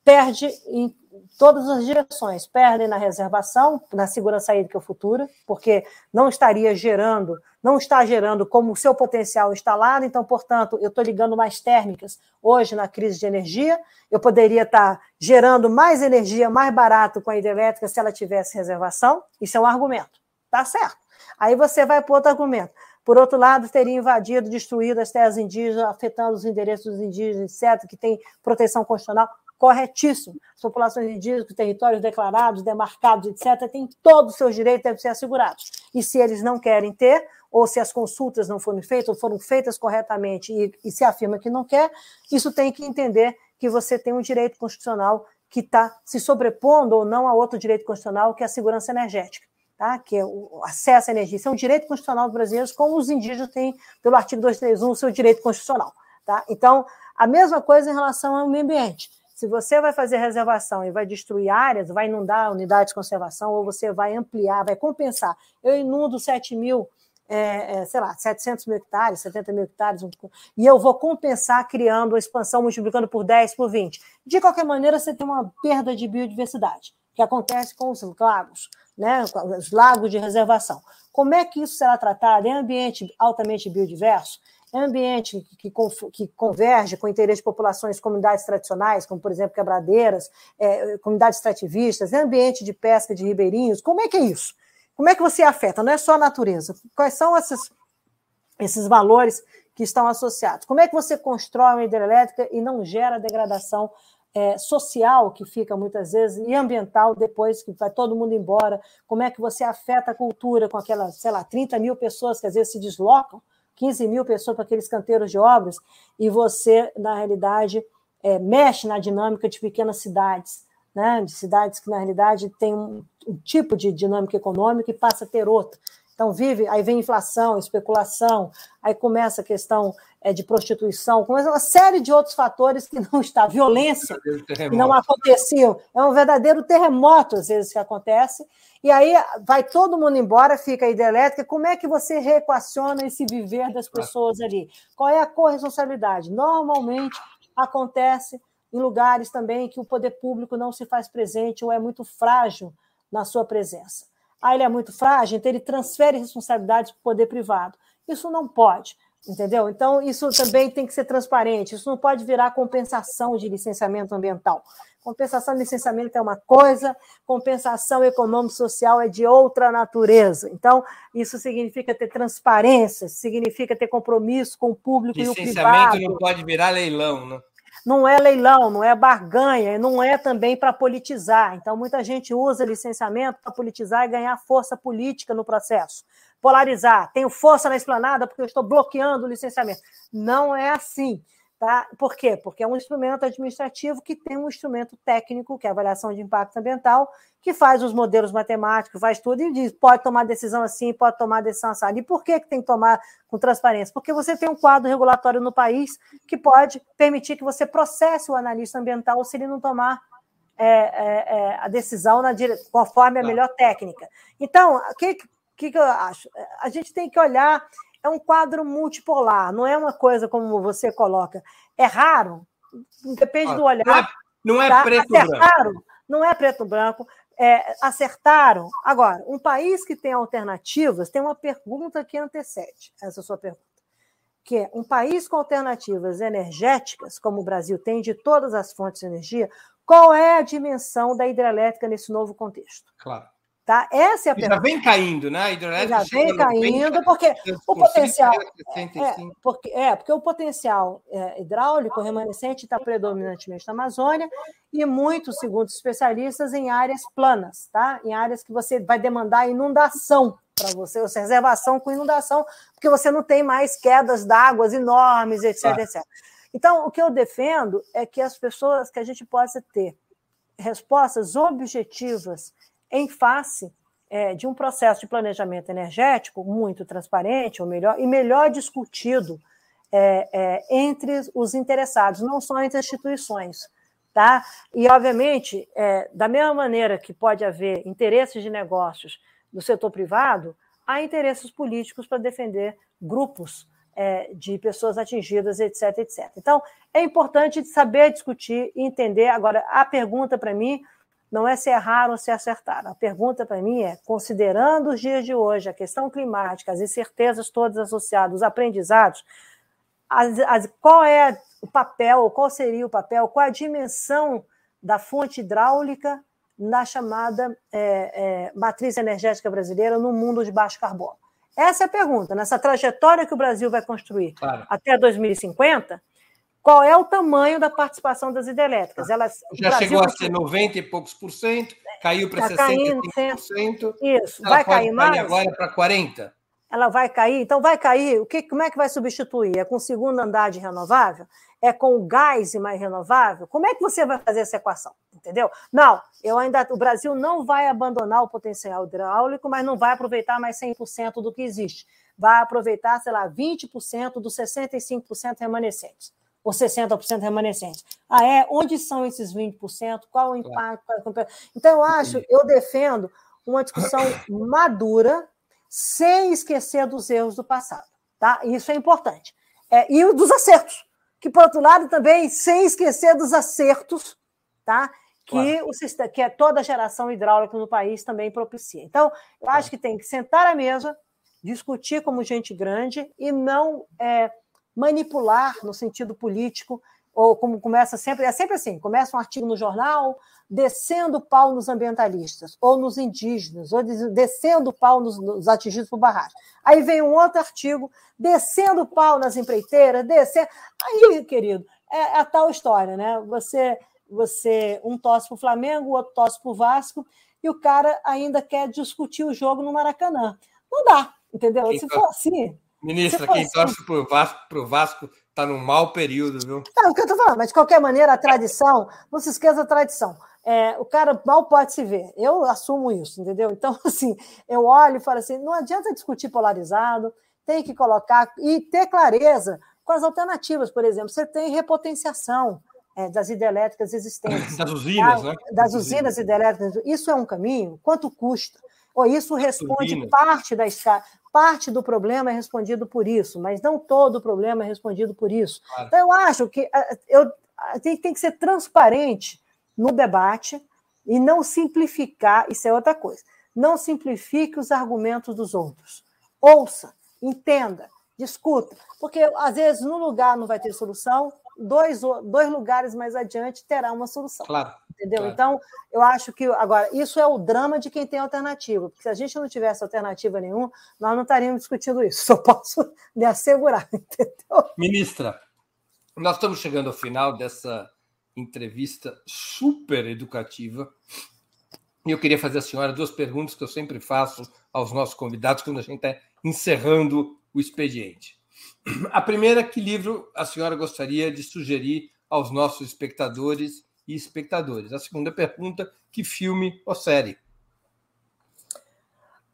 perde em todas as direções. Perdem na reservação, na segurança hídrica futura, porque não estaria gerando, não está gerando como o seu potencial instalado, então, portanto, eu estou ligando mais térmicas hoje na crise de energia, eu poderia estar gerando mais energia mais barato com a hidrelétrica se ela tivesse reservação, isso é um argumento, tá certo. Aí você vai para outro argumento. Por outro lado, teria invadido, destruído as terras indígenas, afetando os endereços dos indígenas, etc., que tem proteção constitucional corretíssimo. As populações indígenas, territórios declarados, demarcados, etc., têm todos os seus direitos, devem ser assegurados. E se eles não querem ter, ou se as consultas não foram feitas, ou foram feitas corretamente e, e se afirma que não quer, isso tem que entender que você tem um direito constitucional que está se sobrepondo ou não a outro direito constitucional, que é a segurança energética. Tá? que é o acesso à energia. Isso é um direito constitucional dos brasileiros, como os indígenas têm, pelo artigo 231, o seu direito constitucional. Tá? Então, a mesma coisa em relação ao meio ambiente. Se você vai fazer reservação e vai destruir áreas, vai inundar unidades de conservação, ou você vai ampliar, vai compensar. Eu inundo 7 mil, é, é, sei lá, 700 mil hectares, 70 mil hectares, e eu vou compensar criando a expansão, multiplicando por 10, por 20. De qualquer maneira, você tem uma perda de biodiversidade, que acontece com os lagos, né, os lagos de reservação. Como é que isso será tratado em ambiente altamente biodiverso? É ambiente que, que, converge com o interesse de populações de comunidades tradicionais, como, por exemplo, quebradeiras, é, comunidades extrativistas, é ambiente de pesca de ribeirinhos. Como é que é isso? Como é que você afeta? Não é só a natureza. Quais são esses, esses valores que estão associados? Como é que você constrói uma hidrelétrica e não gera degradação é, social que fica muitas vezes e ambiental depois que vai todo mundo embora? Como é que você afeta a cultura com aquelas, sei lá, 30 mil pessoas que às vezes se deslocam 15 mil pessoas para aqueles canteiros de obras, e você, na realidade, é, mexe na dinâmica de pequenas cidades, né? de cidades que, na realidade, têm um, um tipo de dinâmica econômica e passa a ter outra. Então, vive, aí vem inflação, especulação, aí começa a questão é, de prostituição, começa uma série de outros fatores que não está, violência, que não aconteciam. É um verdadeiro terremoto, às vezes, que acontece. E aí vai todo mundo embora, fica a hidrelétrica. Como é que você reequaciona esse viver das pessoas ali? Qual é a corresponsabilidade? Normalmente acontece em lugares também que o poder público não se faz presente ou é muito frágil na sua presença. Ah, ele é muito frágil, então ele transfere responsabilidades para o poder privado. Isso não pode, entendeu? Então, isso também tem que ser transparente. Isso não pode virar compensação de licenciamento ambiental. Compensação de licenciamento é uma coisa, compensação econômico-social é de outra natureza. Então, isso significa ter transparência, significa ter compromisso com o público e o privado. Licenciamento não pode virar leilão, né? não é leilão, não é barganha, não é também para politizar. Então, muita gente usa licenciamento para politizar e ganhar força política no processo. Polarizar, tenho força na esplanada porque eu estou bloqueando o licenciamento. Não é assim. Tá? Por quê? Porque é um instrumento administrativo que tem um instrumento técnico, que é a avaliação de impacto ambiental, que faz os modelos matemáticos, faz tudo e diz pode tomar decisão assim, pode tomar decisão assim. E por que, que tem que tomar com transparência? Porque você tem um quadro regulatório no país que pode permitir que você processe o analista ambiental se ele não tomar é, é, é, a decisão na dire... conforme a melhor técnica. Então, o que, que, que eu acho? A gente tem que olhar é um quadro multipolar, não é uma coisa como você coloca. É raro, depende do olhar. Não é, não é tá? preto Acertaram, branco. Não é preto branco. É, acertaram. Agora, um país que tem alternativas tem uma pergunta que antecede essa sua pergunta. Que é um país com alternativas energéticas, como o Brasil tem de todas as fontes de energia, qual é a dimensão da hidrelétrica nesse novo contexto? Claro. Tá? Essa é a pergunta. Já vem caindo, né? A hidrelétrica já vem caindo, porque o potencial. É, é, porque, é, porque o potencial é, hidráulico remanescente está predominantemente na Amazônia e muito, segundo especialistas, em áreas planas, tá? Em áreas que você vai demandar inundação para você, ou seja, reservação com inundação, porque você não tem mais quedas d'águas enormes, etc, ah. etc. Então, o que eu defendo é que as pessoas, que a gente possa ter respostas objetivas em face é, de um processo de planejamento energético muito transparente, ou melhor, e melhor discutido é, é, entre os interessados, não só entre as instituições. Tá? E, obviamente, é, da mesma maneira que pode haver interesses de negócios do setor privado, há interesses políticos para defender grupos é, de pessoas atingidas, etc, etc. Então, é importante saber discutir e entender. Agora, a pergunta para mim não é se erraram ou se acertaram. A pergunta para mim é: considerando os dias de hoje, a questão climática, as incertezas todas associadas, os aprendizados, as, as, qual é o papel, qual seria o papel, qual a dimensão da fonte hidráulica na chamada é, é, matriz energética brasileira no mundo de baixo carbono? Essa é a pergunta. Nessa trajetória que o Brasil vai construir claro. até 2050, qual é o tamanho da participação das hidrelétricas? Elas, Já chegou a ser 90 e poucos por cento, caiu para 65%. Isso, vai cair mais? agora para 40%. Ela vai cair? Então, vai cair. O que, como é que vai substituir? É com o segundo andar de renovável? É com o gás e mais renovável? Como é que você vai fazer essa equação? Entendeu? Não, eu ainda. O Brasil não vai abandonar o potencial hidráulico, mas não vai aproveitar mais 100% do que existe. Vai aproveitar, sei lá, 20% dos 65% remanescentes ou 60% remanescente. Ah, é? Onde são esses 20%? Qual o impacto? Então, eu acho, eu defendo uma discussão madura, sem esquecer dos erros do passado. Tá? Isso é importante. É, e dos acertos, que, por outro lado, também, sem esquecer dos acertos, tá? que, o, que é toda a geração hidráulica no país também propicia. Então, eu acho que tem que sentar à mesa, discutir como gente grande e não é, manipular no sentido político, ou como começa sempre, é sempre assim, começa um artigo no jornal descendo pau nos ambientalistas, ou nos indígenas, ou descendo pau nos, nos atingidos por barragem. Aí vem um outro artigo descendo pau nas empreiteiras, descendo... Aí, querido, é, é a tal história, né? Você, você um tosse para o Flamengo, o outro tosse para o Vasco, e o cara ainda quer discutir o jogo no Maracanã. Não dá, entendeu? Se for assim, Ministra, quem assim... torce para o Vasco, pro Vasco tá num mau período, viu? É o que eu tô falando, mas de qualquer maneira, a tradição, não se esqueça da tradição. É, o cara mal pode se ver. Eu assumo isso, entendeu? Então, assim, eu olho e falo assim: não adianta discutir polarizado, tem que colocar e ter clareza com as alternativas, por exemplo. Você tem repotenciação é, das hidrelétricas existentes. Das usinas, tá? né? Das usinas hidrelétricas. Isso é um caminho? Quanto custa? Ou isso responde parte da escala. Parte do problema é respondido por isso, mas não todo o problema é respondido por isso. Claro. Então, eu acho que eu, tem, tem que ser transparente no debate e não simplificar, isso é outra coisa. Não simplifique os argumentos dos outros. Ouça, entenda, discuta. Porque, às vezes, num lugar não vai ter solução, dois, dois lugares mais adiante terá uma solução. Claro. Entendeu? Claro. Então, eu acho que. Agora, isso é o drama de quem tem alternativa. Porque se a gente não tivesse alternativa nenhuma, nós não estaríamos discutindo isso. Só posso lhe assegurar, entendeu? Ministra, nós estamos chegando ao final dessa entrevista super educativa. E eu queria fazer à senhora duas perguntas que eu sempre faço aos nossos convidados quando a gente está encerrando o expediente. A primeira, que livro a senhora gostaria de sugerir aos nossos espectadores e espectadores? A segunda pergunta, que filme ou série?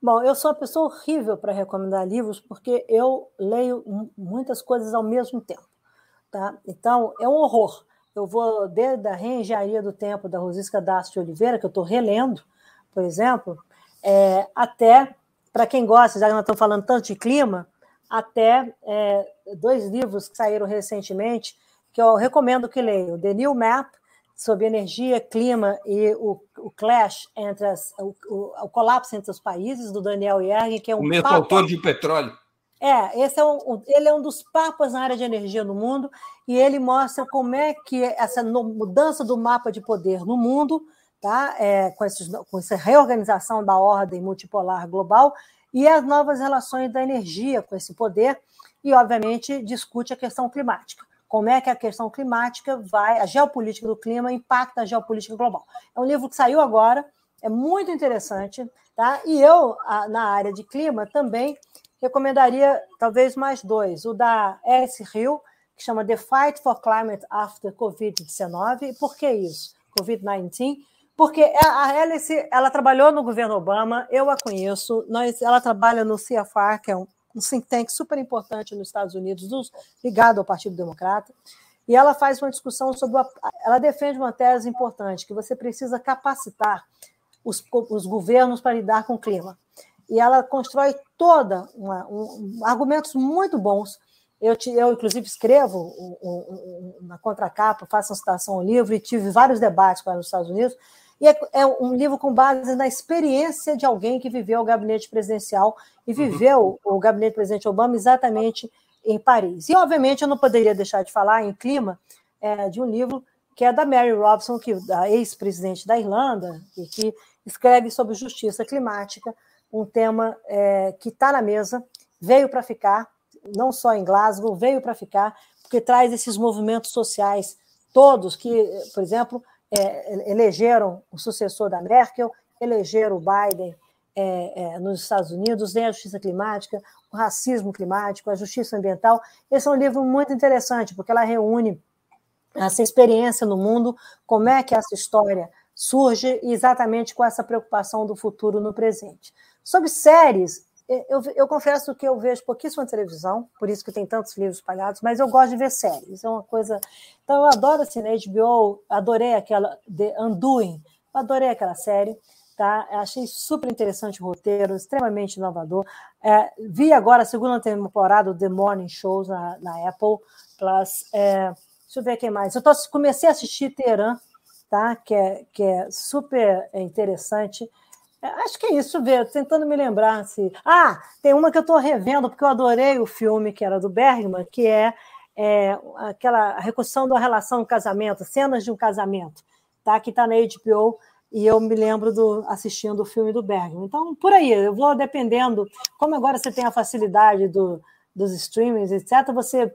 Bom, eu sou uma pessoa horrível para recomendar livros porque eu leio muitas coisas ao mesmo tempo. Tá? Então, é um horror. Eu vou desde a Reengenharia do Tempo, da Rosisca Dácio Oliveira, que eu estou relendo, por exemplo, é, até, para quem gosta, já que nós estamos falando tanto de clima, até é, dois livros que saíram recentemente, que eu recomendo que leiam: The New Map, sobre energia, clima e o, o clash entre as, o, o, colapso entre os países, do Daniel Yergin, que é um. O mesmo autor de petróleo. É, esse é um, ele é um dos papas na área de energia no mundo e ele mostra como é que essa mudança do mapa de poder no mundo, tá? É, com, esses, com essa reorganização da ordem multipolar global e as novas relações da energia com esse poder, e, obviamente, discute a questão climática. Como é que a questão climática vai, a geopolítica do clima impacta a geopolítica global. É um livro que saiu agora, é muito interessante, tá? E eu, na área de clima, também recomendaria talvez mais dois. O da Alice Hill, que chama The Fight for Climate After COVID-19. E por que isso? COVID-19 porque a Alice, ela trabalhou no governo Obama, eu a conheço, nós, ela trabalha no CFR, que é um, um think tank super importante nos Estados Unidos, dos, ligado ao Partido Democrata, e ela faz uma discussão sobre, a, ela defende uma tese importante, que você precisa capacitar os, os governos para lidar com o clima. E ela constrói toda uma, um, argumentos muito bons. Eu, eu inclusive, escrevo um, um, na contracapa, faço uma citação ao livro e tive vários debates com ela nos Estados Unidos. E é, é, um livro com base na experiência de alguém que viveu o gabinete presidencial e uhum. viveu uhum. o gabinete do presidente Obama exatamente em Paris. E, obviamente, eu não poderia deixar de falar em clima é, de um livro que é da Mary Robson, que da ex-presidente da Irlanda, e que escreve sobre justiça climática, um tema é, que está na mesa, veio para ficar, não só em Glasgow, veio para ficar, porque traz esses movimentos sociais todos que, por exemplo, é, elegeram o sucessor da Merkel, elegeram o Biden é, é, nos Estados Unidos, tem a justiça climática, o racismo climático, a justiça ambiental. Esse é um livro muito interessante, porque ela reúne essa experiência no mundo, como é que essa história surge exatamente com essa preocupação do futuro no presente. Sobre séries, eu, eu, confesso que eu vejo pouquíssima televisão, por isso que tem tantos livros espalhados, mas eu gosto de ver séries. É uma coisa. Então, eu adoro assim, na HBO, adorei aquela The Undoing, adorei aquela série. Tá? Achei super interessante o roteiro, extremamente inovador. É, vi agora a segunda temporada do The Morning Shows na, na Apple Plus. É, deixa eu ver quem mais. Eu tô, comecei a assistir Teherã, tá? que, é, que é super interessante. É, acho que é isso, ver, tentando me lembrar se. Ah, tem uma que eu estou revendo, porque eu adorei o filme que era do Bergman, que é, é aquela reconstrução da relação do casamento, cenas de um casamento, tá? que está na HBO, e eu me lembro do assistindo o filme do Bergman. Então, por aí, eu vou dependendo. Como agora você tem a facilidade do, dos streamings, etc., você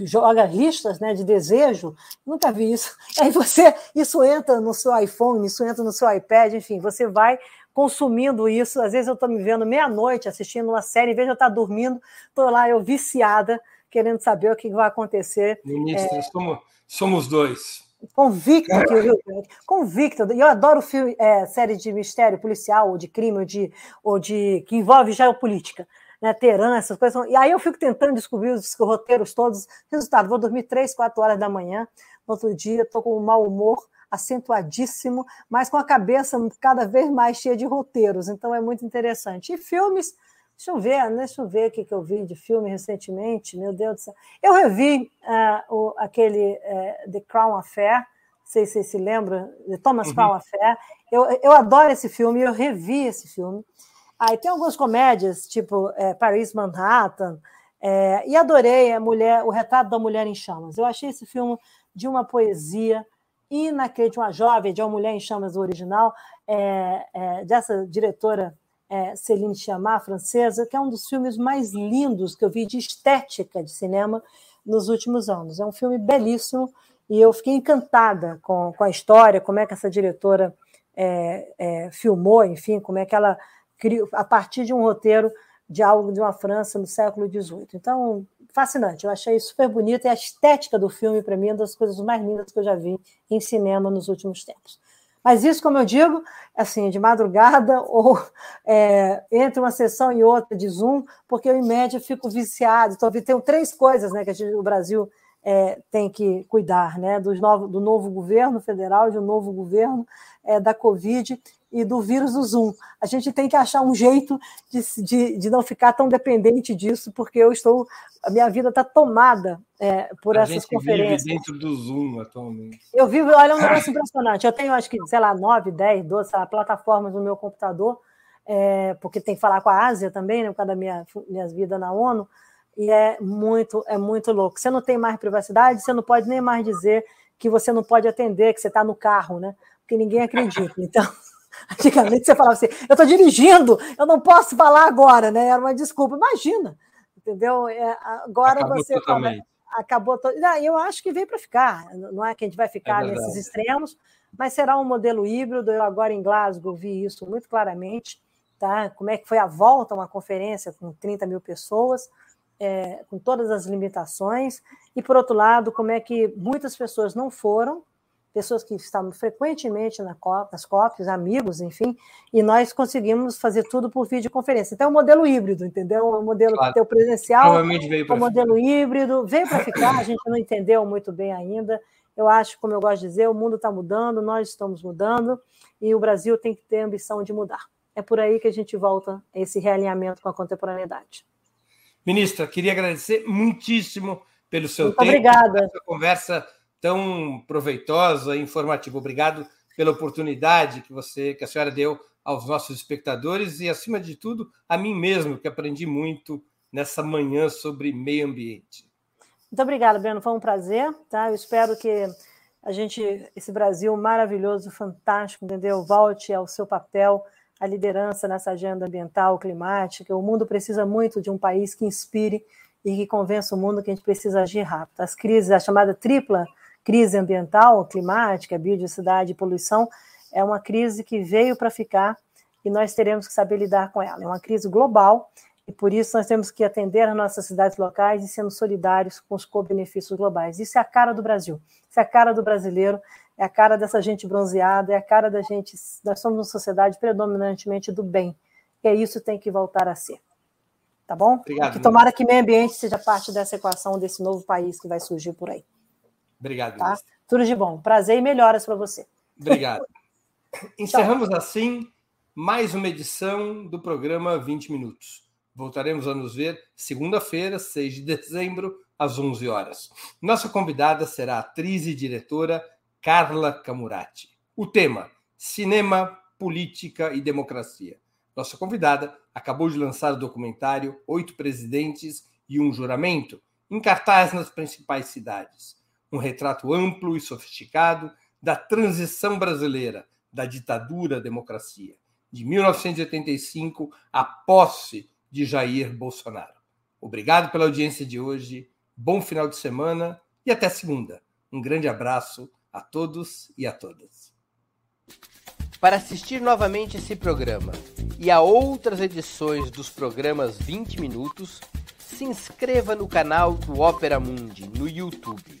joga listas né, de desejo, nunca vi isso. Aí você, isso entra no seu iPhone, isso entra no seu iPad, enfim, você vai consumindo isso. Às vezes eu estou me vendo meia-noite assistindo uma série, em vez de eu estar dormindo, estou lá, eu viciada, querendo saber o que vai acontecer. Ministra, é... somos, somos dois. Convicta que o Rio convicta. E eu adoro filme, é, série de mistério policial, ou de crime, ou de, ou de que envolve geopolítica, né? Teran, essas coisas. E aí eu fico tentando descobrir os roteiros todos. Resultado, vou dormir três, quatro horas da manhã. No outro dia, estou com um mau humor acentuadíssimo, mas com a cabeça cada vez mais cheia de roteiros. Então é muito interessante. E filmes Deixa eu ver, deixa eu ver o que, eu vi de filme recentemente, meu Deus do céu. Eu revi uh, o, aquele uh, The Crown Affair, não sei se você se lembra, The Thomas uhum. Crown Affair. Eu, eu adoro esse filme, eu revi esse filme. Aí tem algumas comédias, tipo é, Paris Manhattan, é, e adorei a mulher, o retrato da mulher em chamas. Eu achei esse filme de uma poesia inacreditável, uma jovem, de uma mulher em chamas do original, é, é, dessa diretora é, Céline Sciamma, francesa, que é um dos filmes mais lindos que eu vi de estética de cinema nos últimos anos. É um filme belíssimo e eu fiquei encantada com, com a história, como é que essa diretora é, é, filmou, enfim, como é que ela criou, a partir de um roteiro de algo de uma França no século XVIII. Então, fascinante, eu achei super bonito e a estética do filme, para mim, é uma das coisas mais lindas que eu já vi em cinema nos últimos tempos. Mas isso, como eu digo, assim, de madrugada ou é, entre uma sessão e outra de Zoom, porque eu, em média, fico viciado. Então, tenho três coisas né, que gente, o Brasil é, tem que cuidar, né? Do novo, do novo governo federal, de um novo governo, é, da Covid e do vírus do Zoom. A gente tem que achar um jeito de, de, de não ficar tão dependente disso, porque eu estou. A minha vida está tomada é, por a essas conferências. Vive dentro do Zoom atualmente. Eu vivo, olha, é um negócio impressionante. Eu tenho, acho que, sei lá, 9, 10, 12 lá, plataformas no meu computador, é, porque tem que falar com a Ásia também, né, por causa da minha, minha vida na ONU, e é muito, é muito louco. Você não tem mais privacidade, você não pode nem mais dizer que você não pode atender, que você está no carro, né? Porque ninguém acredita. Então. Antigamente você falava assim, eu estou dirigindo, eu não posso falar agora, né? Era uma desculpa. Imagina, entendeu? É, agora acabou você fala, acabou. To... eu acho que veio para ficar. Não é que a gente vai ficar é nesses extremos, mas será um modelo híbrido. Eu agora em Glasgow vi isso muito claramente, tá? Como é que foi a volta a uma conferência com 30 mil pessoas. É, com todas as limitações, e por outro lado, como é que muitas pessoas não foram, pessoas que estavam frequentemente na COP, nas COPs, amigos, enfim, e nós conseguimos fazer tudo por videoconferência. Então, é um modelo híbrido, entendeu? É um modelo claro. que tem o presencial, é um modelo híbrido, veio para ficar, a gente não entendeu muito bem ainda. Eu acho, como eu gosto de dizer, o mundo está mudando, nós estamos mudando, e o Brasil tem que ter a ambição de mudar. É por aí que a gente volta a esse realinhamento com a contemporaneidade. Ministra, queria agradecer muitíssimo pelo seu Muito tempo. Obrigada. Essa conversa tão proveitosa e informativa. Obrigado pela oportunidade que você, que a senhora deu aos nossos espectadores e, acima de tudo, a mim mesmo, que aprendi muito nessa manhã sobre meio ambiente. Muito obrigada, Breno. Foi um prazer. Tá? Eu espero que a gente, esse Brasil maravilhoso, fantástico, entendeu? Volte ao seu papel, à liderança nessa agenda ambiental, climática. O mundo precisa muito de um país que inspire e que convença o mundo que a gente precisa agir rápido. As crises, a chamada tripla crise ambiental, climática, biodiversidade poluição, é uma crise que veio para ficar e nós teremos que saber lidar com ela. É uma crise global e por isso nós temos que atender as nossas cidades locais e sendo solidários com os co-benefícios globais. Isso é a cara do Brasil, isso é a cara do brasileiro, é a cara dessa gente bronzeada, é a cara da gente. Nós somos uma sociedade predominantemente do bem, e é isso que tem que voltar a ser. Tá bom? Obrigado, que tomara que meio ambiente seja parte dessa equação desse novo país que vai surgir por aí. Obrigado. Tá? Tudo de bom. Prazer e melhoras para você. Obrigado. Encerramos assim mais uma edição do programa 20 Minutos. Voltaremos a nos ver segunda-feira, 6 de dezembro, às 11 horas. Nossa convidada será a atriz e diretora Carla Camurati. O tema: Cinema, Política e Democracia. Nossa convidada acabou de lançar o documentário Oito Presidentes e um Juramento, em cartaz nas principais cidades um retrato amplo e sofisticado da transição brasileira da ditadura à democracia, de 1985 à posse de Jair Bolsonaro. Obrigado pela audiência de hoje, bom final de semana e até segunda. Um grande abraço a todos e a todas. Para assistir novamente esse programa e a outras edições dos programas 20 Minutos, se inscreva no canal do Opera Mundi no YouTube.